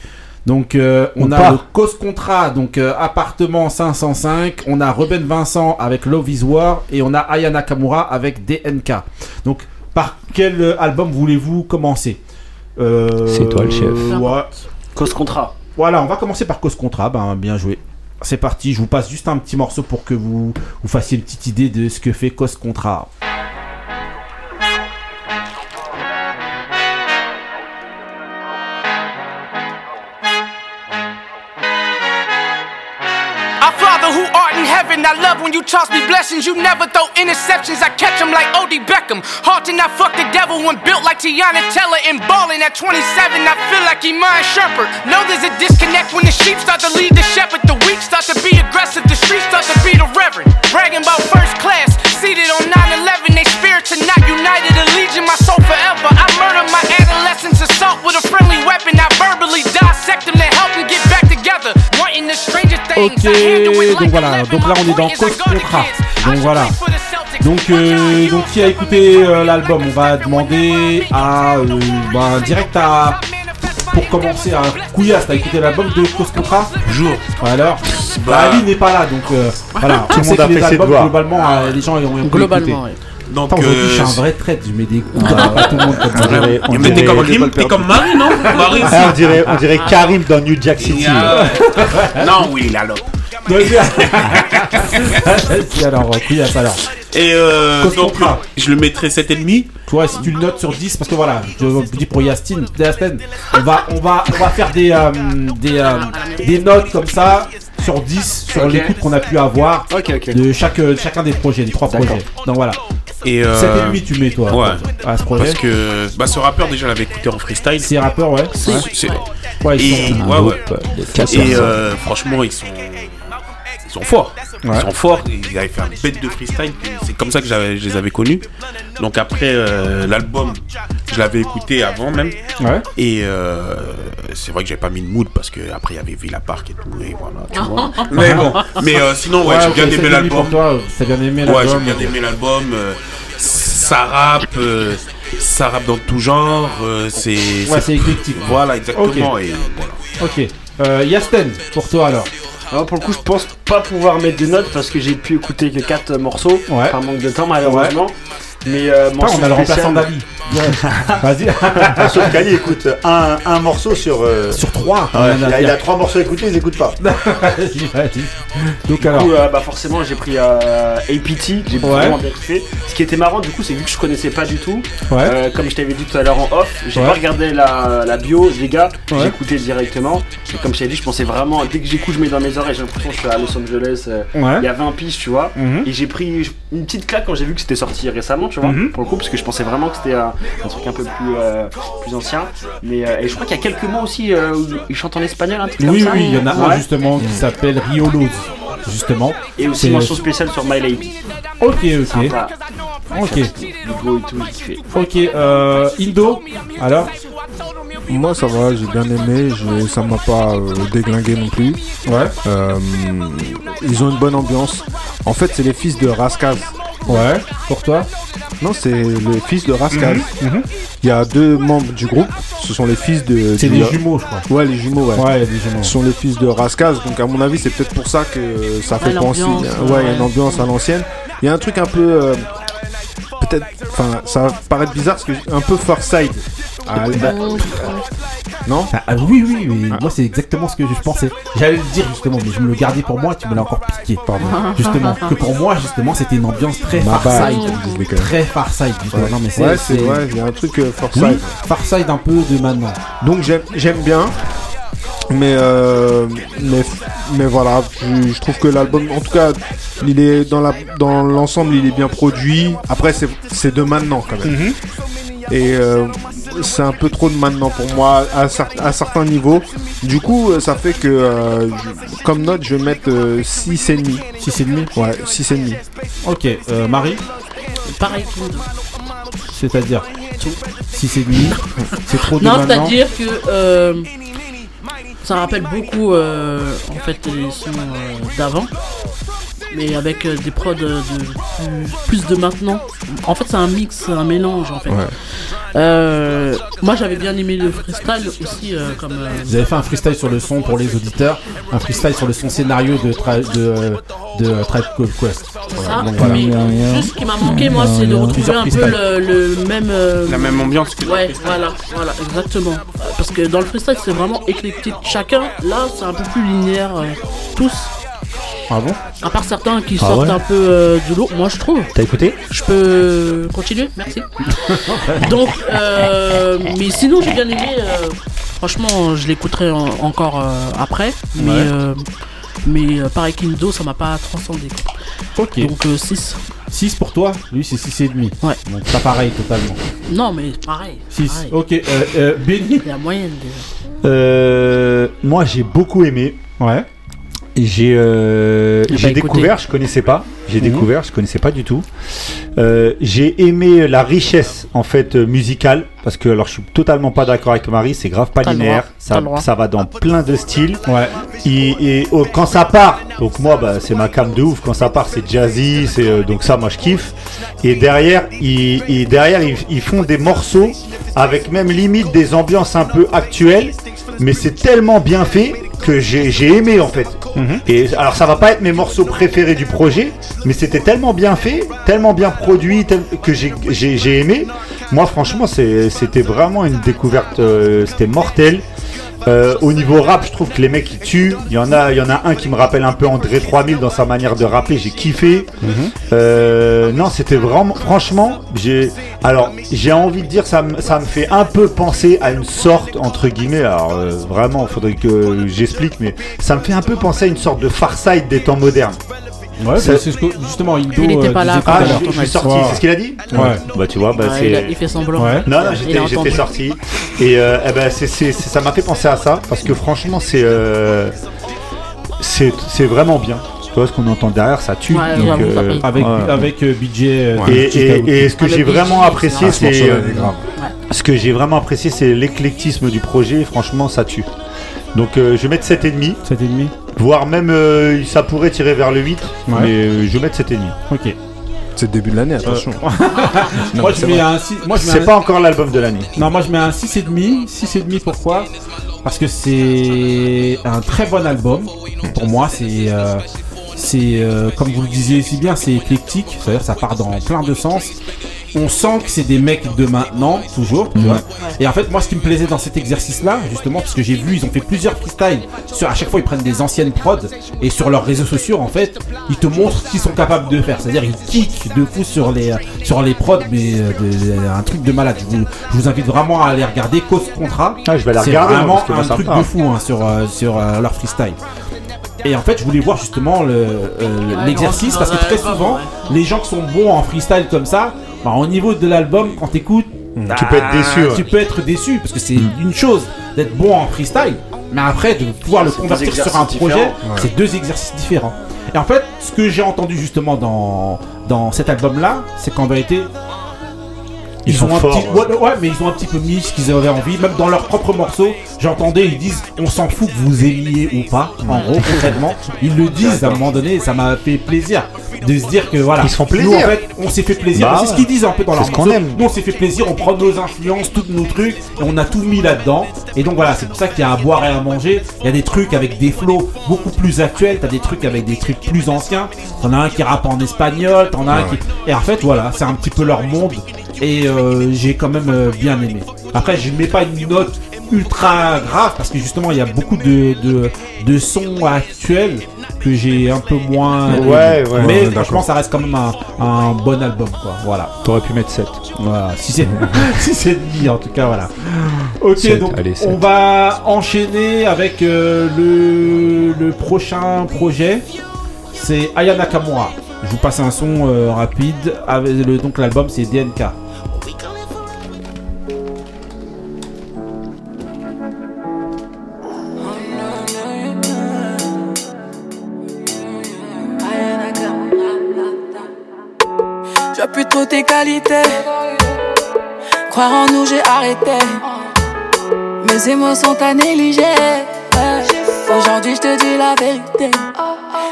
Donc, euh, on a pas. le Cause Contra, donc euh, appartement 505. On a Ruben Vincent avec Love is War et on a Aya Nakamura avec DNK. Donc, par quel euh, album voulez-vous commencer? Euh, C'est toi le chef. Ouais. Cause Contra. Voilà, on va commencer par Cause Contra. Ben, bien joué. C'est parti, je vous passe juste un petit morceau pour que vous, vous fassiez une petite idée de ce que fait Cause Contra. In heaven, I love when you toss me blessings. You never throw interceptions, I catch them like Odie Beckham. Hard to not fuck the devil when built like Tiana Teller and balling at 27. I feel like Iman Shepherd. Know there's a disconnect when the sheep start to lead the shepherd. The weak start to be aggressive, the streets start to be the reverend. Bragging about first class, seated on 9 11. They spirits are not united, a legion, my soul forever. I murder my adolescence, assault with a friendly weapon. I verbally dissect them to help them get back together. Wanting the stranger things. Ok, donc voilà, donc là on est dans Cause Contrat. Donc voilà. Donc, euh, donc qui a écouté euh, l'album On va demander à euh, bah, direct à pour commencer à Couillasse, t'as écouté l'album de Cause Contrat Toujours. Alors, bah, Bah, Ali n'est pas là, donc euh, voilà. Tout le monde a fait ses devoirs. Globalement, euh, les gens ont un peu Globalement, écouté. Donc, Attends, euh, je suis un vrai traite, je mets des coups à, à tout le monde comme dirait- on Mais t'es dirait- comme t'es comme Marie, non Marie, Ah, on dirait, on dirait Karim dans New Jack City. Ah, Non, oui, la lope. Alors, euh, Couillasse, alors. Et euh, donc, Contrat. je le mettrai 7,5. Toi, si tu le notes sur 10, parce que voilà, je vous dis pour Yastin, Yastin, on va, on va, on va faire des, euh, des, euh, des notes comme ça sur 10 sur l'écoute qu'on a pu avoir de chaque, euh, chacun des projets, des trois projets. Donc voilà. Et euh, 7,5 tu mets toi Ouais. à ce projet. Parce que bah, ce rappeur, déjà, l'avait écouté en freestyle. Ces rappeurs, ouais. C'est- c'est- Ouais, ils et, sont- ouais, ouais. casseurs, Et euh, franchement, ils sont, ils sont forts. Ouais. Ils sont forts. Ils avaient fait un bête de freestyle. C'est comme ça que j'avais- je les avais connus. Donc après euh, l'album, je l'avais écouté avant même. Ouais. Et euh, c'est vrai que j'avais pas mis de mood parce que après il y avait Villa Park et tout. Et voilà, tu vois. mais bon, mais euh, sinon ouais, j'ai bien aimé 7,5 l'album. bien aimé Ouais, j'ai bien aimé l'album. ça rappe, euh, ça rappe dans tout genre. euh, c'est Ouais, c'est éclectique. Voilà, exactement. Ok. Et voilà. Ok. Euh, Yasten, pour toi alors. Alors pour le coup, je pense pas pouvoir mettre de notes parce que j'ai pu écouter que 4 morceaux. Ouais. Par manque de temps, malheureusement. Mais euh, Putain, on a le remplaçant d'Ali. Vas-y. Sauf qu'Ali écoute un, un morceau sur. euh, Sur 3. ouais, il, a, il a trois morceaux à écouter, ils écoutent pas. Donc Du alors. coup, euh, bah forcément, j'ai pris euh, APT, j'ai Ouais. vraiment bien kiffé. Ce qui était marrant, du coup, c'est vu que je connaissais pas du tout. Ouais. euh, comme je t'avais dit tout à l'heure en off, j'ai Ouais. pas regardé la, la bio des gars, Ouais. j'ai écouté directement. Et comme je t'avais dit, je pensais vraiment, dès que j'écoute, je mets dans mes oreilles, j'ai l'impression que je suis à Los Angeles. euh, Ouais. Il y a 20 pistes, tu vois. Mhm. Et j'ai pris une petite claque quand j'ai vu que c'était sorti récemment, tu vois, Mhm. pour le coup, parce que je pensais vraiment que c'était un, un truc un peu plus, euh, plus ancien. Mais euh, et je crois qu'il y a quelques mots aussi euh, où il chante en espagnol, un truc Oui, comme ça. oui, il y en a un justement qui s'appelle Riolo. Justement. Et aussi C'est- mention spéciale sur My Lady. Ok, ok. Sympa. Ok. Hugo et tout, j'ai kiffé. Ok, euh, Indo, alors Moi ça va, j'ai bien aimé, je- ça m'a pas euh, déglingué non plus. Ouais. Euh, ils ont une bonne ambiance. En fait, c'est les fils de Raskaz. Ouais, pour toi Non, c'est les fils de Raskaz. Mhm, mhm. Il y a deux membres du groupe, ce sont les fils de. C'est du- des jumeaux, je crois. Ouais, les jumeaux, ouais. Ouais, il y a des jumeaux. Ce sont les fils de Raskaz, donc à mon avis, c'est peut-être pour ça que ça fait penser. l'ambiance, Ouais, il y a une ambiance à l'ancienne. Il y a un truc un peu. euh, peut-être. Enfin, ça va paraître bizarre parce que un peu Farside. Ah, bah, non Ah, ah, oui, oui, mais moi c'est exactement ce que je pensais. J'allais le dire justement, mais je me le gardais pour moi, tu me l'as encore piqué, pardon. Justement, que pour moi justement c'était une ambiance très Ma Farside. Très Farside, justement. Ouais. Non, mais c'est. Ouais, c'est vrai, il y a un truc euh, Farside. Oui, Farside un peu de maintenant. Donc j'aime j'aime bien. Mais, euh, mais, mais voilà, je, je trouve que l'album, en tout cas, il est dans la dans l'ensemble, il est bien produit. Après, c'est c'est de maintenant quand même. Mhm. Et euh, c'est un peu trop de maintenant pour moi à, cer- à certains niveaux. Du coup, euh, ça fait que euh, je- comme note, je vais mettre 6,5. 6,5 Ouais, 6,5. Ok, euh, Marie, Pareil c'est-à-dire 6 et demi, c'est trop de Non, maintenant. c'est-à-dire que euh, ça rappelle beaucoup euh, en fait les sons euh, d'avant, mais avec euh, des prods de, plus, plus de maintenant. En fait, c'est un mix, un mélange en fait. Euh, moi, j'avais bien aimé le freestyle aussi, euh, comme euh, Vous avez fait un freestyle sur le son pour les auditeurs, un freestyle sur le son scénario de tra- de, de Tribe Called Quest. Voilà, ça. donc voilà. Mais juste ce qui m'a manqué, moi, c'est de retrouver Plusieurs un peu le, le même. euh, La même ambiance que le Ouais, freestyle. voilà, voilà, exactement. Parce que dans le freestyle, c'est vraiment éclectique. Chacun, là, c'est un peu plus linéaire. euh, tous. Ah bon À part certains qui Ah sortent ouais un peu euh, du lot, moi je trouve. T'as écouté Je peux continuer? Merci. Donc, euh, mais sinon, j'ai bien aimé. euh, franchement, je l'écouterai en- encore euh, après. Mais Ouais. euh, Mais euh, pareil qu'Indo, ça m'a pas transcendé. Ok. Donc 6. 6 pour toi, lui c'est 6,5. Ouais. Donc pas pareil totalement. Non, mais pareil. 6. pareil. Ok, euh, euh, Benny La moyenne déjà. Euh, moi, j'ai beaucoup aimé. Ouais. J'ai euh, J'ai pas écouté. découvert, je connaissais pas. J'ai Mhm. découvert, je connaissais pas du tout. Euh, j'ai aimé la richesse en fait euh, musicale parce que alors je suis totalement pas d'accord avec Marie, c'est grave pas linéaire, ça, va dans plein de styles. Ouais. Et, et, oh, quand ça part, donc moi bah, c'est ma cam de ouf. Quand ça part, c'est jazzy, c'est euh, donc ça moi je kiffe. Et derrière, ils, et derrière ils, ils font des morceaux avec même limite des ambiances un peu actuelles, mais c'est tellement bien fait que j'ai aimé en fait. Et alors ça va pas être mes morceaux préférés du projet, mais c'était tellement bien fait, tellement bien produit tel- que j'ai aimé. Moi franchement c'était vraiment une découverte, euh, c'était mortel. Euh, au niveau rap, je trouve que les mecs ils tuent. Il y en a, il y en a un qui me rappelle un peu André 3000 dans sa manière de rapper. J'ai kiffé. Euh, non, c'était vraiment, franchement, j'ai, alors j'ai envie de dire ça, me- ça me fait un peu penser à une sorte entre guillemets. Alors euh, vraiment, faudrait que j'explique, mais ça me fait un peu penser à une sorte de Farside des temps modernes. Ouais, c'est ce que justement Indo. Il était euh, pas là Ah, je, suis sorti, c'est ce qu'il a dit Ouais. Bah tu vois, bah Ouais, c'est. il, a- il fait semblant. Ouais. Non, non, Il j'étais, sorti. Et euh, eh ben, ça m'a fait penser à ça. Parce que franchement, c'est, euh, c'est, c'est vraiment bien. Tu vois ce qu'on entend derrière, ça tue. Ouais, Donc, paye. Avec, ouais. avec euh, BJ. euh, Et, et- et ce que Avec j'ai vraiment apprécié, Ah, ce c'est. euh, ce que j'ai vraiment apprécié, c'est l'éclectisme du projet. Franchement, ça tue. Donc, euh, je vais mettre 7,5. 7,5 Voire même, euh, ça pourrait tirer vers le 8. Ouais. Mais euh, je vais mettre 7,5. Ok. C'est le début de l'année, attention. Non, moi je mets un 6. Moi je mets C'est un- pas encore l'album de l'année. Non, moi je mets un 6,5. 6,5 pourquoi? Parce que c'est un très bon album. Pour moi, c'est. euh, c'est euh, comme vous le disiez si bien, c'est éclectique, c'est-à-dire ça part dans plein de sens. On sent que c'est des mecs de maintenant, toujours, tu vois. Et en fait, moi, ce qui me plaisait dans cet exercice-là, justement, parce que j'ai vu, ils ont fait plusieurs freestyles. Sur, à chaque fois, ils prennent des anciennes prods et sur leurs réseaux sociaux, en fait, ils te montrent ce qu'ils sont capables de faire. C'est-à-dire, ils kickent de fou sur les, sur les prods, mais euh, de- un truc de malade. Je vous, je vous invite vraiment à aller regarder Cause Contrat. Ah, je vais la C'est regarder, moi, vraiment parce que moi, un ça me truc parle. de fou hein, sur, euh, sur euh, leur freestyle. Et en fait, je voulais voir justement le, euh, l'exercice parce que très souvent, les gens qui sont bons en freestyle comme ça, bah, au niveau de l'album, quand t'écoutes, Tu peux être déçu, ouais. Tu peux être déçu parce que c'est une chose d'être bon en freestyle, mais après de pouvoir le convertir sur un projet. Ouais. c'est deux exercices différents. Et en fait, ce que j'ai entendu justement dans, dans cet album-là, c'est qu'en vérité, Ils sont ont un forts, petit, ouais. ouais, ouais, mais ils ont un petit peu mis ce qu'ils avaient envie. Même dans leurs propres morceaux, j'entendais, ils disent on s'en fout que vous aimiez ou pas. En gros, concrètement, ils le disent à un moment donné, et ça m'a fait plaisir de se dire que voilà. Ils se font Nous, plaisir. en fait, on s'est fait plaisir. Bah c'est ce qu'ils disent un peu dans C'est leur ce qu'on morceaux. aime. Nous, on s'est fait plaisir, on prend nos influences, tous nos trucs, et on a tout mis là-dedans. Et donc voilà, c'est pour ça qu'il y a à boire et à manger. Il y a des trucs avec des flows beaucoup plus actuels, t'as des trucs avec des trucs plus anciens. T'en as un qui rappe en espagnol, t'en as un qui. Et en fait, voilà, c'est un petit peu leur monde. Et euh, j'ai quand même euh, bien aimé. Après, je mets pas une note ultra grave parce que justement, il y a beaucoup de, de, de sons actuels que j'ai un peu moins. aimé. Ouais, ouais, Mais ouais, franchement, ça reste quand même un, un bon album, quoi. Voilà. T'aurais pu mettre 7. Voilà, si c'est si c'est demi en tout cas voilà. Ok donc allez, on va enchaîner avec euh, le, le prochain projet. C'est Aya Nakamura. Je vous passe un son euh, rapide. Avec le, donc l'album c'est DNK. Mes émotions t'as négligé. Aujourd'hui, je te dis la vérité.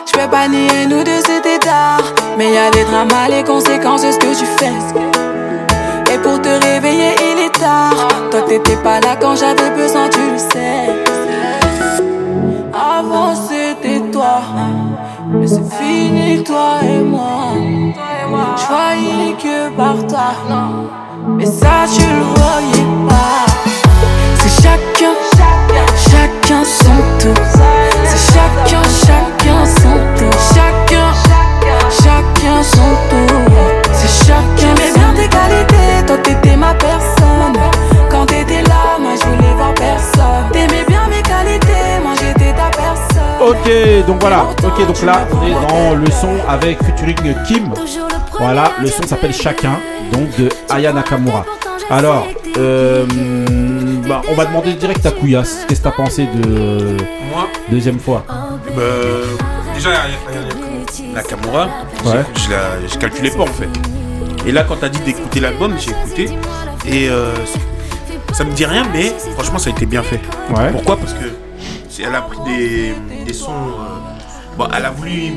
Je peux pas nier nous deux, c'était tard. Mais y a les dramas, les conséquences de ce que tu fais. Et pour te réveiller, il est tard. Toi, t'étais pas là quand j'avais besoin, tu le sais. Avant, c'était toi. Mais c'est fini, toi et moi. Je voyais que par toi. Mais ça, tu le voyais pas. C'est chacun, chacun son tour. C'est chacun, chacun son tour. Chacun, chacun son tour. C'est chacun. J'aimais bien tes qualités, toi t'étais ma personne. Quand t'étais là, moi je voulais voir personne. T'aimais bien mes qualités, moi j'étais ta personne. Ok donc voilà. Ok, donc là, on est dans le son avec featuring Kim. Voilà, le son s'appelle Chacun, donc de Aya Nakamura. Alors, euh, bah, on va demander direct à Kouyas. Qu'est-ce que t'as pensé de Moi deuxième fois Bah, déjà, Nakamura, Ouais. je, la- je calculais pas en fait. Et là, quand t'as dit d'écouter l'album, j'ai écouté. Et euh, ça me dit rien, mais franchement, ça a été bien fait. Ouais. Pourquoi? Parce que elle a pris des, des sons. euh, bon, elle a voulu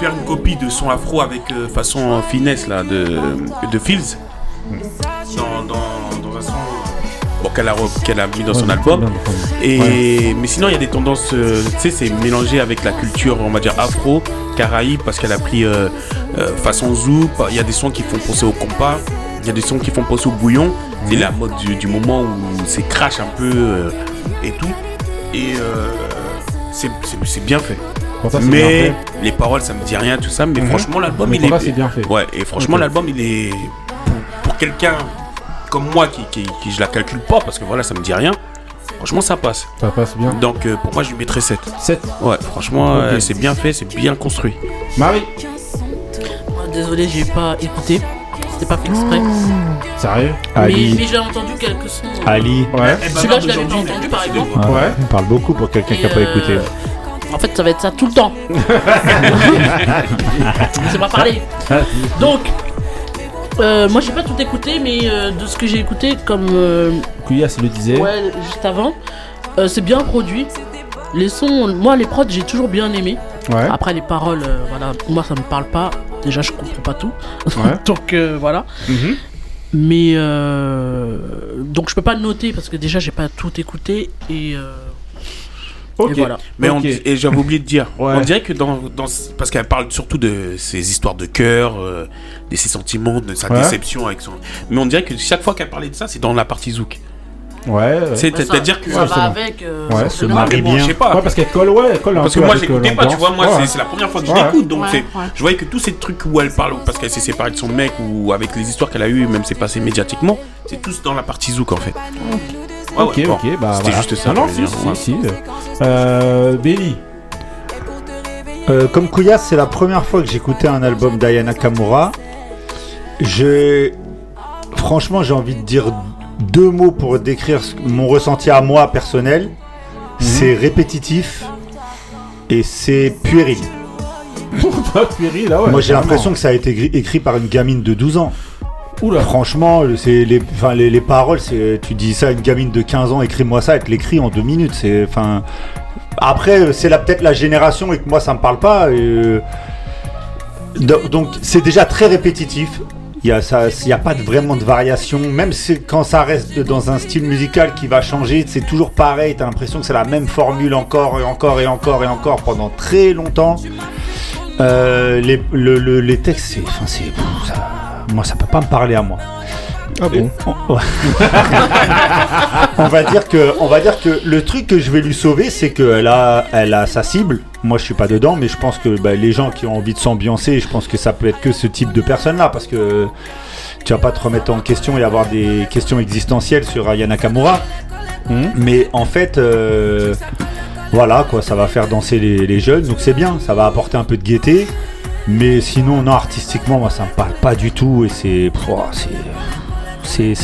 faire une copie de son afro avec euh, façon finesse là, de, de Fields. Dans, dans, dans un son bon, qu'elle a, qu'elle a mis dans son album. Et, Ouais. Mais sinon, il y a des tendances, euh, tu sais, c'est mélangé avec la culture, on va dire, afro, caraïbe, parce qu'elle a pris euh, euh, façon zouk. Il y a des sons qui font penser au compas, il y a des sons qui font penser au bouillon. C'est la mode du, du moment où c'est crash un peu euh, et tout. Et euh, c'est bien fait. Mais fait. les paroles, ça me dit rien, tout ça. Mais Mhm. franchement, l'album, il pour est. c'est bien fait. Ouais, et franchement, l'album, il est. Pour, pour quelqu'un comme moi qui, qui, qui je la calcule pas, parce que voilà, ça me dit rien. Franchement, ça passe. Ça passe bien. Donc, euh, pour moi, je lui mettrais 7. 7 Ouais, franchement, euh, c'est bien fait, c'est bien construit. Marie Moi, Désolé, j'ai pas écouté. C'était pas fait exprès. Sérieux? Mais, Ali. mais j'ai entendu quelques sons. Ali. Ouais. Celui-là, je l'avais pas entendu par exemple. Ouais. On parle beaucoup pour quelqu'un qui n'a pas euh, écouté. En fait, ça va être ça tout le temps. C'est pas parler. Donc, euh, moi j'ai pas tout écouté, mais euh, de ce que j'ai écouté, comme euh, Kouyas le disait. ouais, juste avant, euh, c'est bien produit. Les sons, moi les prods, j'ai toujours bien aimé. Ouais. Après les paroles, euh, voilà, moi ça me parle pas. Déjà, je comprends pas tout. Ouais. donc euh, voilà. Mhm. Mais euh, donc je peux pas le noter parce que déjà j'ai pas tout écouté et, euh, Ok. et voilà. Mais on- et j'avais oublié de dire, Ouais. on dirait que dans, dans parce qu'elle parle surtout de ses histoires de cœur, euh, de ses sentiments, de sa Ouais. déception avec son. Mais on dirait que chaque fois qu'elle parlait de ça, c'est dans la partie zouk. Ouais. C'est- ça- C'est-à-dire que ça va avec. euh, Ouais, se marie bien. je sais pas. Ouais, parce qu'elle colle, ouais, elle colle un Parce que moi euh, j'écoutais pas, tu vois, moi c'est- c'est la première fois que je Ouais. l'écoute, donc Ouais, c'est, ouais. je voyais que tous ces trucs où elle parle, parce qu'elle s'est séparée de son mec ou avec les histoires qu'elle a eues, même c'est passé médiatiquement, c'est tous dans la partie zouk en fait. Ouais, Ok, ouais, bon. ok, bah C'était voilà. juste ça. Non, non, je si, dire, si, ouais. si. Euh. Euh, comme Kouyas, c'est la première fois que j'écoutais un album d'Ayana Kamura. Je... Franchement, j'ai envie de dire deux mots pour décrire mon ressenti à moi personnel. C'est répétitif et c'est puéril. Puéril, là, ouais. moi, j'ai l'impression que ça a été écrit par une gamine de 12 ans. Oula. Franchement, les, paroles, tu dis ça à une gamine de 15 ans, écris-moi ça, elle te l'écrit en deux minutes. Après, c'est peut-être la génération et que moi ça me parle pas. euh, do- donc, c'est déjà très répétitif. Il y a pas vraiment de variation, même quand ça reste dans un style musical qui va changer, c'est toujours pareil. T'as l'impression que c'est la même formule encore et encore et encore et encore pendant très longtemps. Euh, les, le- le- les textes, c'est, moi ça peut pas me parler à moi. Ah bon On, va dire que, on va dire que le truc que je vais lui sauver, c'est qu'elle a, elle a sa cible. Moi, je suis pas dedans, mais je pense que bah, les gens qui ont envie de s'ambiancer, je pense que ça peut être que ce type de personne-là, parce que tu vas pas te remettre en question et avoir des questions existentielles sur Aya Nakamura. Mais en fait, euh, voilà quoi, ça va faire danser les, les jeunes, donc c'est bien, ça va apporter un peu de gaieté. Mais sinon, non, artistiquement, moi, ça me parle pas du tout et c'est, oh,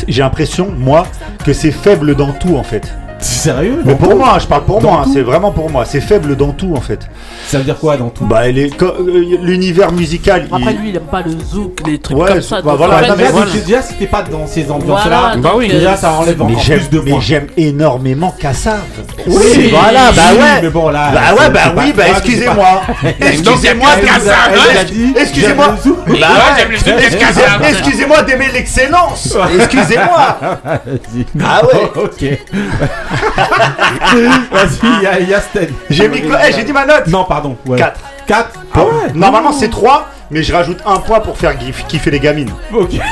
j'ai l'impression, moi, que c'est faible dans tout en fait. Sérieux Mais pour moi, je parle pour Dans moi, hein, c'est vraiment pour moi. C'est faible dans tout en fait. Ça veut dire quoi dans tout? Bah, elle est- quand- euh, l'univers musical. Après, il- lui, il aime pas le zouk, les trucs Ouais, comme ça. bah donc, voilà, en fait, déjà, voilà. si- déjà, si t'es pas dans ces ambiances-là, Voilà, bah donc, oui, euh, déjà ça enlève Mais encore j'aime, plus de mais points. j'aime énormément Kassav. Oui, voilà, bah oui, ouais. mais bon, là, bah c'est- ouais, bah c'est pas oui, bah excusez-moi. Excusez-moi, Kassav. elle nous a ouais. dit, Excusez-moi. j'aime le zouk. Bah Ouais, ouais, j'aime le zouk, excusez- Kassav. Excusez-moi d'aimer l'excellence. Excusez-moi. Vas-y. Ah ouais. ok. Vas-y, y a Sten. J'ai mis quoi Eh, J'ai dit ma note. Non, pardon. Ouais. 4. 4 Ah ouais Normalement, c'est 3, mais je rajoute un point pour faire kiff- kiffer les gamines. Ok. Jean-Luc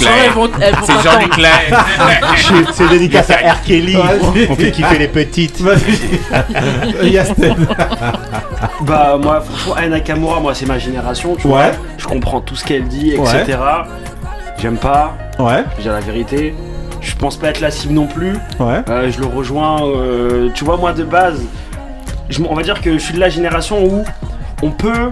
Elles Lahaye. vont- elles vont C'est. Jean-Luc Lahaye. C'est- C'est dédicace à R. Kelly. Vas-y. On fait kiffer les petites. Vas-y. Y a Sten. Bah moi franchement Aya Nakamura moi c'est ma génération tu vois. Ouais. Je comprends tout ce qu'elle dit Ouais. etc. J'aime pas, Ouais. je dis la vérité. Je pense pas être la cible non plus. Ouais. Euh, je le rejoins. euh, tu vois moi de base je- on va dire que je suis de la génération où on peut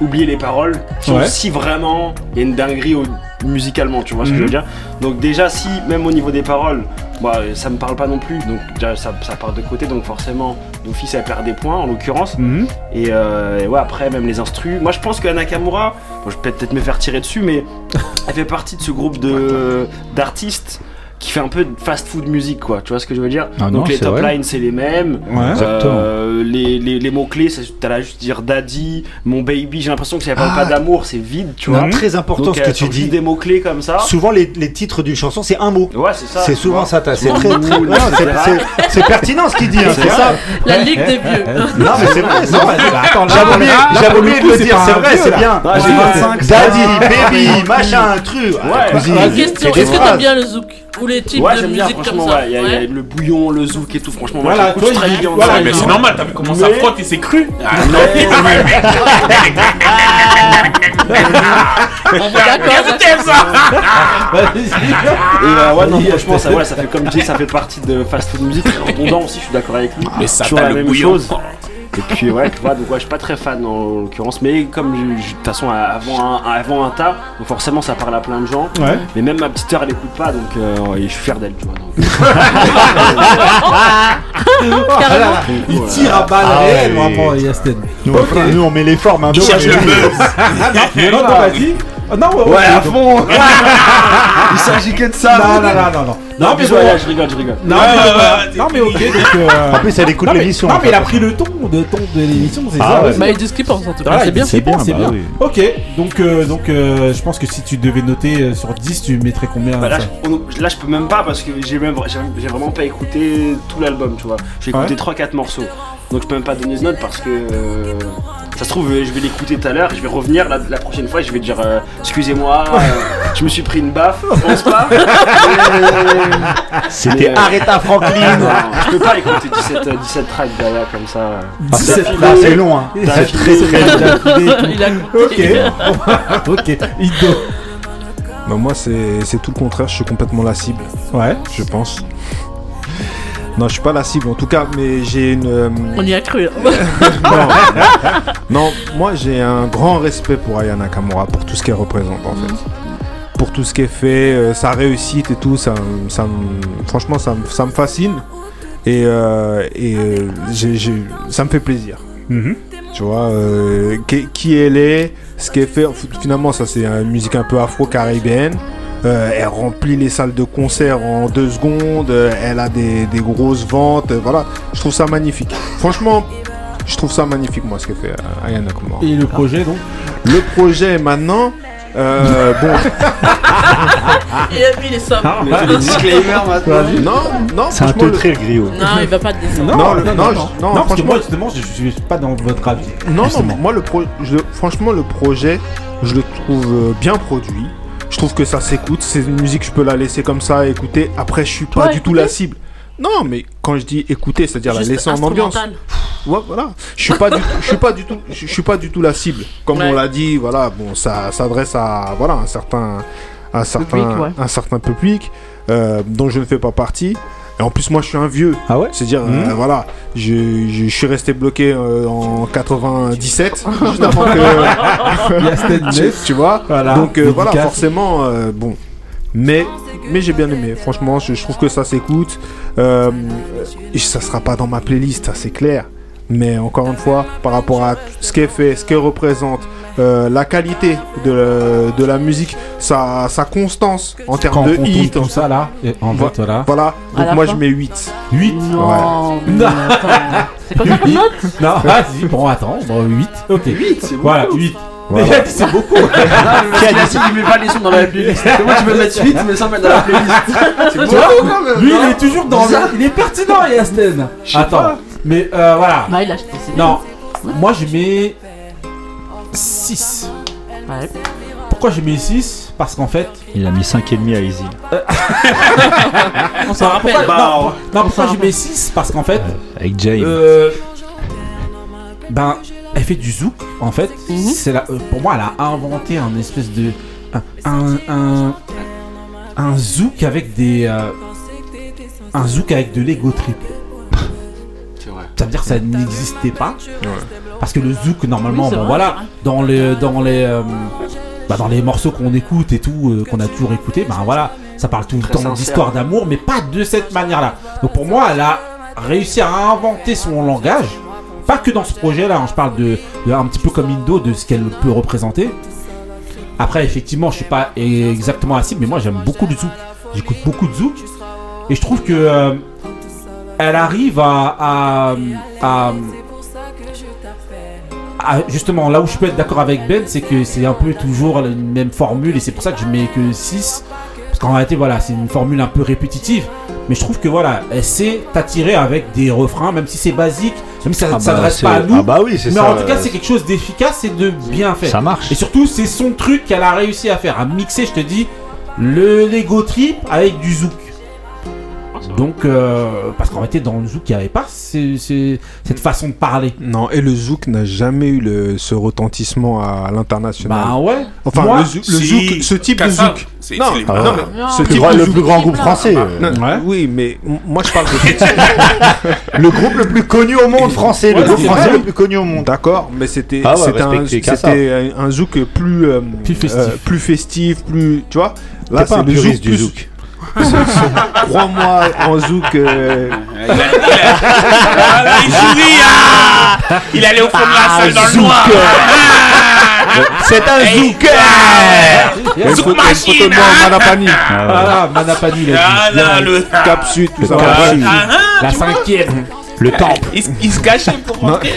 oublier les paroles sauf Ouais. si vraiment il y a une dinguerie au- musicalement, tu vois ce que je veux Mhm. dire. Donc déjà si même au niveau des paroles, bah, ça me parle pas non plus, donc déjà ça, ça part de côté, donc forcément d'office elle perd des points en l'occurrence. Mhm. Et, euh, et ouais après même les instrus. Moi je pense que Nakamura, bon, je vais peut-être me faire tirer dessus, mais elle fait partie de ce groupe de d'artistes qui fait un peu de fast food musique quoi, tu vois ce que je veux dire Ah Donc non, les c'est top vrai. lines c'est les mêmes, Ouais. Euh, les, les, les mots clés, t'as là juste dire daddy, mon baby, j'ai l'impression que ça parle Ah. pas d'amour, c'est vide, tu Non, vois. très important Donc, ce que euh, tu dis. des mots clés comme ça. Souvent, les, les titres d'une chanson, c'est un mot. Ouais, c'est ça. C'est souvent ça, t'as- c'est très, très- cool, c'est- pertinent ce qu'il dit, hein, C'est ça. La ligue des vieux. Non, mais c'est vrai, c'est vrai. J'avais oublié, de le dire, c'est vrai, c'est bien. J'ai Ouais. 25, Daddy, baby, machin, truc. Question, est-ce que t'aimes bien le zouk? Ou les types Ouais, de j'aime bien, musique comme franchement, ça ouais. Il y, a- il y a Ouais. le bouillon, le zouk et tout, franchement. moi, Voilà, j'écoute toi, très bien. voilà, ça. Mais c'est normal, t'as vu comment ça Mais- frotte et c'est cru Ah, Mais- Et euh, ouais, non, franchement, ça, ouais, ça fait comme je dis, ça fait partie de fast food music. Répondant aussi, je suis d'accord avec lui. Mais ça Toujours t'a la le même bouillon. chose. Et puis ouais, tu vois, donc ouais, je suis pas très fan en l'occurrence, mais comme de toute façon avant un, avant un tas, donc forcément ça parle à plein de gens. Ouais. Mais même ma petite sœur elle écoute pas, donc euh, je suis fier d'elle, tu vois. donc. Carrément. Il tire à balles Ah réelles, ouais. vraiment, Yasten. Nous, on- nous, on met les formes un peu. Il cherche le buzz Mais non, t'as pas dit Ah, Non, ouais, Ouais, à fond Il s'agit que de ça Non, non, non, non, non. Non, mais bon. je rigole, je rigole. Non, Ouais, mais, ouais, ouais, non, mais ok, donc. euh, En plus, elle écoute non, mais- l'émission. Non, en mais il a pris le ton de ton de l'émission, c'est Ah ça. ouais. Bah, ils disent ce qu'ils pensent en tout cas, Voilà, c'est bien. C'est bien, c'est bah bien. oui. Ok, donc, euh, donc euh, je pense que si tu devais noter euh, sur 10, tu mettrais combien Bah là, ça je, on- là, je peux même pas parce que j'ai même j'ai j'ai vraiment pas écouté tout l'album, tu vois. J'ai écouté Ouais. 3-4 morceaux. Donc je peux même pas donner de note parce que euh, ça se trouve je vais l'écouter tout à l'heure, je vais revenir la, la prochaine fois et je vais dire euh, excusez-moi, euh, je me suis pris une baffe, je pense pas. C'était euh, Aretha Franklin. Non, je peux pas écouter 17, euh, 17 tracks derrière comme ça. Ah, c'est- long, hein. C'est très très long. Il a Ok, ok, Ido. Bah, moi, c'est c'est tout le contraire. Je suis complètement la cible, Ouais. je pense. Non, je suis pas la cible en tout cas, mais j'ai une. euh, On y a cru. hein. non. Non, moi j'ai un grand respect pour Aya Nakamura, pour tout ce qu'elle représente en fait. Pour tout ce qu'elle fait, euh, sa réussite et tout, ça, me- ça me- franchement ça, me- ça me fascine. Et, euh, et euh, j'ai- j'ai- ça me fait plaisir. Mhm. Tu vois, euh, qui, qui elle est, ce qu'elle fait. Finalement, ça c'est une musique un peu afro-caribéenne. Euh, elle remplit les salles de concert en deux secondes. euh, elle a des, des grosses ventes. euh, voilà, je trouve ça magnifique. Franchement, je trouve ça magnifique, moi, ce qu'elle fait, euh, Aya Nakamura. Et le projet donc? Le projet maintenant, euh, bon, Il a mis les sommes. Ah, Mais les disclaimers maintenant. non, non, C'est un franchement, le- teutré, le griot. Non, il va pas te descendre. Non, le- non, non, non, non, non, parce que franchement- moi justement, je je suis pas dans votre avis. Non, non, moi le pro, je- franchement le projet, je le trouve bien produit. Je trouve que ça s'écoute. C'est une musique, je peux la laisser comme ça, écouter. Après, je suis pas du tout la cible. Non, mais quand je dis écouter, c'est-à-dire la laisser en ambiance. Ouais, voilà. Je suis pas du, tout- je suis pas du tout, je je suis pas du tout la cible. Comme Ouais. on l'a dit, voilà, bon, ça s'adresse à, voilà, un certain, un certain, Public, ouais. un certain public euh, dont je ne fais pas partie. Et en plus, moi, je suis un vieux. Ah ouais C'est-à-dire, euh, Mhm. voilà, je, je, je suis resté bloqué euh, en 97, juste avant que. Tu, vois Voilà, Donc, euh, voilà, forcément, euh, bon. Mais, mais j'ai bien aimé. Franchement, je, je trouve que ça s'écoute. Euh, et ça sera pas dans ma playlist, ça c'est clair. Mais encore une fois, par rapport à ce qu'elle fait, ce qu'elle représente, euh, la qualité de, de la musique, sa, sa constance en termes on de tourne hit. tout ça là, et en Vo- fait voilà. Voilà, donc moi fin je mets 8. 8 Non, mais attends. C'est comme ça qu'on note Non, vas-y, bon attends, bon 8. Ok. 8, c'est Voilà, 8. Voilà. c'est beaucoup. Qui a dit ça Il met pas les sons dans la playlist? Comment tu peux mettre 8 mais sans mettre dans la playlist? C'est Tu beaucoup quand même. Lui, non il est toujours dans le. Il est pertinent, Yasten. Attends, pas. Mais euh, voilà. Bah, il a acheté ses Non, moi je mets 6. Ouais. Pourquoi j'ai mis 6 Parce qu'en fait. Il a mis 5,5 à Easy. On s'en rappelle. Pourquoi, Bah, non, non, pourquoi j'ai mis 6 Parce qu'en fait. Avec James. Euh, ben, elle fait du zouk, en fait. Mhm. C'est la, euh, pour moi, elle a inventé un espèce de. Un. Un, un, un zouk avec des. euh, un zouk avec de l'ego trip. Ça veut dire que ça n'existait pas. Parce que le zouk, normalement, Oui, bon, vrai, voilà, dans les, dans les, euh, bah, dans les morceaux qu'on écoute et tout, euh, qu'on a toujours écouté, ben voilà, ça parle tout le Très temps d'histoire d'amour, mais pas de cette manière-là. Donc pour moi, elle a réussi à inventer son langage, pas que dans ce projet-là. hein, je parle de, de un petit peu comme Indo, de ce qu'elle peut représenter. Après, effectivement, je suis pas exactement cible, mais moi j'aime beaucoup le zouk. J'écoute beaucoup de zouk. Et je trouve que euh, elle arrive à, à, à- à- justement là où je peux être d'accord avec Ben, c'est que c'est un peu toujours la même formule et c'est pour ça que je mets que 6. Parce qu'en réalité, voilà, c'est une formule un peu répétitive. Mais je trouve que voilà, elle sait t'attirer avec des refrains, même si c'est basique, même si ça Ah ne bah, s'adresse c'est- pas à nous. ah bah oui, mais ça, en tout cas, euh, c'est quelque chose d'efficace et de bien fait. Ça marche. Et surtout, c'est son truc qu'elle a réussi à faire, à mixer, je te dis, le Lego Trip avec du zouk. Donc, euh, parce qu'en réalité, dans le zouk, il n'y avait pas ces- ces- cette façon de parler. Non, et le zouk n'a jamais eu le- ce retentissement à l'international. Bah ouais. Enfin, Moi, le, zouk- le si, zouk, ce type de zouk. c'est- Non, c'est les non, meilleurs. mais Non. ce Le type grand- de le zouk- plus grand groupe français. euh, Non, Ouais. Oui, mais moi je parle de. Le groupe le plus connu au monde français. Ouais, le groupe c'est français vrai. le plus connu au monde. D'accord, mais c'était Ah ouais, c'était un, c'était zouk plus euh, Plus festif. euh, plus festif, plus tu vois. T'es pas un le du plus- zouk. Crois-moi, en zouk. euh, Il, a- il a- Voilà, il sourit, ah Il allait au fond de la salle dans le noir. C'est un zouker Zouk machine, hein. Manapani. Voilà, Manapani, il a Ah dit. là, le... Cap Sud, tout ça. Cap Ouais. Sud. Ah, ah, La cinquième. Le temple. il, il se cachait pour rentrer.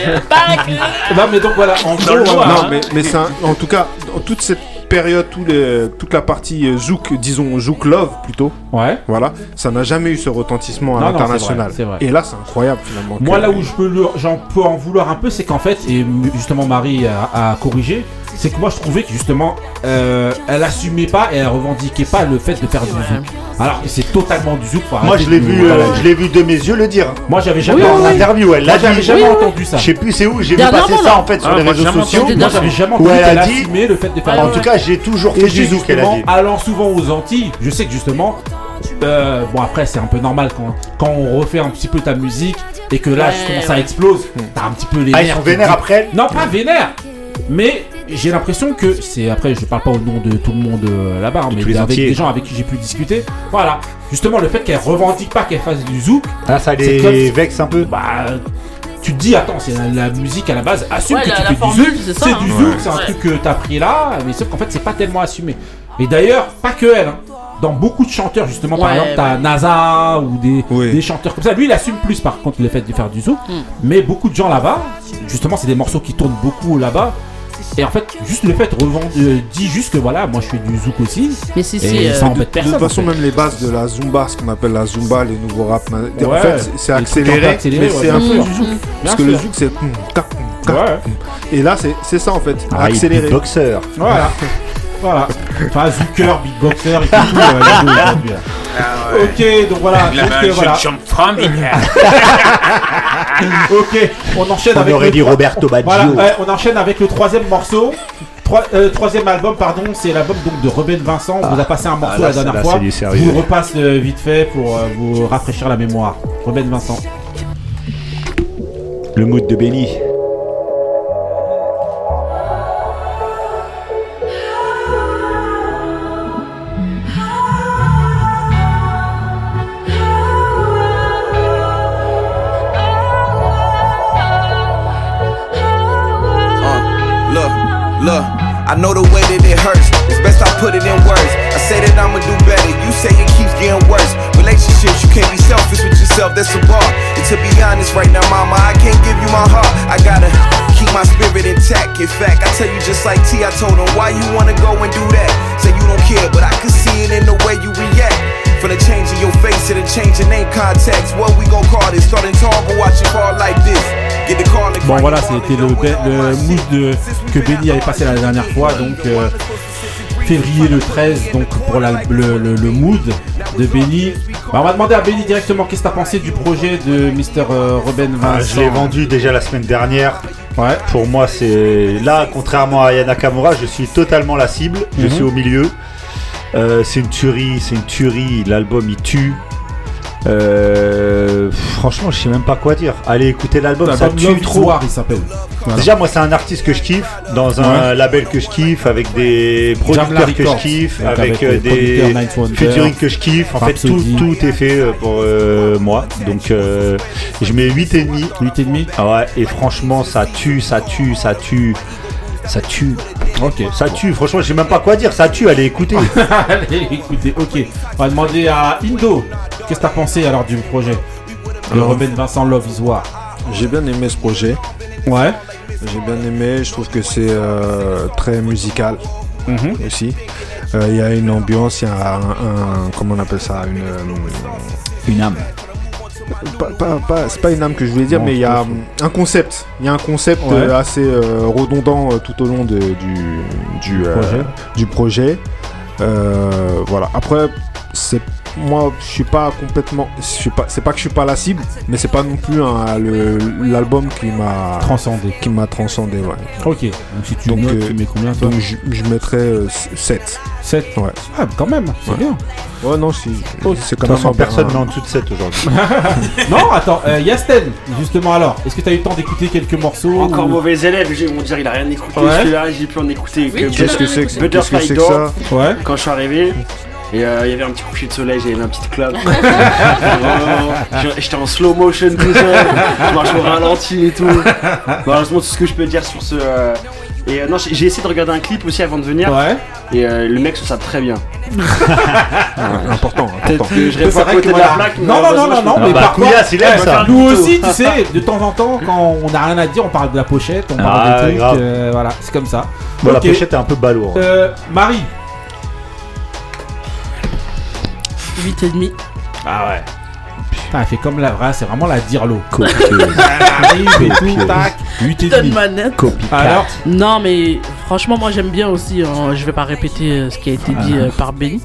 Non, mais donc voilà, en gros. Non, mais, mais c'est un- en tout cas, dans toute cette période, tout les- toute la partie euh, zouk, disons zouk love plutôt, Ouais. voilà, ça n'a jamais eu ce retentissement à l'international. Et là, c'est incroyable finalement. Moi, que- là où je peux j'en peux en vouloir un peu, c'est qu'en fait, et justement Marie a, a corrigé, c'est que moi je trouvais que justement, euh, elle assumait pas et elle revendiquait pas le fait de faire du zouk. Alors que c'est totalement du zouk. faut Moi, arrêter je l'ai de- vu, voilà. euh, je l'ai vu de mes yeux le dire. Moi, j'avais jamais en entendu. interview, elle Moi, l'a j'avais dit. jamais Oui, oui. entendu ça. Je sais plus c'est où, j'ai vu Dernièrement, passer ça en fait sur Ah, les moi, réseaux jamais sociaux. entendu. Moi, j'avais jamais entendu elle qu'elle a dit- assumait le fait de faire du En zouk. tout cas, j'ai toujours fait du zouk, elle a justement, dit. allant souvent aux Antilles, je sais que justement, euh, bon après c'est un peu normal quand, quand on refait un petit peu ta musique et que là Ouais, justement ça ouais. explose, t'as un petit peu les Ah, ils nerfs sont qui vénères te- après elle Non pas vénère, mais j'ai l'impression que c'est après je parle pas au nom de tout le monde euh, là-bas, hein, mais tous les avec des gens avec qui j'ai pu discuter. Voilà, justement le fait qu'elle revendique pas qu'elle fasse du zouk, Ah, ça C'est comme les si- vexe un peu. bah tu te dis attends c'est la, la musique à la base assume Ouais, que la- tu la fais formule, du zouk c'est ça, c'est hein. du Ouais. zouk c'est un Ouais. truc que t'as pris là mais sauf qu'en fait c'est pas tellement assumé et d'ailleurs pas que elle hein. Dans beaucoup de chanteurs justement par Ouais, exemple t'as ouais. NASA ou des, Oui. des chanteurs comme ça lui il assume plus par contre le fait de faire du zouk Mm. mais beaucoup de gens là-bas justement c'est des morceaux qui tournent beaucoup là-bas et en fait juste le fait revend euh, dit juste que voilà moi je fais du zouk aussi Mais si, et si. euh, ça De, embête de personne toute façon, en fait. même les bases de la Zumba, ce qu'on appelle la Zumba, les nouveaux rap, en fait, c'est- accéléré, accélérés, mais ouais, c'est un peu du zouk. Parce que le zouk, c'est. Et là, c'est c'est ça en fait, Ah, accéléré. boxeur. Voilà. voilà. Enfin, Zucker, Big Boxer et tout. euh, les deux, aujourd'hui, là. Ok, donc voilà. Il donc, euh, voilà. Ok, on enchaîne On avec. aurait le dit trois- Roberto Baggio. Voilà, ouais, on enchaîne avec le troisième morceau. Trois- euh, troisième album, pardon, c'est l'album donc de Ruben Vincent. On vous a passé un morceau Ah, là, la dernière là, fois. c'est du Je sérieux. vous le repasse euh, vite fait pour euh, vous rafraîchir la mémoire. Ruben Vincent. Le mood de Benny. I know the way that it hurts. It's best I put it in words. I say that I'ma do better. You say it keeps getting worse. Relationships, you can't be selfish with yourself. That's a bar. And to be honest, right now, mama, I can't give you my heart. I gotta keep my spirit intact. In fact, I tell you just like T, I told him, why you wanna go and do that? Say you don't care, but I can see it in the way you react. From the change in your face to the change in name contacts. What we gon' call this? Starting tall, but watching fall like this. Get the call and Bon voilà, c'était le, le mood de, que Benny avait passé la dernière fois, donc euh, février le 13, donc pour la- le, le- le mood de Benny. Bah, on va demander à Benny directement qu'est-ce que t'as pensé du projet de Mr. euh, Ah, Vincent. je l'ai vendu déjà la semaine dernière. Ouais. Pour moi, c'est là, contrairement à Yana Kamura, je suis totalement la cible. Je Mhm. suis au milieu. Euh, c'est une tuerie, c'est une tuerie. L'album il tue. Euh, franchement, je sais même pas quoi dire. Allez écouter l'album, ça tue trop. War, il s'appelle. Voilà. Déjà, moi, c'est un artiste que je kiffe, dans un Ouais. label que je kiffe, avec des producteurs que je kiffe, avec, avec euh, les des featuring que je kiffe. En fait, tout, est fait euh, pour euh, moi. Donc, euh, je mets 8,5. 8,5 Ah ouais, et franchement, ça tue, ça tue, ça tue. Ça tue. Ok. Ça tue, franchement, je sais même pas quoi dire. Ça tue, allez écouter. Allez, écoutez, ok. On va demander à Indo. Qu'est-ce que t'as pensé alors du projet Le Ruben Vincent Love is War. J'ai bien aimé ce projet. Ouais. J'ai bien aimé. Je trouve que c'est euh, très musical Mhm. aussi. Euh, Il y a une ambiance, il y a un, un- comment on appelle ça, une euh, Une âme. pas, pas- pas- c'est pas une âme que je voulais dire, Non, mais il y a un concept. Il y a un concept Ouais. assez redondant tout au long de- du, du, projet. du projet. Voilà. Après, c'est moi, je suis pas complètement. Je suis pas. C'est pas que je suis pas la cible, mais c'est pas non plus l'album qui m'a Transcendé. qui m'a transcendé. Ouais. Ok. Donc si tu Donc, notes, euh, tu mets combien toi Donc je, je mettrais euh, 7. 7 Ouais. Ah, quand même, c'est Ouais. bien. Ouais, non, si. C'est De quand même façon, personne un- n'est en dessous de 7 aujourd'hui. non, attends, euh, Yasten, justement alors, est-ce que t'as eu le temps d'écouter quelques morceaux Encore ou- mauvais élève, ils vont dire il a rien écouté. Ouais. Celui-là, j'ai pu en écouter. Oui, tu Qu'est-ce que c'est que, qu'est-ce Butterfly que, c'est que ça Ouais. Quand je suis arrivé, et euh, il y avait un petit coucher de soleil, j'avais un petit club. Vraiment, je- J'étais en slow motion tout seul, je marche au ralenti et tout. Malheureusement, tout ce que je peux dire sur ce. euh, Et euh, non, j'ai essayé de regarder un clip aussi avant de venir. Ouais. Et euh, le mec se sape très bien. Ouais, Important, Peut-être important. que je réponds C'est à vrai côté que de la plaque. Non, non, non, non, non, mais pas. par contre. Nous aussi, tu sais, de temps en temps, quand on n'a rien à dire, on parle de la pochette, on parle Ah, des trucs, euh, voilà, c'est comme ça. Bon, la pochette est un peu balourd. Euh, Marie. 8 et demi. Ah ouais. Putain, elle fait comme la vraie, c'est vraiment la dirlo. Copieuse. Elle arrive et tout, tac, 8 et Donne demi. manette. Copycat. Alors, Non, mais franchement, moi j'aime bien aussi. hein, je vais pas répéter euh, ce qui a été dit euh, par Benny.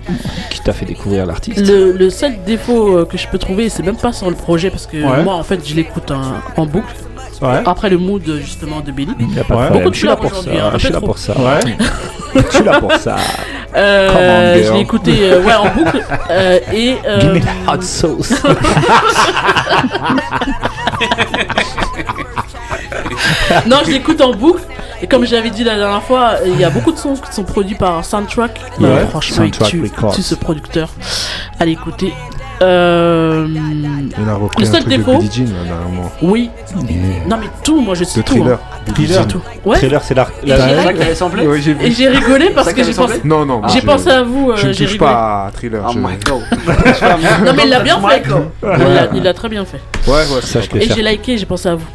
Qui t'a fait découvrir l'artiste Le, le seul défaut euh, que je peux trouver, c'est même pas sur le projet parce que Ouais. moi en fait je l'écoute en, en boucle. Ouais. Après le mood justement de Benny. Y a pas Ouais. de Beaucoup de Je suis là fleurs pour ça. aujourd'hui, hein, un Je suis là pour ça. Ouais. Je suis là pour ça. Euh, je l'ai écouté euh, ouais, en boucle euh, et euh, Give me the hot sauce. non je l'écoute en boucle et comme j'avais dit la dernière fois il y a beaucoup de sons qui sont produits par Soundtrack Ouais. Euh, franchement il Soundtrack Records. tue ce producteur à l'écouter euh, Il a repris Le un seul truc défaut- de Billie Jean là, dernièrement. oui non mais tout moi je sais De tout thriller. Billie Jean. tout ouais Trailer, c'est la. Et la- j'ai- et rigolé parce que j'ai pensé Non, non. j'ai pensé à vous euh, Je ne j'ai touche rigolé pas à thriller. Oh je- my god. non mais il l'a bien fait il l'a- très bien fait Ouais, ouais, et j'ai liké j'ai pensé à vous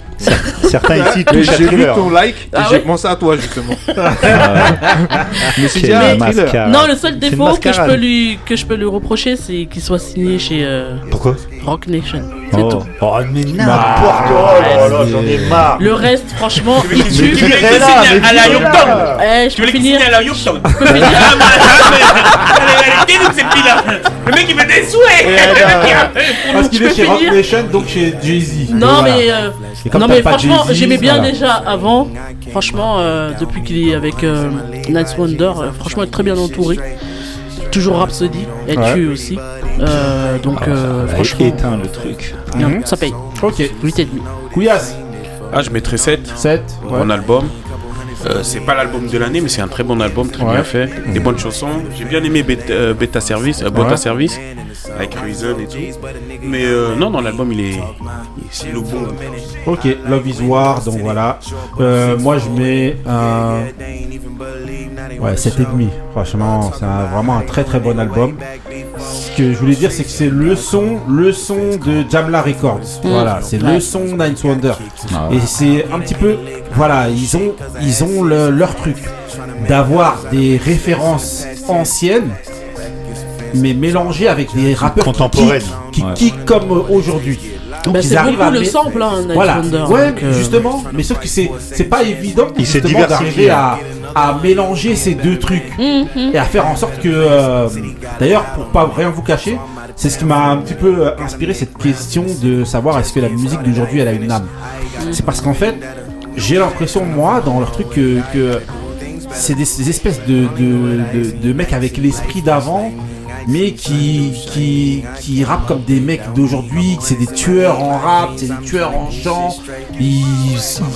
Certains ici touchent à j'ai vu ton like et Ah j'ai ouais pensé à toi justement. Thriller. non le seul défaut que je peux lui que je peux lui reprocher c'est qu'il soit signé chez euh, Pourquoi? Rock Nation. C'est Oh, tout. Oh mais n'importe quoi. Oh là là, j'en ai marre. le reste franchement il Mais tue. qui est là, mais à la là. Eh, Tu veux les finir. signer à la Youngstown je peux finir. Ah, ah, Elle est quelle cette fille-là. Le mec il fait des souhaits. Là, a- Parce qu'il est chez Rock Nation, donc chez Jay-Z. non mais euh, non mais franchement j'aimais bien déjà avant. Franchement euh, depuis qu'il est avec euh, Night Wonder franchement il est très bien entouré toujours Rhapsody elle Ouais. tue aussi Euh, donc euh, Elle a franchement éteint le truc. non, Mhm. ça paye Ok. 8 et demi Couillasse. Ah, je mettrais 7. 7. Bon album. Euh, c'est pas l'album de l'année, mais c'est un très bon album, très Ouais. bien fait. Des bonnes chansons. J'ai bien aimé Beta, euh, Beta Service, euh, Bota Ouais. Service, avec Reason et tout. Mais euh, non, non, l'album il est, c'est le bon. Ok, Love is War, donc voilà. Euh, moi je mets un. Ouais, 7,5. Franchement, c'est vraiment un très très bon album. Ce que je voulais dire, c'est que c'est le son, le son de Jamla Records. Voilà, c'est le son Ninth Wonder. Ah Et c'est un petit peu. Voilà, ils ont, ils ont le- leur truc d'avoir des références anciennes, mais mélangées avec des rappeurs qui Contemporaines. kick- qui Ouais. kick comme aujourd'hui. Donc Bah, ils arrivent beaucoup à le sample hein, Night voilà, Wonder, ouais, donc, euh, justement, mais sauf que c'est c'est pas évident justement diversifié. d'arriver à, à mélanger ces deux trucs Mhm. et à faire en sorte que, euh, d'ailleurs, pour pas rien vous cacher, c'est ce qui m'a un petit peu euh, inspiré cette question de savoir est-ce que la musique d'aujourd'hui elle a une âme. C'est parce qu'en fait, j'ai l'impression moi dans leur truc que, que c'est des, ces espèces de, de, de- de mecs avec l'esprit d'avant mais qui, qui, qui rappent comme des mecs d'aujourd'hui, c'est des tueurs en rap, c'est des tueurs en chant, ils,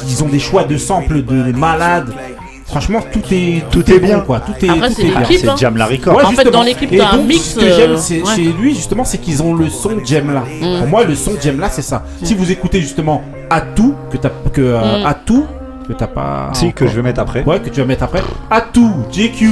ils ont des choix de samples de malades. Franchement, tout est tout, est, bien quoi. Tout est, Après, tout c'est est bien. l'équipe, hein. Jamla Records. Ouais, En fait, justement. dans l'équipe, t'as un mix, Ce que j'aime euh, c'est- ouais. chez lui, justement, c'est qu'ils ont le son Jamla. Mm. Pour moi, le son Jamla, c'est ça. Si vous écoutez justement Atou, que t'as que euh, Mm. Atou, que t'as pas. Si, que encore. je vais mettre après. Ouais, que tu vas mettre après. Atou, JQ.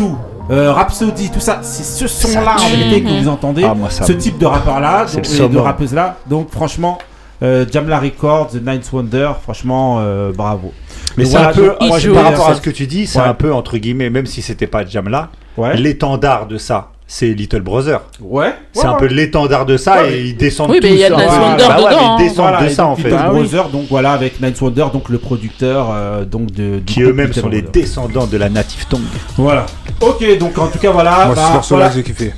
euh, Rhapsody, tout ça, c'est ce son-là en vérité que vous entendez, Ah, moi, ça ce me- type de rappeur-là, C'est donc, le et de summum. rappeuse-là. Donc franchement, euh, Jamla Records, The Ninth Wonder, franchement, euh, bravo. Mais Donc c'est voilà, un peu, donc, moi, il par rapport à ce que tu dis, c'est Ouais. un peu entre guillemets, même si c'était pas Jamla, Ouais. l'étendard de ça, c'est Little Brother. Ouais. C'est Ouais, un ouais. peu l'étendard de ça Ouais. et ils descendent Oui, mais tous il y a Voilà. Wonder Bah ouais, dedans, mais hein. ils descendent Voilà, de ça en fait. Little oui. Brother, donc voilà, avec Ninth Wonder, donc le producteur, euh, donc de. Qui eux-mêmes sont les Brother. descendants de la Native Tongue. Voilà. Ok, donc en tout cas, voilà. Moi, bah, ce morceau-là voilà. j'ai kiffé.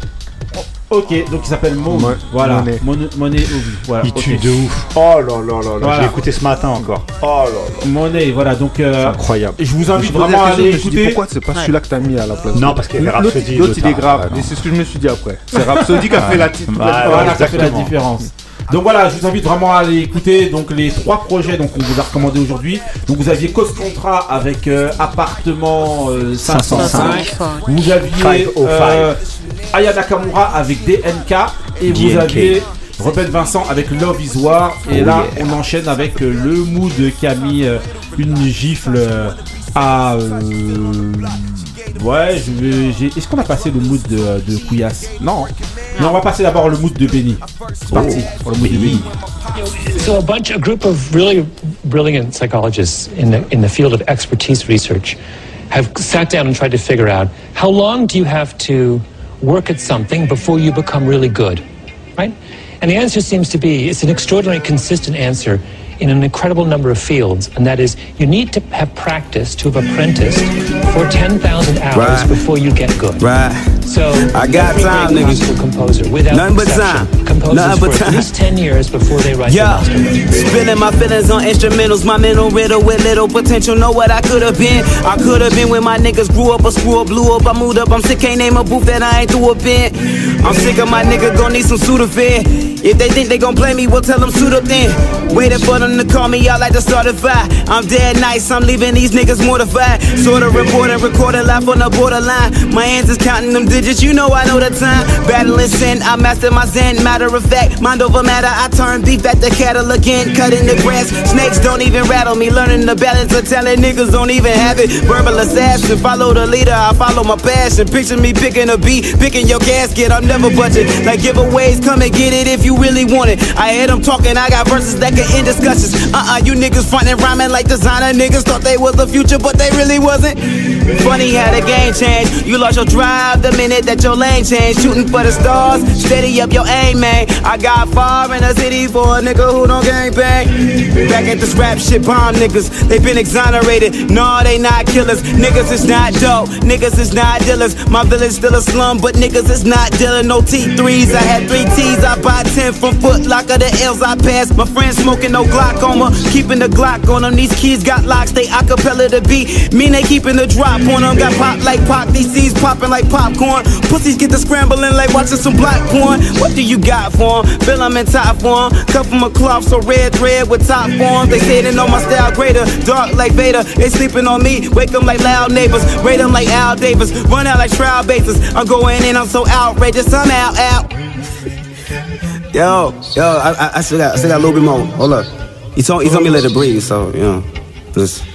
Ok, donc il s'appelle Mo. Mo- voilà. Monet. Monet. Monet. Voilà. Il tue de ouf. Oh là là là là. Voilà. Je l'ai écouté ce matin encore. Oh là là. Money, voilà. Donc, euh, incroyable. je vous invite vraiment à aller je me suis dit, écouter. pourquoi c'est pas celui-là que t'as mis à la place Non, parce qu'il y avait Rhapsody. l'autre, il est grave. ah, Et c'est ce que je me suis dit après. C'est Rhapsody qui a fait la fait différence. Donc voilà, je vous invite vraiment à aller écouter donc les trois projets donc qu'on vous a recommandé aujourd'hui. Donc vous aviez Cause Contra avec euh, appartement euh, 505. 505. Vous aviez 505. euh, Aya Nakamura avec DNK et vous DNK. aviez Rebelle Vincent avec Love Is War et Oh là yeah. on enchaîne avec euh, le mood qui a mis euh, une gifle euh, à euh, ouais je vais est-ce qu'on a passé le mood de, de Couillasse? Non. Mais on va passer d'abord le mood de Benny. C'est parti oh. pour le mood de Benny. So a bunch, a group of really brilliant psychologists in the, in the field of expertise research have sat down and tried to figure out how long do you have to work at something before you become really good, right? And the answer seems to be, it's an extraordinarily consistent answer in an incredible number of fields, and that is you need to have practice to have apprenticed for 10,000 hours Right. before you get good. Right. So I got time, niggas. composer, without Nothing but exception, time. composes Nothing but for time. at least 10 years before they write Yeah, their masterpiece. spilling my feelings on instrumentals. My mental riddle with little potential. Know what I could have been. I could have been when my niggas grew up, a screw up, blew up. I moved up. I'm sick, can't name a booth that I ain't threw up in. I'm sick of my nigga, gon' need some Sudafed. If they think they gon' play me, we'll tell them suit up then. Waiting for them to call me out like the start of fire. I'm dead nice, I'm leaving these niggas mortified. Sorta reporting, recording live on the borderline. My hands is counting them digits, you know I know the time. Battling sin, I master my zen. Matter of fact, mind over matter, I turn beef at the cattle again. Cutting the grass, snakes don't even rattle me. Learning the balance of talent, niggas don't even have it. Verbal assassin, follow the leader, I follow my passion. Picture me picking a beat, picking your casket, I'm never budging. Like giveaways, come and get it if you really want it. I hear them talking, I got verses that can end discussions. Uh uh you niggas frontin' rhyming like designer niggas thought they was the future, but they really wasn't. Funny how the game changed. You lost your drive the minute that your lane changed. Shooting for the stars, steady up your aim, man. I got far in the city for a nigga who don't gang bang. Back at this rap shit, bomb niggas. They been exonerated. No, they not killers. Niggas is not dope. Niggas is not dealers. My village still a slum, but niggas is not dealing. No T3s. I had three T's. I bought 10 from Foot Locker. The L's I passed. My friends smoking no glaucoma. Keeping the Glock on them. These kids got locks. They acapella the beat. Mean they keeping the drop on them. Got pop like pop. These C's popping like popcorn. Pussies get the scrambling like watching some black porn. What do you got for 'em? Feel I'm in top form. Cut from a cloth so red thread with top form. They they know my style greater. Dark like Vader. They sleeping on me. Wake them like loud neighbors. Rate them like Al Davis. Run out like trial bases. I'm going in. I'm so outrageous. I'm out, out. Yo, yo, I, I, I still got, I still got a little bit more. Hold up. He told, he told me to let it breathe, so you know, just,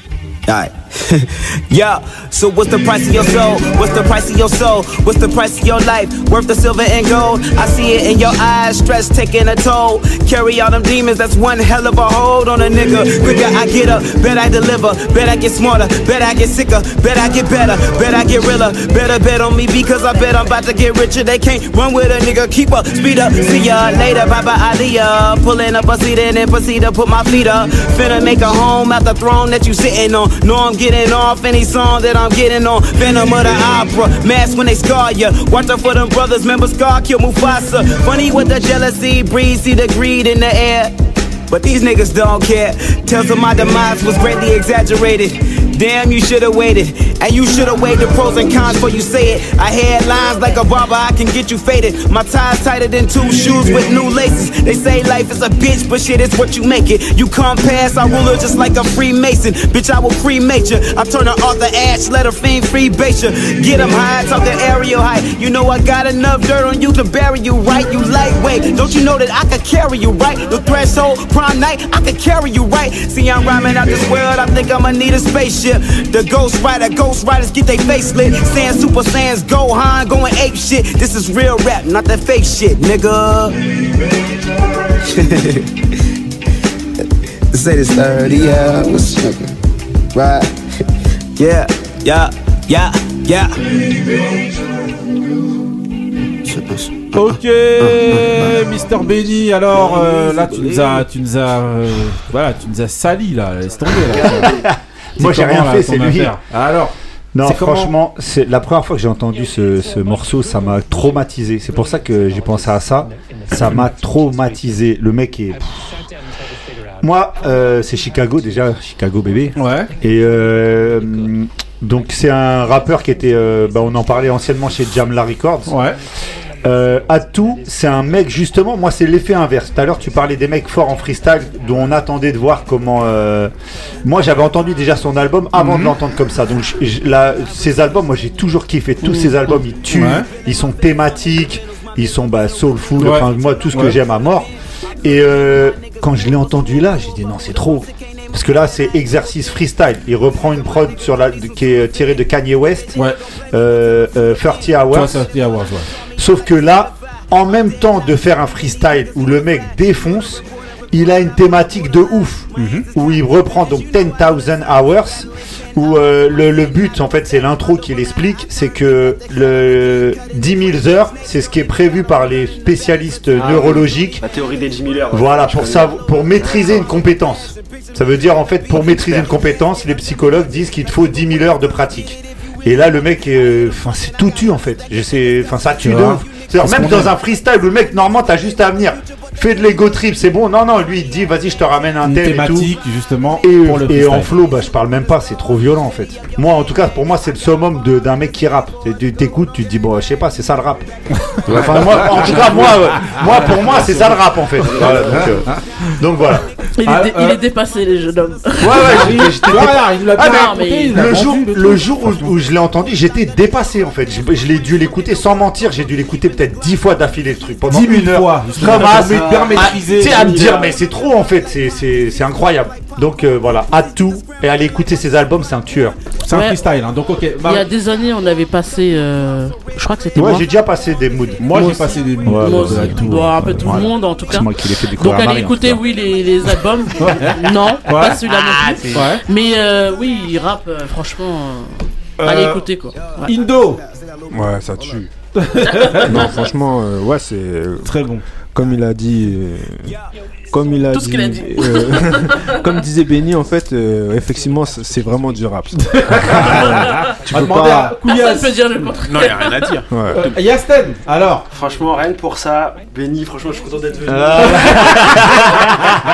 alright. yeah. So what's the price of your soul? What's the price of your soul? What's the price of your life? Worth the silver and gold? I see it in your eyes, stress taking a toll. Carry all them demons, that's one hell of a hold on a nigga. Quicker I get up, bet I deliver, bet I get smarter, bet I get sicker, bet I get better, bet I get realer. Better bet on me because I bet I'm about to get richer. They can't run with a nigga. Keep up, speed up, see ya later. Bye bye, Aliyah. Pulling up a seat and then proceed to put my feet up. Finna make a home at the throne that you sitting on. Know I'm getting off any song that I'm getting on. Venom of the opera, mask when they scar ya. Watch out for them brothers, remember Scar kill Mufasa. Funny with the jealousy, breeze, see the greed in the air. But these niggas don't care. Tells them my demise was greatly exaggerated. Damn, you should've waited. And you should've weighed the pros and cons before you say it. I had lines like a barber, I can get you faded. My tie's tighter than two shoes with new laces. They say life is a bitch, but shit it's what you make it. You come past our ruler just like a Freemason. Bitch, I will cremate you. I turn an Arthur Ashe, let her fiend free bait you. Get high, talk the aerial height. You know I got enough dirt on you to bury you, right? You lightweight. Don't you know that I could carry you, right? The threshold, prime night, I could carry you, right? See, I'm rhyming out this world, I think I'ma need a spaceship. The Ghost Rider, Ghost Riders get they face lit. Saying Super Saiyans Gohan, going ape shit. This is real rap, not that fake shit, nigga. Say this 30 hours, nigga. Right? Yeah, yeah, yeah, yeah. Ok, Mister Benny. Alors euh, là, tu nous as, tu nous as, euh, voilà, tu nous as sali là. Laisse tomber. Là. Moi, j'ai rien là, fait, c'est lui. affaire Alors. Non, franchement, c'est la première fois que j'ai entendu ce, ce morceau, ça m'a traumatisé. C'est pour ça que j'ai pensé à ça. Ça m'a traumatisé. Le mec est. Moi, euh, c'est Chicago déjà, Chicago bébé. Ouais. Et euh, donc c'est un rappeur qui était, euh, bah, on en parlait anciennement chez Jamla Records. Ouais. Euh, Atou, c'est un mec justement, moi c'est l'effet inverse. Tout à l'heure tu parlais des mecs forts en freestyle dont on attendait de voir comment. euh, Moi j'avais entendu déjà son album avant Mhm. de l'entendre comme ça. Donc je- je- là, ces albums, moi j'ai toujours kiffé. Tous Mhm. ces albums ils tuent, Ouais. ils sont thématiques, ils sont bah, soulful. Ouais. Enfin moi tout ce que j'aime à mort. Et euh, quand je l'ai entendu là, j'ai dit non c'est trop. Parce que là c'est exercice freestyle. Il reprend une prod sur la, qui est tirée de Kanye West. Ouais. Euh, euh, 30 Hours. Toi, ça, c'est Hours, ouais. Sauf que là, en même temps de faire un freestyle où le mec défonce, il a une thématique de ouf. Où il reprend donc 10,000 hours. Où euh, le, le but, en fait, c'est l'intro qui l'explique. C'est que le 10 000 heures, c'est ce qui est prévu par les spécialistes Ah, neurologiques. La théorie des 10 000 heures. Voilà, pour, savoir- pour maîtriser une compétence. Ça veut dire, en fait, pour maîtriser une compétence, les psychologues disent qu'il te faut 10 000 heures de pratique. Et là, le mec, euh, enfin, c'est tout tue, en fait. Je sais, enfin, ça tue Tu de vois. ouf. C'est-à-dire, Parce même dans un freestyle le mec, normalement, t'as juste à venir. Fais de l'ego trip, c'est bon. Non, non, lui, il te dit, vas-y, je te ramène un thème et tout. thématique justement Et, pour le et freestyle. en flow, bah, je parle même pas, c'est trop violent en fait. Moi, en tout cas, pour moi, c'est le summum de- d'un mec qui rappe. C'est- Tu t'écoutes, tu te dis, bon, je sais pas, c'est ça le rap. enfin, moi, en tout cas, moi, euh, moi, pour moi, c'est ça le rap en fait. Voilà, donc, euh, donc voilà. Il, est, Ah, dé- il est dépassé, les jeunes hommes. Ouais, ouais, j'étais- Ah, le jour, le jour où, où je l'ai entendu, j'étais dépassé en fait. Je, je l'ai dû l'écouter sans mentir, j'ai dû l'écouter peut-être 10 fois d'affilée le truc. Pendant 10 000 une heure. fois, Comme à. Tu sais, à me dire, mais c'est trop en fait, c'est incroyable. Donc euh, voilà, à tout et aller écouter ses albums, c'est un tueur. C'est un Ouais. freestyle, hein, donc ok. Il y a des années, on avait passé. euh, je crois que c'était Ouais, moi. j'ai déjà passé des moods. Moi, Moi j'ai aussi. passé des mots. ouais, Moi aussi. tout, Bon, un peu tout le monde en tout cas. C'est moi qui l'ai fait Donc découvrir à allez Marie, écouter, oui, les, les albums. non, pas celui-là non plus. Ouais. Mais euh, oui, il rappe, euh, franchement. euh, Allez Euh, écouter quoi. Ouais. Indo. Ouais, ça tue. non, franchement, euh, ouais, c'est. Très bon. Comme il a dit. Comme il a Tout ce dit. qu'il a dit. euh, comme disait Benny, en fait, euh, effectivement, c'est vraiment du rap. tu peux demander pas. Personne peut dire le contraire. Non, il a rien à dire. Ouais. Euh, Yasten, alors. Franchement, rien que pour ça, Benny, franchement, je suis content d'être venu.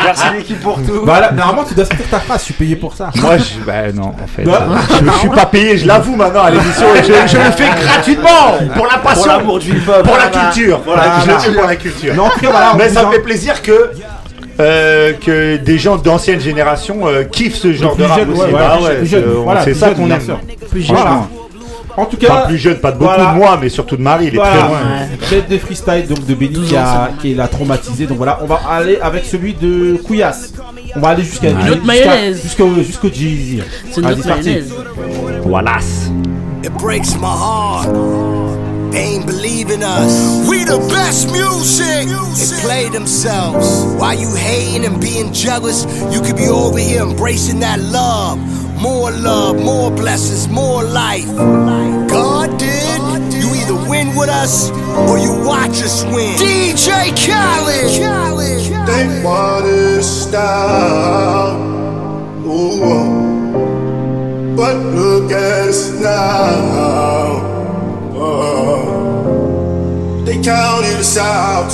Merci l'équipe pour tout. Voilà, normalement, tu dois sortir ta phrase, je suis payé pour ça. Moi, je, bah non, en fait. Bah, je, je suis pas payé, je l'avoue maintenant à l'émission. Je, je le fais gratuitement pour la passion, Pour l'amour du hip-hop. pour la culture. Voilà. je le fais pour la culture. Cas, voilà, Mais ça me fait plaisir que. Euh, que des gens d'ancienne génération euh, kiffent ce genre plus de rap jeune, aussi. ouais, Bah ouais, ouais, plus jeune, c'est- on- voilà, c'est plus ça jeune, qu'on aime. Plus Voilà. En tout Pas cas, plus jeune, pas de beaucoup voilà. de moi, mais surtout de Marie, il est Voilà. très loin. Bête de freestyle donc de Benny qui, a, qui l'a traumatisé. Donc voilà, on va aller avec celui de Couillasse. On va aller jusqu'à Une autre mayonnaise. jusqu'au jusqu'au Jeezy. C'est une autre mayonnaise. Voilà. It breaks my heart. They ain't believe in us. We the best music. They play themselves. While you hating and being jealous, you could be over here embracing that love. More love, more blessings, more life. God did. You either win with us or you watch us win. DJ Khaled. They want to stop. Ooh, oh. but look at us now. Oh. They counted us out.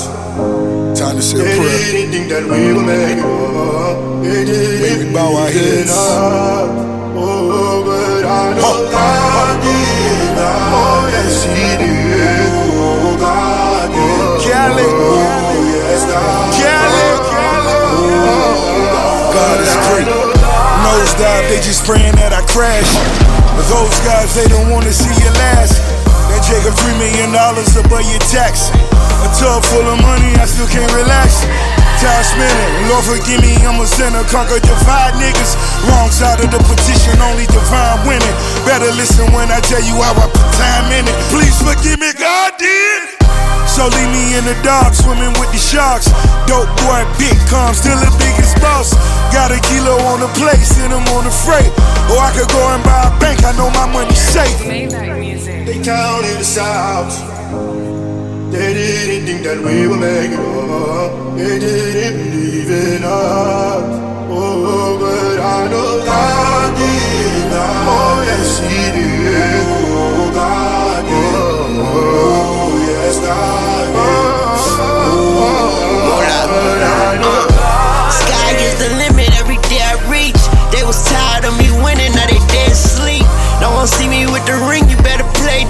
Time to say a They didn't think that we would make it. Oh, they didn't May we bow our heads. Oh, but I know life did. Oh, yes, he did. Oh, God did. Cali. Oh, oh, yes, God. Cali. Oh, God is great. Nosedive, they just praying that I crash. But those guys, they don't wanna see you last. That Jacob three million dollars above your tax. A tub full of money, I still can't relax. Time spinning, Lord forgive me, I'm a sinner. Conquer divide niggas. Wrong side of the petition, only divine winning. Better listen when I tell you how I put time in it. Please forgive me, God did. So leave me in the dark, swimming with the sharks. Dope boy, big calm, still the biggest boss. Got a kilo on the plate, send him on the freight. Or I could go and buy a bank, I know my money's safe. They counted us out. They didn't think that we would make it up. They didn't believe in us. Oh, but I know God did. Oh, yes, He did. Oh, God did. Oh, Sky is the limit every day I reach. They was tired of me winning, now they dead see me with the ring, you better play.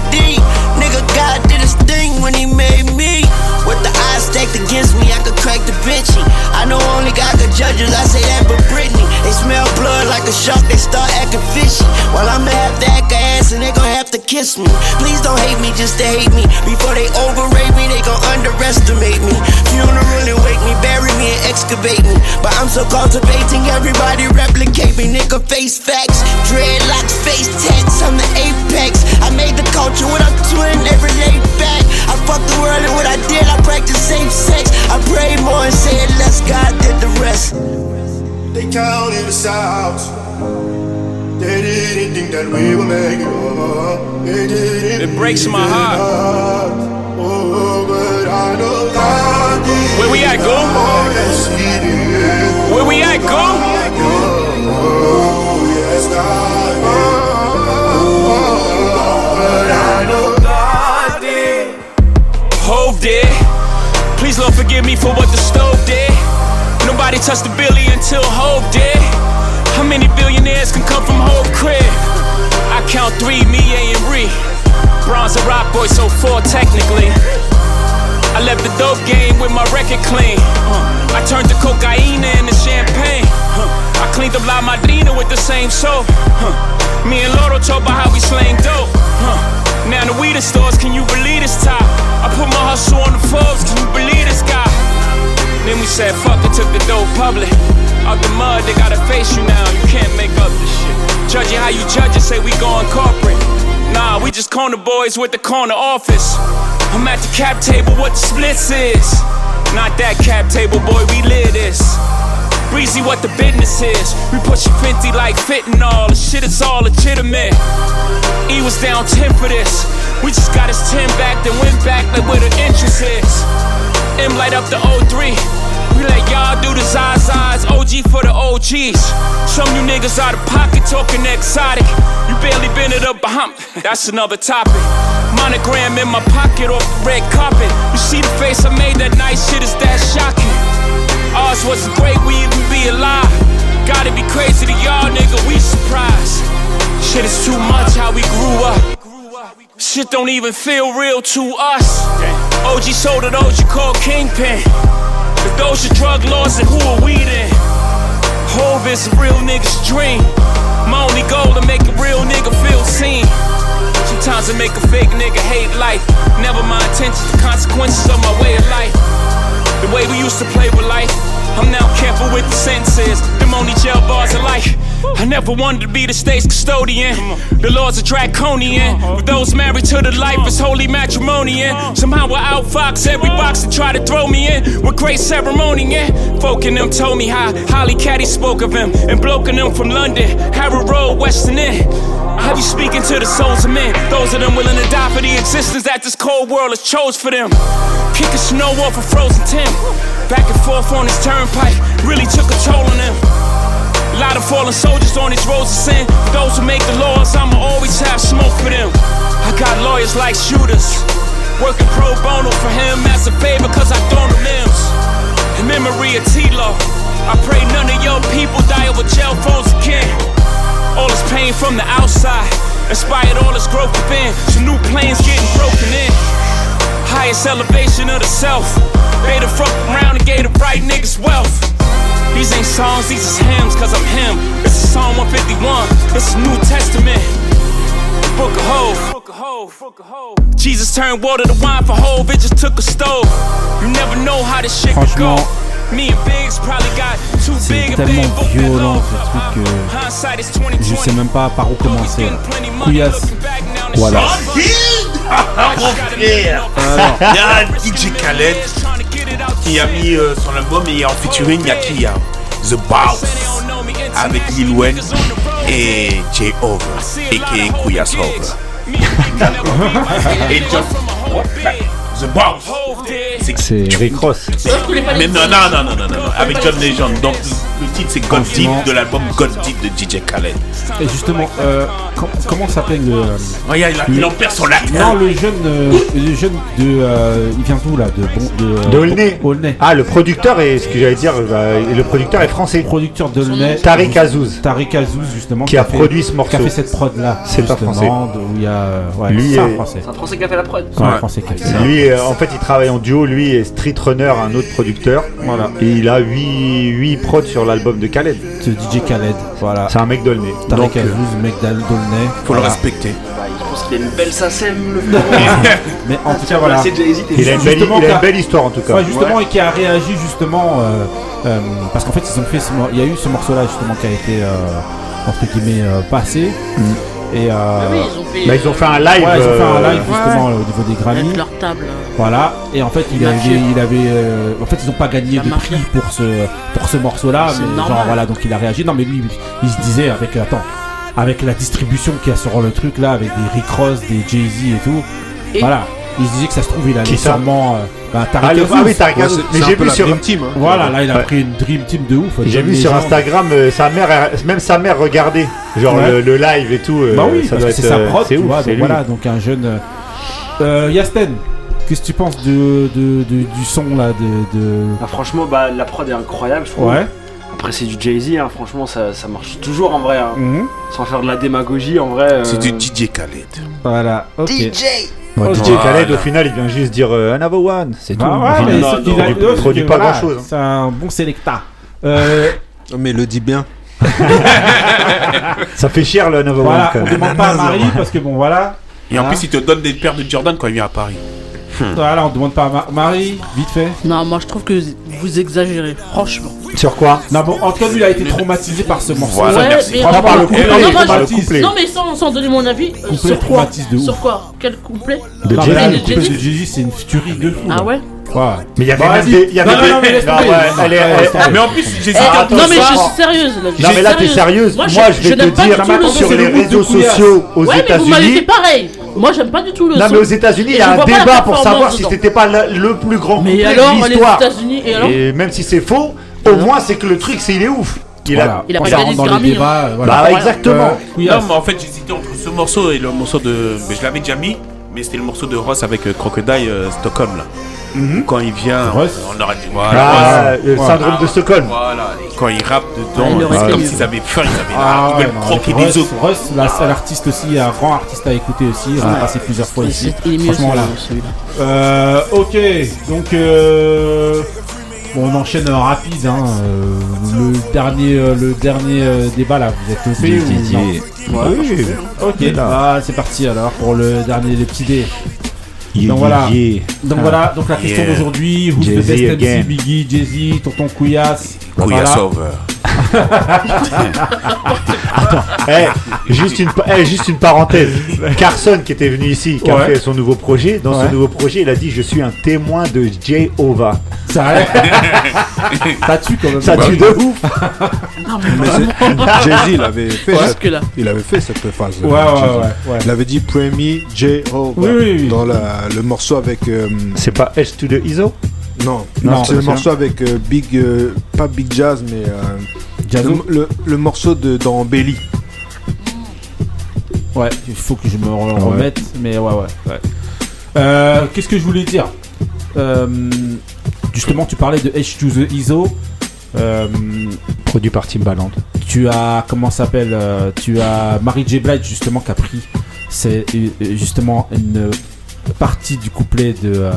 Nigga, God did his thing when he made me. With the stacked against me, I could crack the Vinci. I know only God could judge us, I say that but Britney. They smell blood like a shark, they start acting fishy. While I'ma have to act ass and they gon' have to kiss me. Please don't hate me just to hate me. Before they overrate me, they gon' underestimate me. Funeral and wake me, bury me and excavate me. But I'm so cultivating, everybody replicate me. Nigga, face facts, dreadlocks, face tats, I'm the apex. I made the culture what I'm doing every day back. I fuck the world and what I did, I practice safe sex. I pray more and say it less, God did the rest. They counted us out. They didn't think that we would make it up. They didn't It breaks my heart. Oh, but I know God. Where we at, go? Oh, yes, He did. Where we at, go? Oh, yes, God. Oh, but I know God did. Hove did. Please, Lord, forgive me for what the stove did. Nobody touched the billy until Hove did. How many billionaires can come from Hove crib? I count three, me, A, and Ree. Bronze a rock boy, so four technically. I left the dope game with my record clean. Uh, I turned the cocaine into champagne. Huh. I cleaned up La Madrina with the same soap. Huh. Me and Loro talk about how we slang dope. Uh, now the weed stores, can you believe this top? I put my hustle on the Forbes, can you believe this guy? Then we said fuck it, took the dope public. Out the mud, they gotta face you now. You can't make up this shit. Judge it how you judge it, say we going corporate. Nah, we just corner boys with the corner office. I'm at the cap table, what the splits is. Not that cap table, boy, we live this. Breezy, what the business is. We pushing 50 like fitting all. The shit is all legitimate. E was down 10 for this. We just got his 10 back, then went back like where the interest is. M light up the O3. We let y'all do the Zazas, OG for the OGs. Some you niggas out of pocket talking exotic. You barely been it up behind. That's another topic. Monogram in my pocket off the red carpet. You see the face I made that night, shit is that shocking. Ours wasn't great, we even be alive. Gotta be crazy to y'all, nigga, we surprised. Shit is too much how we grew up. Shit don't even feel real to us. OG sold it, OG called Kingpin. If those are drug laws, then who are we then? Hove is a real nigga's dream. My only goal to make a real nigga feel seen. Sometimes I make a fake nigga hate life. Never my intentions, the consequences of my way of life. The way we used to play with life. I'm now careful with the sentences. Them only jail bars of life. I never wanted to be the state's custodian. The laws are draconian. With those married to the life, it's holy matrimony. Somehow I outfox every box that try to throw me in. With great ceremony, yeah. Folk in them told me how Holly Caddy spoke of him. And bloke in them from London, Harrow Road, Western End. Have you speaking to the souls of men? Those of them willing to die for the existence that this cold world has chose for them. Kicking snow off a frozen Tim. Back and forth on this turnpike really took a toll on them. A lot of fallen soldiers on these roads of sin. For those who make the laws, I'ma always have smoke for them. I got lawyers like shooters. Working pro bono for him as a favor, cause I the limbs. In memory of T-Lo, I pray none of your people die over jail phones again. All this pain from the outside. Inspired all this growth within. Some new planes getting broken in. Highest elevation of the self. They the fuck around and gave the right niggas wealth. These ain't songs, these is hymns, cause I'm him. This is Psalm 151, this is New Testament. Book of Hove. Jesus turned water to wine for Hove, it just took a stove. You never know how this shit could go. Me and Biggs probably got too c'est big and tellement big both been violent ce truc euh, que is 2020. je sais même pas par où commencer. là. Couillasse. Voilà. Mon frère Alors. Il y a DJ Khaled qui a mis euh, son album et en featuring, il y a qui a The Boss avec Lil Wayne et Jay Over a.k.a. Kouyas Over. et John... The Boss C'est Rick Ross. Mais non, non, non, non, non, non, avec John Legend. Donc le titre c'est God Deep de l'album God Deep de DJ Khaled. Et justement, euh, com- comment s'appelle le. Regarde, il, a- il en perd son lac. Non, le jeune, euh, le jeune de. euh, il vient d'où là De bon, de, Aulnay. Aulnay. Ah, le producteur est ce que j'allais dire. bah, le producteur est français. Producteur d'Aulnay. Tariq Azouz. Tariq Azouz justement. Qui a fait- produit ce morceau. Qui a fait cette prod là. C'est pas français. Où il y a. euh, Ouais, Lui c'est un est- français. C'est un français qui a fait la prod. C'est un français qui a fait ça. Euh, en fait, il travaille en duo. Lui et Street Runner, un autre producteur. Voilà. Et il a 8, 8 prods sur l'album de Khaled. C'est DJ Khaled. Voilà. C'est un mec d'Aulnay. Donc, euh, mec d'Aulnay. Faut le respecter. Bah, je pense qu'il a une belle sasem, le. Mais en tout cas, voilà. T'es il a une belle, Justement, il a qu'a- une belle histoire en tout cas. Ouais, justement, et qui a réagi justement euh, euh, parce qu'en fait, ils ont fait ce il y a eu ce morceau-là justement qui a été euh, entre guillemets euh, passé. Et euh, oui, ils ont fait, Bah, ils ont fait un live, Ouais, ils ont fait un euh, live justement au niveau des Grammys. Avec leur table. Voilà. Et en fait, il avait, fièvre. il avait, euh, en fait, ils ont pas gagné de prix pour ce, pour ce morceau-là. Mais genre voilà, donc il a réagi. Non, mais lui, il se disait avec, attends, avec la distribution qu'il y a sur le truc là, avec des Rick Ross, des Jay Z et tout. Et- Voilà. Il se disait que ça se trouve, il allait Qui sûrement. euh, bah, Tariq Ah, le- Azouz. ah oui, Tariq Mais j'ai vu sur. Dream Team. hein. Voilà, là, il a Ouais. pris une Dream Team de ouf. J'ai vu sur. Instagram, euh, sa mère, elle- même sa mère regardait, genre Ouais. le, le live et tout. euh, Bah oui, ça parce doit que c'est sa euh, prod, c'est tu ouf, vois. Donc lui. voilà, donc un jeune. euh, Yasten, qu'est-ce que tu penses de, de- de- du son là de, de- Ah, franchement, bah, la prod est incroyable, je trouve. Ouais. Après, c'est du Jay-Z, hein, franchement, ça, ça marche toujours en vrai. hein. Mhm. Sans faire de la démagogie, en vrai. euh, C'est du DJ Khaled. Voilà, ok. Moi. DJ Khaled, au final, il vient juste dire euh, Another One, c'est tout. Bah non, il produit pas voilà, grand-chose, hein. C'est un bon sélecta. Euh, Mais le dit bien. Ça fait cher le Another voilà, One quand on demande pas à Marie parce que bon voilà. Et en plus, il te donne des paires de Jordan quand il vient à Paris. Voilà, on demande pas à Ma- Marie, vite fait. Non, moi je trouve que vous exagérez, franchement. Sur quoi? Non, bon, en tout cas, lui, il a été traumatisé par ce morceau. Voilà, ouais, merci. mais Franchement, par le couplet, non, moi, par je- le couplet. non, mais sans, sans donner mon avis, euh, Couplet sur quoi? traumatise de ouf. Sur quoi? Quel couplet? De Non, Jay-Z. mais là, de le de Jay-Z, c'est une tuerie de fou. Ah là. ouais? Ouais. Mais il y avait Bah, même vas-y. des. il y avait Non, des- non, mais laisse tomber. elle est- elle-. Mais en plus, j'ai Eh, attends, Non, mais je suis sérieuse là. je Non, suis mais là, t'es sérieuse. Moi, Moi, je vais n'aime te pas dire, du tout le sur les réseaux sociaux aux Ouais, mais vous m'avez fait États-Unis. pareil. Moi, j'aime pas du tout le Non, son. mais aux États-Unis, il y a un débat pour savoir si c'était pas le, le plus grand Mais couplet alors, de les l'histoire. États-Unis, et alors Et même si c'est faux, au moins c'est que le truc, c'est il est ouf. Il Voilà. a. Il a pas ça gagné rentre dans Grammy, les débats. euh, voilà. Bah, exactement. Euh, Couillasse. Non, mais en fait, j'hésitais entre ce morceau et le morceau de. Mais je l'avais déjà mis, mais c'était le morceau de Ross avec euh, Crocodile euh, Stockholm là. Quand il vient, Ross on aurait dit Ah, voilà. le Ouais. syndrome de Stockholm. Voilà, et quand il rappe Ah, dedans, il aurait c'est comme mieux. s'ils avaient faim, ils avaient Ah là, ils ouais, veulent non, croquer des autres. Russ, là, c'est l'artiste aussi, un grand artiste à écouter aussi. On a passé plusieurs fois ici. c'est- Il est mieux Franchement, là. celui- celui-là. Euh, ok, donc euh, bon, on enchaîne euh, rapide. Hein, euh, le dernier, euh, le dernier euh, débat là, vous êtes au ou non? Ouais, Ok, bah, c'est parti alors pour le dernier, les petits dés. Yeah, donc voilà. yeah. Donc Ah. voilà, donc la question Yeah. d'aujourd'hui, who's the best MC, again. Biggie, Jay-Z, Tonton Couillasse. Over. Attends, eh, juste, une, pa- eh, juste une parenthèse. Carson qui était venu ici, qui a fait son nouveau projet, dans Ouais. ce nouveau projet, il a dit Je suis un témoin de Jehovah. Ça, ça tue quand même. Ça tue de ouf. Mais c'est- Jay-Z, il avait fait, Ouais. cette, Jusque-là. il avait fait cette phase. Ouais, ouais, ouais, ouais. Il avait dit Pray me, Jehovah. Oui, oui, oui. Dans la- le morceau avec. euh, C'est pas H to the ISO non, Non, c'est le morceau avec euh, Big. euh, pas Big Jazz, mais. euh, le, le- le morceau de, dans Belly. Ouais, il faut que je me re- remette, mais ouais, ouais. ouais. Euh, Qu'est-ce que je voulais dire? Euh, Justement, tu parlais de H to the ISO. Euh, Produit par Timbaland. tu as comment ça s'appelle Tu as Mary J Blige justement qui a pris c'est justement une partie du couplet de euh,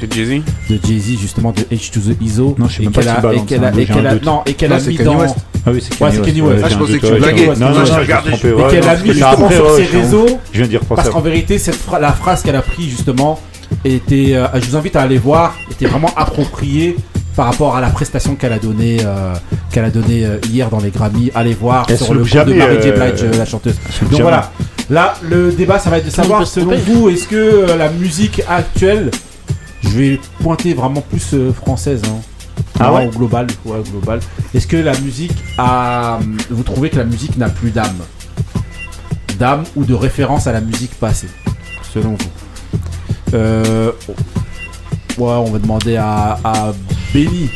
de Jay-Z de Jay-Z justement de H to the ISO. Non, je sais et même pas a, balance, et qu'elle a, hein, et j'ai qu'elle a- non et qu'elle a mis dans West. Ah oui, c'est ouais, Kanye West, Kanye ouais, West j'ai Ah, je pensais que tu blaguais. Non, non, je regardais, et qu'elle a mis justement sur ses réseaux Je viens de dire parce qu'en vérité cette la phrase qu'elle a pris justement était euh, je vous invite à aller voir était vraiment appropriée par rapport à la prestation qu'elle a donnée euh, qu'elle a donné hier dans les Grammy allez voir Elle sur le compte de Mary J euh, Blige euh, la chanteuse donc jamais. voilà là le débat ça va être de savoir selon vous est-ce que euh, la musique actuelle je vais pointer vraiment plus euh, française hein. Ah ouais au global, ouais, au global. Est-ce que la musique a. Vous trouvez que la musique n'a plus d'âme? D'âme ou de référence à la musique passée, selon vous? Euh, On va demander à, à Benny.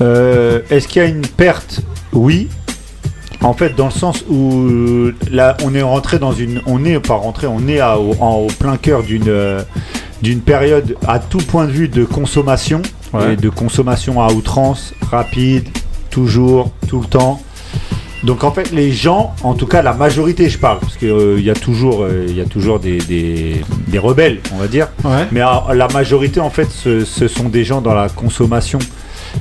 Euh, Est-ce qu'il y a une perte Oui. En fait, dans le sens où euh, là, on est rentré dans une, on est pas rentré, on est à- au, en- au plein cœur d'une euh, d'une période à tout point de vue de consommation Ouais. et de consommation à outrance, rapide, toujours, tout le temps. Donc en fait, les gens, en tout cas la majorité, je parle, parce qu'il y a toujours, euh, il y a toujours des, des, des rebelles, on va dire. Ouais. Mais euh, la majorité, en fait, ce, ce sont des gens dans la consommation.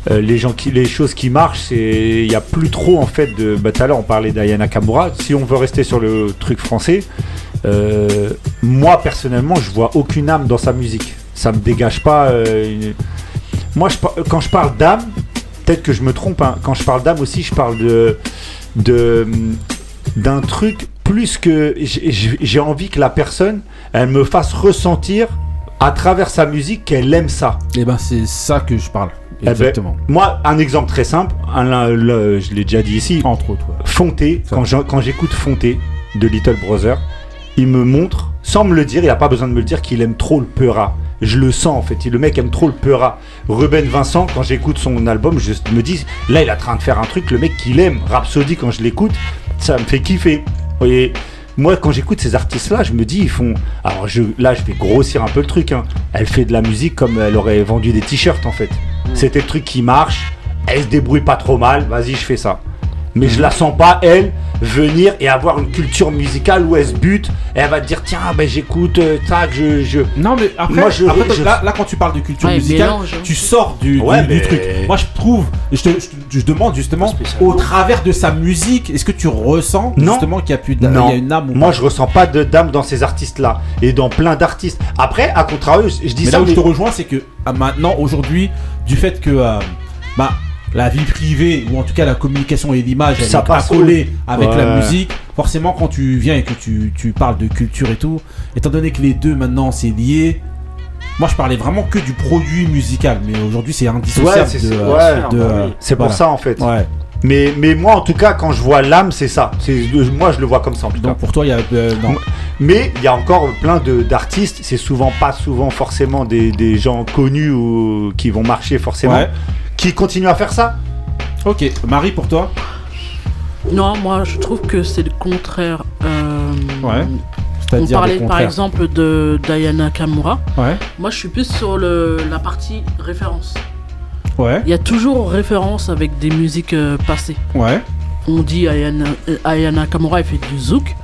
Euh, les gens qui, les choses qui marchent, c'est, il n'y a plus trop en fait de. Bah, tout à l'heure, on parlait d'Ayana Kamura. Si on veut rester sur le truc français, euh, moi personnellement, je vois aucune âme dans sa musique. Ça me dégage pas. euh, une- Moi, je, quand je parle d'âme, peut-être que je me trompe. hein, quand je parle d'âme aussi, je parle de de d'un truc plus que j'ai- envie que la personne, elle me fasse ressentir à travers sa musique qu'elle aime ça. Et ben, c'est ça que je parle. Eh ben, Exactement. moi, un exemple très simple, un- le- je l'ai déjà dit ici. Entre autres, ouais. Fonté, quand j'écoute Fonté de Little Brother, il me montre, sans me le dire, il n'a pas besoin de me le dire, qu'il aime trop le Peura. Je le sens en fait, le mec aime trop le Peura. Ruben Vincent, quand j'écoute son album, je me dis, là il est en train de faire un truc, le mec qu'il aime. Rhapsody, quand je l'écoute, ça me fait kiffer. Vous voyez moi, quand j'écoute ces artistes-là, je me dis, ils font. Alors je, là, je vais grossir un peu le truc. hein. Elle fait de la musique comme elle aurait vendu des t-shirts en fait. C'était le truc qui marche. Elle se débrouille pas trop mal. Vas-y, je fais ça. Mais je la sens pas, elle, venir et avoir une culture musicale où elle se bute. Et elle va te dire, tiens, ben j'écoute, euh, tac, je, je. Non, mais après, Moi, je- après, je- là, là, quand tu parles de culture Ouais, musicale, mélange, hein. tu sors du, du- Ouais, du mais- truc. Moi, je trouve, je, te, je, te- je demande justement, au travers de sa musique, est-ce que tu ressens Non. justement qu'il y a plus d'âme, Non, il y a une âme ou moi pas je ressens pas de dame dans ces artistes-là et dans plein d'artistes. Après, à contrario, je je dis Mais ça. là où je te rejoins, c'est que ah, maintenant, aujourd'hui, du fait que euh, bah, la vie privée, ou en tout cas la communication et l'image, elle Ça est accolée au- avec la musique, forcément, quand tu viens et que tu, tu parles de culture et tout, étant donné que les deux maintenant c'est lié. Moi, je parlais vraiment que du produit musical, mais aujourd'hui, c'est indissociable. Ouais, de, ouais, euh, de, euh, c'est pour voilà. ça en fait. Mais, mais moi en tout cas, quand je vois l'âme, c'est ça. C'est moi je le vois comme ça en tout cas. Donc pour toi, il y a euh, non. Mais il y a encore plein de- d'artistes. C'est souvent pas souvent forcément des, des gens connus ou qui vont marcher forcément. Qui continuent à faire ça. Ok, Marie, pour toi Non, moi je trouve que c'est le contraire. Euh, Ouais. On parlait par exemple de Diana Kamura. Ouais. Moi je suis plus sur le, la partie référence. Ouais. Il y a toujours référence avec des musiques euh, passées. Ouais. On dit Ayana, euh, Ayana Kamura elle fait du zouk.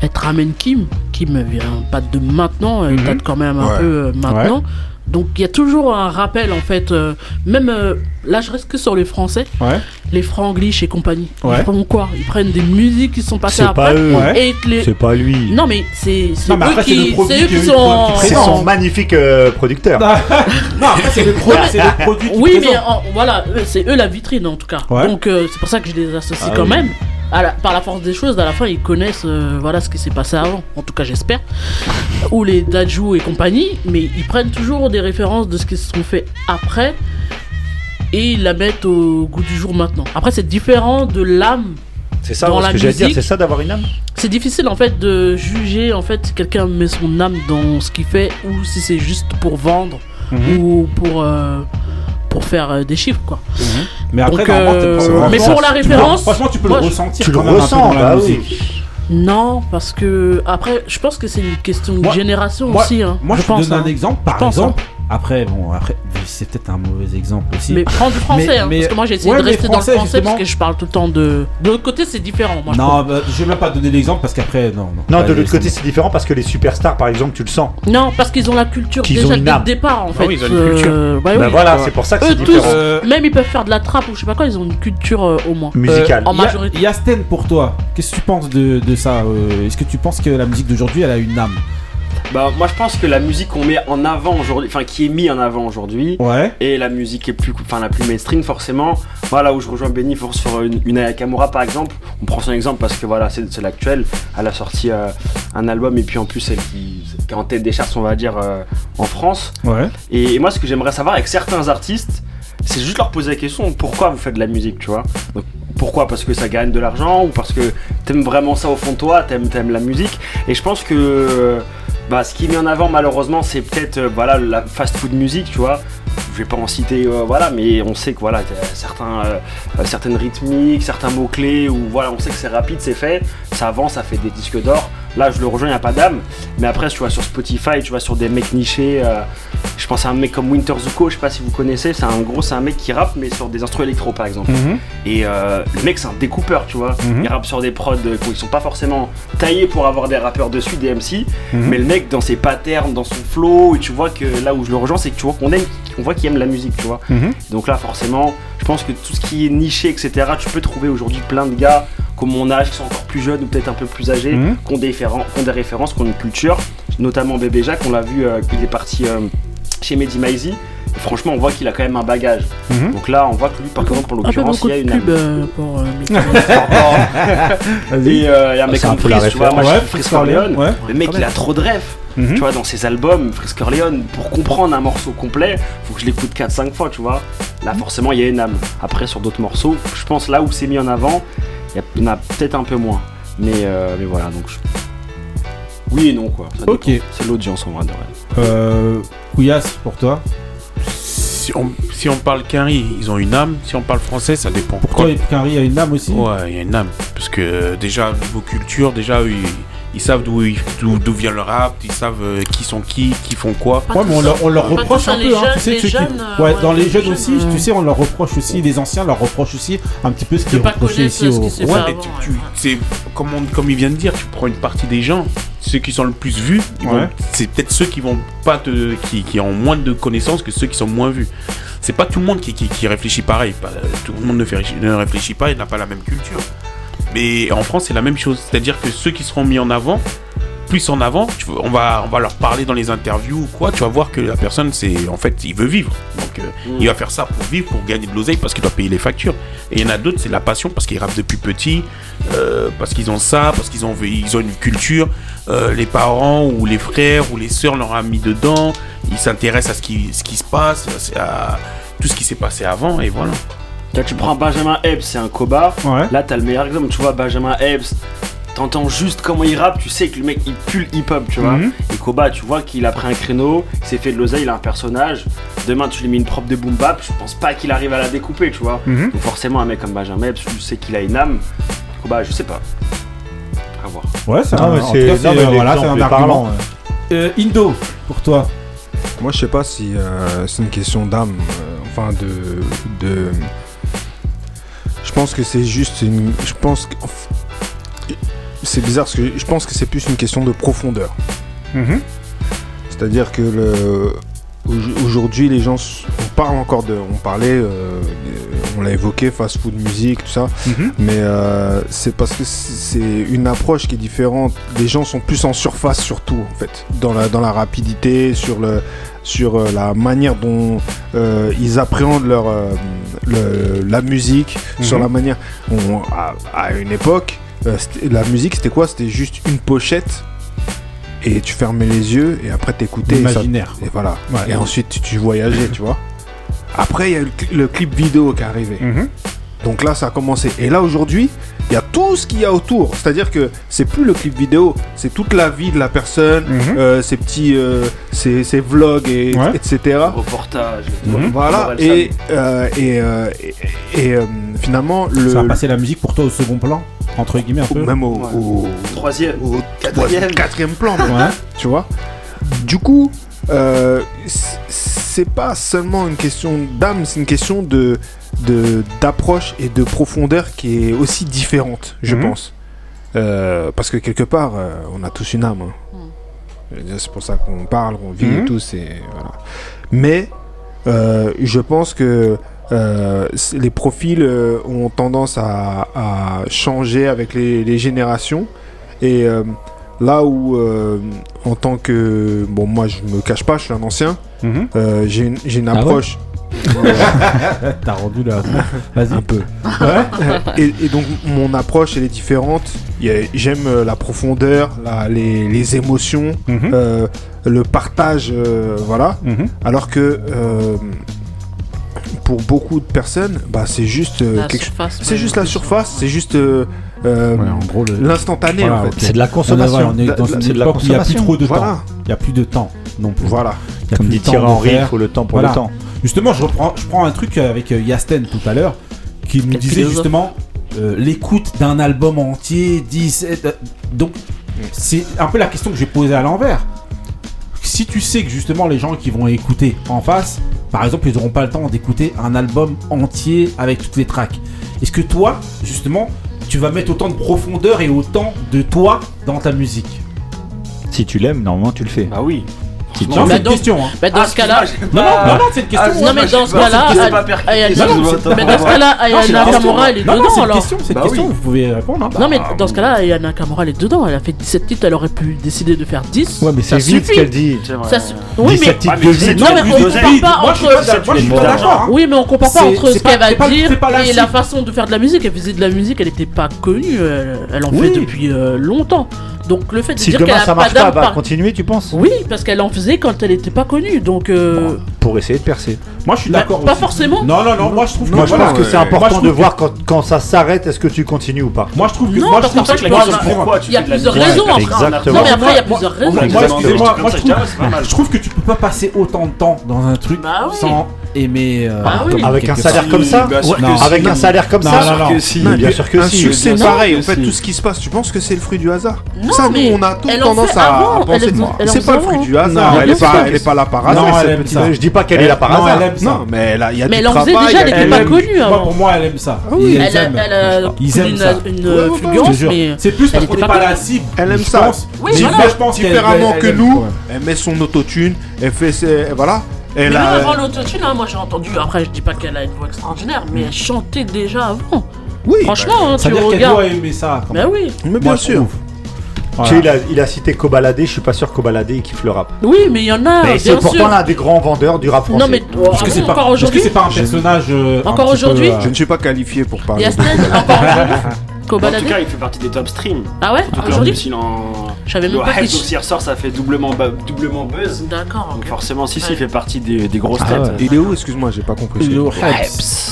Elle te ramène Kim. Kim vient pas de maintenant, elle date quand même un Ouais. peu euh, maintenant. Ouais. Donc il y a toujours un rappel en fait. euh, même euh, là je reste que sur les français. Ouais. Les franglish et compagnie. Ouais. Ils font quoi? Ils prennent des musiques qui sont passées C'est après. pas eux. Et les- C'est pas lui. Non mais c'est eux qui, c'est eux qui- qui sont. qui C'est son magnifique euh, producteur. non, après, c'est le, pro- c'est le produit qui Oui, mais en- voilà, eux, c'est eux la vitrine en tout cas. Ouais. Donc euh, c'est pour ça que je les associe Ah quand oui. même. La- par la force des choses, à la fin, ils connaissent euh, voilà ce qui s'est passé avant. En tout cas, j'espère. Ou les Dajou et compagnie, mais ils prennent toujours des références de ce qui se sont fait après et ils la mettent au goût du jour maintenant. Après, c'est différent de l'âme. C'est ça dans ce la que j'allais dire, musique. c'est ça d'avoir une âme? C'est difficile en fait de juger en fait si quelqu'un met son âme dans ce qu'il fait ou si c'est juste pour vendre Mhm. ou pour euh, pour faire euh, des chiffres quoi. Mais après, Donc, euh, mais pour la tu peux- référence, franchement, tu peux moi, le ressentir Tu le même ressens, dans la bah oui. musique. Non, parce que après, je pense que c'est une question de Moi- génération Moi, aussi. Hein, moi, je, te pense. donne un hein. exemple. Par Je pense, exemple, après, bon, après, c'est peut-être un mauvais exemple aussi. Mais prends du français, Mais- hein, mais- parce que moi j'ai essayé Ouais, de rester dans le français justement- parce que je parle tout le temps de. De l'autre côté, c'est différent. Moi, je Non, trouve. bah, je vais même pas donner l'exemple parce qu'après, non. Non, Non, Allez, de l'autre côté, c'est différent parce que les superstars, par exemple, tu le sens. Non, parce qu'ils ont la culture Qu'ils déjà ont une dès âme. le départ en Ah fait. oui, ils ont une culture. Euh, bah Bah voilà, c'est pour ça que Eux c'est tous, différent. Euh, Même ils peuvent faire de la trappe ou je sais pas quoi, ils ont une culture euh, au moins. Euh, en y a- majorité. Il y a Sten pour toi. Qu'est-ce que tu penses de, de ça Est-ce que tu penses que la musique d'aujourd'hui, elle a une âme? Bah moi je pense que la musique qu'on met en avant aujourd'hui, enfin qui est mis en avant aujourd'hui, Ouais. et la musique est plus, enfin la plus mainstream forcément. Voilà où je rejoins Benny for- sur une, une Aya Nakamura par exemple. On prend son exemple parce que voilà c'est l'actuel. Elle a sorti euh, un album et puis en plus celle qui, qui est en tête des charts on va dire euh, en France. Ouais. Et, et moi ce que j'aimerais savoir avec certains artistes, c'est juste leur poser la question pourquoi vous faites de la musique, tu vois? Donc, pourquoi? Parce que ça gagne de l'argent ou parce que t'aimes vraiment ça au fond de toi, t'aimes t'aimes la musique? Et je pense que bah, ce qui mis en avant malheureusement c'est peut-être euh, la fast food musique, tu vois. Je vais pas en citer, euh, voilà, mais on sait que voilà, certains, euh, certaines rythmiques, certains mots clés, ou voilà, on sait que c'est rapide, c'est fait, ça avance, ça fait des disques d'or. Là, je le rejoins, il n'y a pas d'âme. Mais après, tu vois, sur Spotify, tu vois, sur des mecs nichés, euh, je pense à un mec comme Winter Zuko, je sais pas si vous connaissez, c'est un gros, c'est un mec qui rappe, mais sur des instruments électro, par exemple. Mhm. Et euh, le mec, c'est un découpeur, tu vois. Mhm. Il rappe sur des prods euh, qui sont pas forcément taillés pour avoir des rappeurs dessus, des MC. Mhm. Mais le mec, dans ses patterns, dans son flow, et tu vois que là où je le rejoins, c'est que tu vois qu'on aime, on voit qu'il aime la musique, tu vois. Mhm. Donc là, forcément, je pense que tout ce qui est niché, etc., tu peux trouver aujourd'hui plein de gars comme mon âge, qui sont encore plus jeunes ou peut-être un peu plus âgés, Mhm. qui, ont des qui ont des références, qui ont une culture, notamment Bébé Jacques, on l'a vu, euh, il est parti euh, chez Mehdi Maizi. Franchement, on voit qu'il a quand même un bagage. Mhm. Donc là, on voit que lui, par exemple, en l'occurrence, il y a une pub euh, pour. euh, euh, il y a un mec comme peu la Frisk, tu vois, moi référence. je Ouais, Orleans. ouais. Le mec, il a même. trop de rêves. Tu vois, dans ses albums, Frisk Orleans, pour comprendre un morceau complet, faut que je l'écoute 4-5 fois, tu vois. Là, forcément, il y a une âme. Après, sur d'autres morceaux, je pense là où c'est mis en avant, il y en a peut-être un peu moins. Mais, euh, mais voilà, donc. je- Oui et non, quoi. Ça Ok. dépend. C'est l'audience en vrai de vrai. Euh, Couillasse pour toi? Si on, si on parle Quinry, ils ont une âme. Si on parle français, ça dépend. Pour toi, Quinry a une âme aussi? Ouais, il y a une âme. Parce que déjà, au niveau culture, déjà, eux, ils, ils savent d'où ils- d'où d'où vient le rap, ils savent euh, qui sont qui, qui font quoi. Ouais, mais on leur, on leur Pas reproche un peu, hein, tu sais, ceux qui- jeunes, euh, ouais, ouais, dans les les jeunes jeunes, aussi, euh, tu sais, on leur reproche aussi, les anciens leur reprochent aussi un petit peu ce qui est pas reproché ici au. Ouais, avant, tu, tu- c'est comme, on- comme il vient de dire, tu prends une partie des gens, ceux qui sont le plus vus, Ouais. c'est peut-être ceux qui vont pas te, qui, qui ont moins de connaissances que ceux qui sont moins vus. C'est pas tout le monde qui, qui, qui réfléchit pareil. Pas- tout le monde ne, fait, ne réfléchit pas et n'a pas la même culture. Mais en France, c'est la même chose. C'est-à-dire que ceux qui seront mis en avant, plus en avant, tu vois, on, va, on va leur parler dans les interviews ou quoi, tu vas voir que la personne, c'est en fait, il veut vivre. Donc, euh, Mm. il va faire ça pour vivre, pour gagner de l'oseille, parce qu'il doit payer les factures. Et il y en a d'autres, c'est la passion, parce qu'ils rappent depuis petit, euh, parce qu'ils ont ça, parce qu'ils ont, ils ont une culture. euh, les parents ou les frères ou les sœurs leur ont mis dedans. Ils s'intéressent à ce qui, ce qui se passe, à tout ce qui s'est passé avant, et voilà. Là, tu prends Benjamin Epps, c'est un cobard. Là, t'as le meilleur exemple. Tu vois, Benjamin Epps, t'entends juste comment il rappe, tu sais que le mec il pue le hip-hop, tu vois. Mhm. Et Koba, tu vois qu'il a pris un créneau, il s'est fait de l'oseille, il a un personnage. Demain, tu lui mets une propre de boom bap, je pense pas qu'il arrive à la découper, tu vois. Mhm. Donc, forcément, un mec comme Benjamin Epps, tu sais qu'il a une âme. Koba, je sais pas. À voir. Ouais, c'est Ah un, ouais, euh, voilà, un argument. Euh, Indo, pour toi Moi, je sais pas si euh, c'est une question d'âme, euh, enfin de, de. Je pense que c'est juste une. Je pense que. C'est bizarre parce que je pense que c'est plus une question de profondeur. Mhm. C'est-à-dire que le. Au- Aujourd'hui, les gens, on parle encore de, on parlait, euh, on l'a évoqué, fast-food, musique, tout ça, Mhm. mais euh, c'est parce que c'est une approche qui est différente. Les gens sont plus en surface surtout, en fait, dans la dans la rapidité, sur le sur euh, la manière dont euh, ils appréhendent leur le- la musique, sur Mhm. la manière. on- à, à une époque, la musique c'était quoi? C'était juste une pochette et tu fermais les yeux et après t'écoutais. et ça- Imaginaire, Et, voilà. Ouais. et ensuite tu, voyageais, tu vois. Après il y a eu le clip vidéo qui est arrivé. Mhm. Donc là, ça a commencé. Et là, aujourd'hui, il y a tout ce qu'il y a autour. C'est-à-dire que c'est plus le clip vidéo, c'est toute la vie de la personne, mhm. euh, ses petits, euh, ses, vlogs, etc. Reportage. Mhm. Voilà. Euh, et, et, et, finalement, le... ça a passé la musique pour toi au second plan, entre guillemets, un peu. Même au, au troisième, au quatrième, quatrième plan, tu vois. Du coup, c'est pas seulement une question d'âme, c'est une question de d'approche et de profondeur qui est aussi différente, je mhm. pense. Euh, parce que quelque part, euh, on a tous une âme. Hein. Mm. C'est pour ça qu'on parle, qu'on vit tous. Et. Mhm. Mais euh, je pense que les profils ont tendance à, changer avec les, générations. Et là où, en tant que. Bon, moi, je me cache pas, je suis un ancien. Mhm. J'ai une, une, ah approche. T'as rendu la. Vas-y. Un peu. Ouais. Et, donc, mon approche, elle est différente. J'aime euh, la profondeur, les, émotions, mhm. euh, le partage, euh, voilà. Mhm. Alors que. Pour beaucoup de personnes, bah, c'est juste c'est juste la surface, c'est juste euh, euh, ouais, l'instantané. C'est de la consommation. On est dans une de la. Il n'y a plus trop de temps. Il n'y a plus de temps non. Voilà. Il y a Comme plus dit Thierry Henry, il faut le temps pour voilà. le temps. Justement, je, prends un truc avec euh, Yasten tout à l'heure, qui nous disait justement euh, l'écoute d'un album entier, 17. Euh, donc, c'est un peu la question que j'ai posée à l'envers. Si tu sais que justement les gens qui vont écouter en face, par exemple, ils n'auront pas le temps d'écouter un album entier avec toutes les tracks. Est-ce que toi, justement, tu vas mettre autant de profondeur et autant de toi dans ta musique? Si tu l'aimes, normalement tu le fais. Ah oui qui question, hein. dans ce cas-là. Non, non, non, c'est question. Non, mais dans ce cas-là. Bah mais dans ce cas-là, Ayana Kamura, elle est dedans alors. C'est question, vous pouvez répondre. Non, mais dans ce cas-là, Ayana Kamura, elle est dedans. Elle a fait 17 titres, elle aurait pu décider de faire 10. Ouais, mais c'est vite ce qu'elle dit. Oui, mais. Non, mais on compare pas entre. Hein. Oui, mais on compare pas entre ce qu'elle va dire et la façon de faire de la musique. Elle faisait de la musique, elle n'était pas connue. Euh, elle en fait depuis euh, longtemps. Donc le fait de si dire qu'elle a ça pas d'âme, va bah, continuer, tu penses? Oui, parce qu'elle en faisait quand elle n'était pas connue. Donc euh... pour essayer de percer. Moi, je suis bah, d'accord. Pas forcément. Non, non, non. Moi, je trouve. Que, moi, je pense que c'est euh, important de voir quand, quand ça s'arrête, est-ce que tu continues ou pas? Moi, je trouve que. Non, moi, je trouve que, que il y a plusieurs raisons. Exactement. Non, mais après, il y a plusieurs raisons. Moi, je trouve que tu peux pas passer autant de temps dans un truc bah sans aimé. Euh. Avec un salaire comme ça. Avec un salaire comme ça Non, non, non. Si. bien sûr que un si. C'est pareil, en fait, tout ce qui se passe, tu penses que c'est le fruit du hasard Ça, nous, on a tendance à penser. C'est pas le fruit du hasard, elle est pas là par hasard. Je dis pas qu'elle est là par hasard. Non, mais il y a. Mais elle en déjà, elle était pas connue. Pour moi, elle aime ça. Ils aiment ça. Une fulgurance. C'est plus parce qu'on n'est pas la cible. Elle aime ça. Je pense différemment que nous. Elle met son autotune, elle fait. Voilà. Mais là, même euh, avant l'autotune, hein, moi j'ai entendu, après je dis pas qu'elle a une voix extraordinaire, mais elle chantait déjà avant. Oui, franchement, hein, ça tu veut dire qu'elle regardes. doit aimer ça. Ben oui, mais bien sûr. Tu sais, il, a, il a cité Kobalade, je suis pas sûr que Kobalade il kiffe le rap. Oui, mais il y en a. Mais c'est pourtant l'un des grands vendeurs du rap français. Non, mais parce que c'est pas. Parce que c'est pas un personnage. Euh, encore aujourd'hui. Euh, je ne suis pas qualifié pour parler. Yastel, de... encore aujourd'hui. En tout cas, il fait partie des top streams. Ah ouais Aujourd'hui s'il en. Je savais même pas. Le s'il ressort, ça fait doublement, doublement buzz. D'accord. Donc forcément, si, si, il fait partie des, des grosses ah têtes. Il est où Excuse-moi, j'ai pas compris. Il est où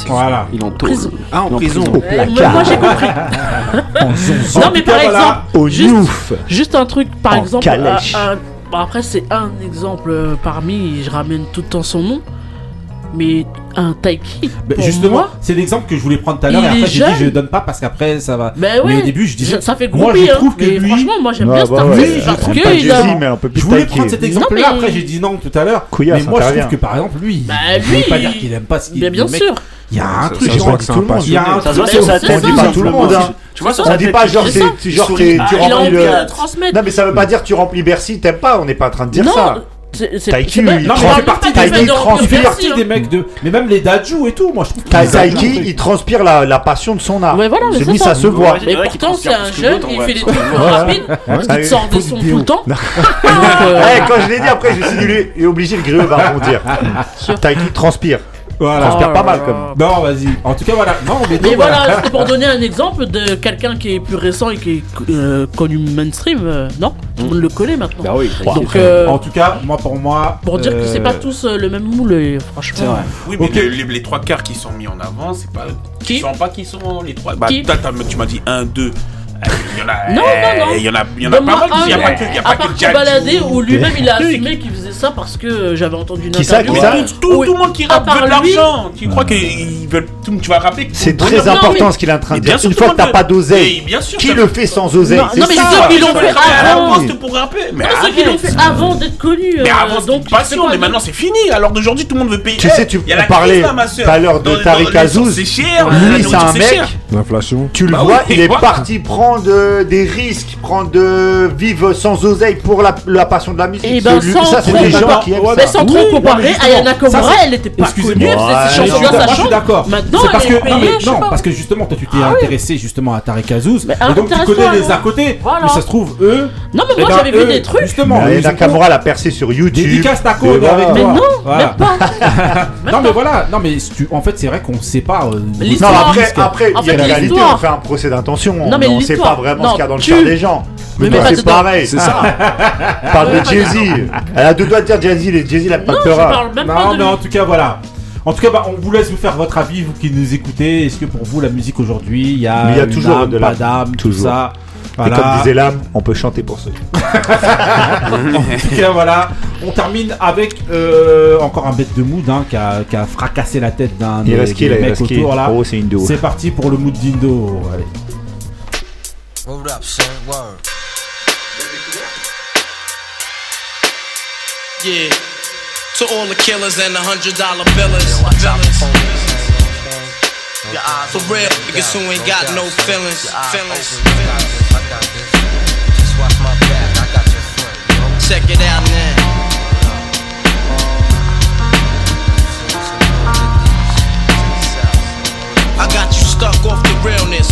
Voilà. Il est en prison. Ah, en prison. Moi, j'ai compris. Non, mais par exemple. Juste un truc, par exemple. Après, c'est un exemple euh, parmi, je ramène tout le temps son nom mais un taiki. Ben, justement, c'est l'exemple que je voulais prendre tout à l'heure. Et après, j'ai dit, je donne pas parce qu'après, ça va. Ouais, mais au début, je disais, ça, fait groupie, moi, je trouve hein, que lui... Franchement, moi, j'aime bien bah, ouais, cet artiste. Ouais, je, je voulais prendre cet exemple-là. Après, j'ai dit non tout à l'heure. Mais moi, je trouve que par exemple, lui, bah, lui... je pas dire qu'il aime pas ce qu'il Mais bien sûr. Il y a un truc, on dit tout le monde. Il y a un truc, on dit pas tout le monde. Tu vois, dit pas genre, genre tu remplis euh, le. Non, mais ça ne veut pas dire que tu remplis Bercy, t'aimes pas. On n'est pas en train de dire ça. Taiki, il, Taiki des transpire. Mais même les Dajou et tout, moi je trouve Ta Taiki, il transpire la, passion de son art. Ouais, voilà, mais mis, ça, ça se voit. Mais pourtant, c'est un jeune, il fait des trucs rapides, parce qu'il ah sort de son tout le temps. Quand je l'ai dit après, je me suis il est obligé, le griot va rebondir. Taiki transpire. Voilà. Ça pas mal comme. Non, vas-y. En tout cas, voilà. Non, mais, voilà, c'était pour donner un exemple de quelqu'un qui est plus récent et qui est euh, connu mainstream, euh, non? On mm. le connaît maintenant. Bah oui, Donc, euh, En tout cas, moi pour moi. Pour dire que c'est pas tous le même moule, franchement. Vrai. Oui, mais les, trois quarts qui sont mis en avant, c'est pas. Qui? Je sens pas qui sont les trois. Bah, tu m'as dit 1, 2. Il y en a. Non, non, non. Il y en a, il y en a pas mal. Il n'y a pas que, il y a à pas part que Jack. Baladé où lui-même il a assumé qu'il faisait ça parce que euh, j'avais entendu une Qui ça, interview. qui ça Tout, tout, le monde qui rappe veut de l'argent. Tu crois qu'ils veulent. tout- Tu vas rapper. C'est très important ce qu'il est en train de dire. sûr, Une fois que t'as pas d'oseille, Mais bien sûr, qui le fait sans oseille? Non, mais ça. ceux qui l'ont Tu fait avant. pour rapper. Mais Non, ceux qui l'ont fait avant d'être connus. Mais euh, avant, donc passion, mais maintenant c'est fini. Alors d'aujourd'hui, tout le monde veut payer. Tu sais, tu là, ma sœur. tout à l'heure de Tariq Azouz. C'est cher. Lui, c'est un mec. L'inflation. Tu le Bah vois, il est parti prendre euh, des risques, prendre de vivre sans oseille pour la, la passion de la musique. Et ben Celui- sans ça, c'est des gens comparer- qui aiment mais ça. sans trop comparer, non, mais Aya justement, Nakamura, ça, c'est- elle était pas Excusez-moi. connue, elle faisait d'accord. Maintenant, parce que non, mais non, parce que justement toi tu t'es Ah intéressé justement à Tariq Azouz Mais et donc tu connais les alors. à côté. Voilà. Mais ça se trouve eux. Non, mais eh moi ben, j'avais vu des trucs. Justement, Mais ont- Nakamura l'a percé sur YouTube. Dédicace est voilà. avec toi. Mais non, même pas. Non mais voilà, non mais tu- en fait c'est vrai qu'on sait pas. euh, Non, L'histoire. après, après, il y a une réalité, on fait un procès d'intention. Non, mais on sait l'histoire. Pas vraiment Non, ce qu'il y a dans le cœur des gens. Mais toi, c'est pareil. C'est ça. Parle de Jay-Z. Elle a deux doigts de dire Jay-Z, Jay-Z, a pas Non, de je peur. parle même pas Non de mais en tout cas voilà. En tout cas, bah, on vous laisse vous faire votre avis, vous qui nous écoutez. Est-ce que pour vous la musique aujourd'hui, il y a, Mais il y a une toujours âme, de pas d'âme, tout Toujours. ça. Et Voilà. comme disait l'âme, on peut chanter pour ceux. en tout cas, voilà. On termine avec euh, encore un bête de mood hein, qui, a, qui a fracassé la tête d'un des, des mecs qui? autour là. Oh, c'est. C'est parti pour le mood d'Indo. Allez. Hold up, son. Word. Yeah. To all the killers and the hundred dollar billers. For real, niggas who ain't got no feelings. Feelings. Just watch my back. I got your front. Check it out now. I got you stuck off the realness.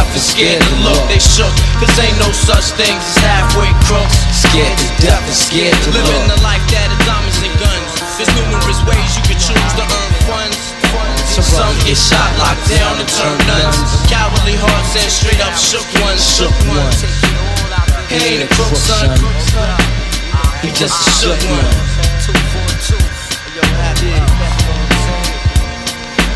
death and scared to look. They shook. Cause ain't no such thing as halfway crooks. Scared to death and scared to Living look. the life that is diamonds and guns. There's numerous ways you can choose to earn funds. Some get shot, locked down, and turn nuns. Cowardly hearts and straight up shook ones, shook ones. He ain't a crook, son. He just a shook one.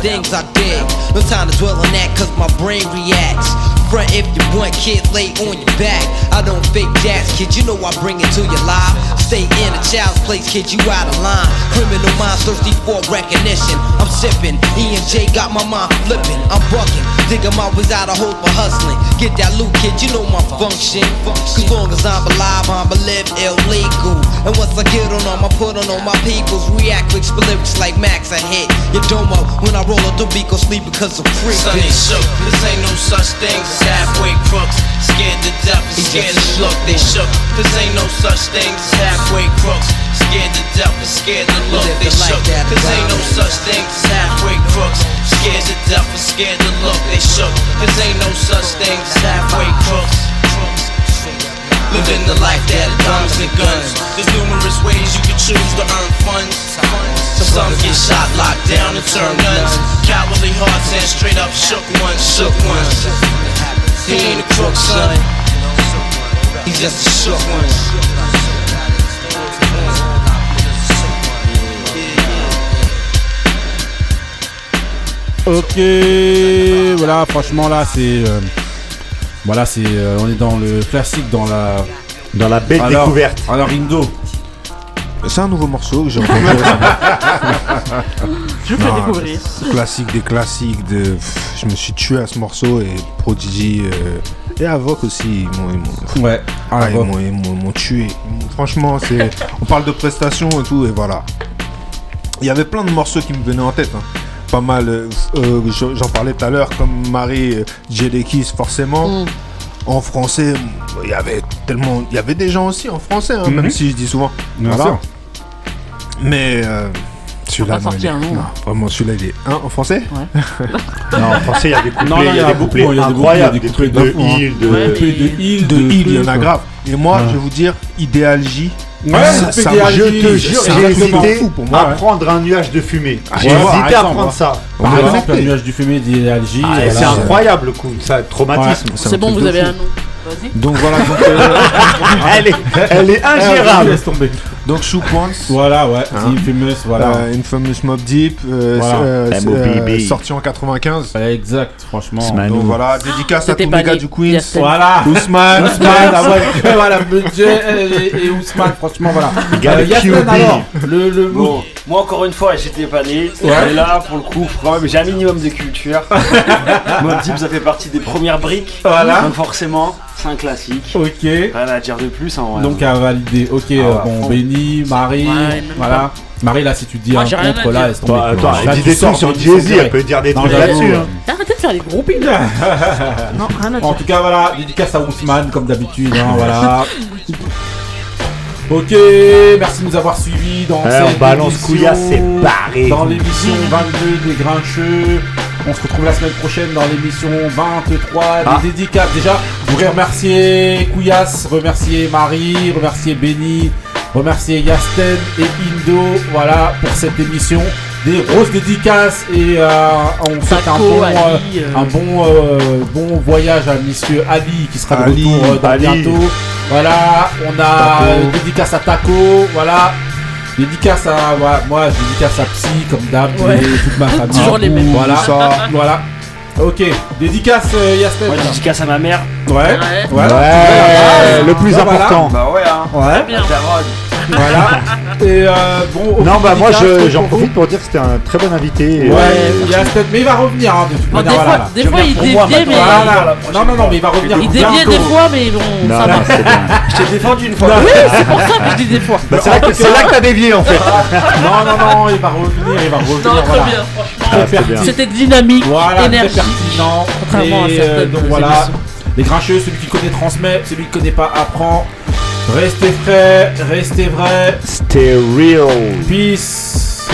things I did? No time to dwell on that, cause my brain reacts. Front if you want, kid, lay on your back. I don't fake jazz, kid, you know I bring it to your life. Stay in a child's place, kid, you out of line. Criminal minds thirsty for recognition. I'm sipping, E and J got my mind flipping. I'm bucking, digging my ways out of hope for hustling. Get that loot, kid, you know my function. Cause long as I'm alive, I'm a live illegal. And once I get on them, I put on all my peoples. React with lyrics like Max, I hit your domo. When I roll up the beat, go sleep because I'm free. Son ain't shook. This ain't no such thing as halfway crooks. Scared to death and scared to look. They shook. This ain't no such thing as halfway crooks. Scared to death and scared to look, they shook. Cause ain't no such thing as halfway crooks. Scared to death and scared to look, they shook. Cause ain't no such thing as halfway crooks. Living the life that of and guns. There's numerous ways you can choose to earn funds. Some get shot, locked down, and turn guns. Cowardly hearts and straight up shook ones, shook ones. He ain't a crook, son. He's just a shook one. Ok, voilà, franchement là c'est, euh, voilà c'est, euh, on est dans le classique, dans la, dans la belle Alors- découverte. Alors Indo, C'est un nouveau morceau que j'ai entendu. Je découvrir. Classique des classiques. De... Je me suis tué à ce morceau et Prodigy euh, et Avoc aussi. Ils m'ont, ils m'ont- Ouais, Ah, ils Avoc. m'ont, ils m'ont- ils m'ont tué. Franchement, c'est... on parle de prestations et tout, et voilà. Il y avait plein de morceaux qui me venaient en tête. hein. Pas mal, euh, euh, j'en parlais tout à l'heure, comme Marie euh, Jelekis, forcément. En français, il y avait tellement. Il y avait des gens aussi en français, hein, Mhm. même si je dis souvent. Bien sûr. Mais euh, celui-là, non, il non, vraiment, celui-là, il est. Hein, en français Non, en français, il y a des couplets, Non, non, il y a des couplets beaucoup, il y a des incroyables, des il y a trucs des de couplets de Hill, fou, de... il y en a grave. Et moi, Ouais. je vais vous dire, Idéal J. Ouais, ça- c'est ça- Idéal je te jure, J'ai hésité fou pour à moi, ouais. prendre un nuage de fumée. Ah, J'ai ouais, hésité à prendre ça. Par exemple, le nuage du fumée d'Algie. Ah, c'est incroyable le coup, ça, traumatisme. C'est bon, vous avez un nom. Vas-y. Donc voilà, donc, euh, elle, est, elle est ingérable. Laisse tomber. Donc Shoe Points. Voilà, ouais, Hein. Infamous, voilà. Euh, Infamous Mob Deep, euh, Voilà. euh, euh, sorti en 95. Exact, franchement. Smanou. Donc voilà, dédicace à tous les gars du Queens. Voilà. Ousmane, Ousmane, ah voilà, budget et, et Ousmane, franchement, voilà. Euh, Yasmin, alors, le, le Bon, moi encore une fois, j'étais pas né. Ouais. Mais là, pour le coup, quand même, j'ai un minimum de culture. Mob Deep, ça fait partie des premières briques. Voilà. Donc forcément, c'est un classique. Ok. Rien à dire de plus. hein, ouais. Donc à valider. Ok, Ah, euh, bon, fond. Benny, Marie, Ouais, voilà. Marie, là, si tu dis Moi, un j'ai rien à contre, là, tomber. Bah, attends, elle dit des trucs sur Jay-Z, elle peut dire des trucs là-dessus. euh, hein. Arrêtez de faire les gros piles. Non, rien à En tout cas, voilà, dédicace à Ousmane, comme d'habitude, hein, voilà. Ok, merci de nous avoir suivis dans Alors, cette balance émission, couillasse, c'est barré. Dans l'émission 22 des Grincheux. On se retrouve la semaine prochaine dans l'émission 23 Ah. des dédicaces. Déjà, je voudrais remercier Couillasse, remercier Marie, remercier Benny, remercier Yasten et Indo, voilà, pour cette émission. Des grosses dédicaces et euh, on souhaite un bon, Ali, euh, un bon, euh, bon voyage à Monsieur Ali qui sera de Ali, retour euh, bientôt. Voilà, on a Taco. euh, dédicace à Taco, voilà. Dédicace à voilà, moi, je dédicace à Psy comme d'hab Ouais. et toute ma famille. Toujours les mêmes. Voilà, Ça. voilà. Ok, dédicace euh. Moi, dédicace à ma mère. Ouais, Ouais. voilà. Ouais, le plus Bah, voilà. important. Bah ouais, hein. Ouais, Bien. Voilà. Et euh, bon. Non, bah moi je- j'en profite pour dire que c'était un très bon invité. et, Ouais, euh, mais il va revenir hein, de toute Bon, des manière. fois, des il déviait, mais. maintenant. Voilà. la prochaine Non, non, non, mais il va revenir. Il déviait bientôt. des fois, mais bon, Non, ça non, c'est bien. Je t'ai défendu une fois. Oui, c'est pour ça que je dis des fois. Bah, c'est là que c'est là que t'as dévié en fait. Non, non, non, il va revenir, il va revenir. Non, très voilà. bien, franchement. Très Ah, c'est bien. pertinent. C'était dynamique, Voilà, très énergique. pertinent. Contrairement à Et, certaines euh, donc voilà, émissions. les grincheux, celui qui connaît transmet, celui qui connaît pas apprend. Restez frais, restez vrais. Stay real. Peace.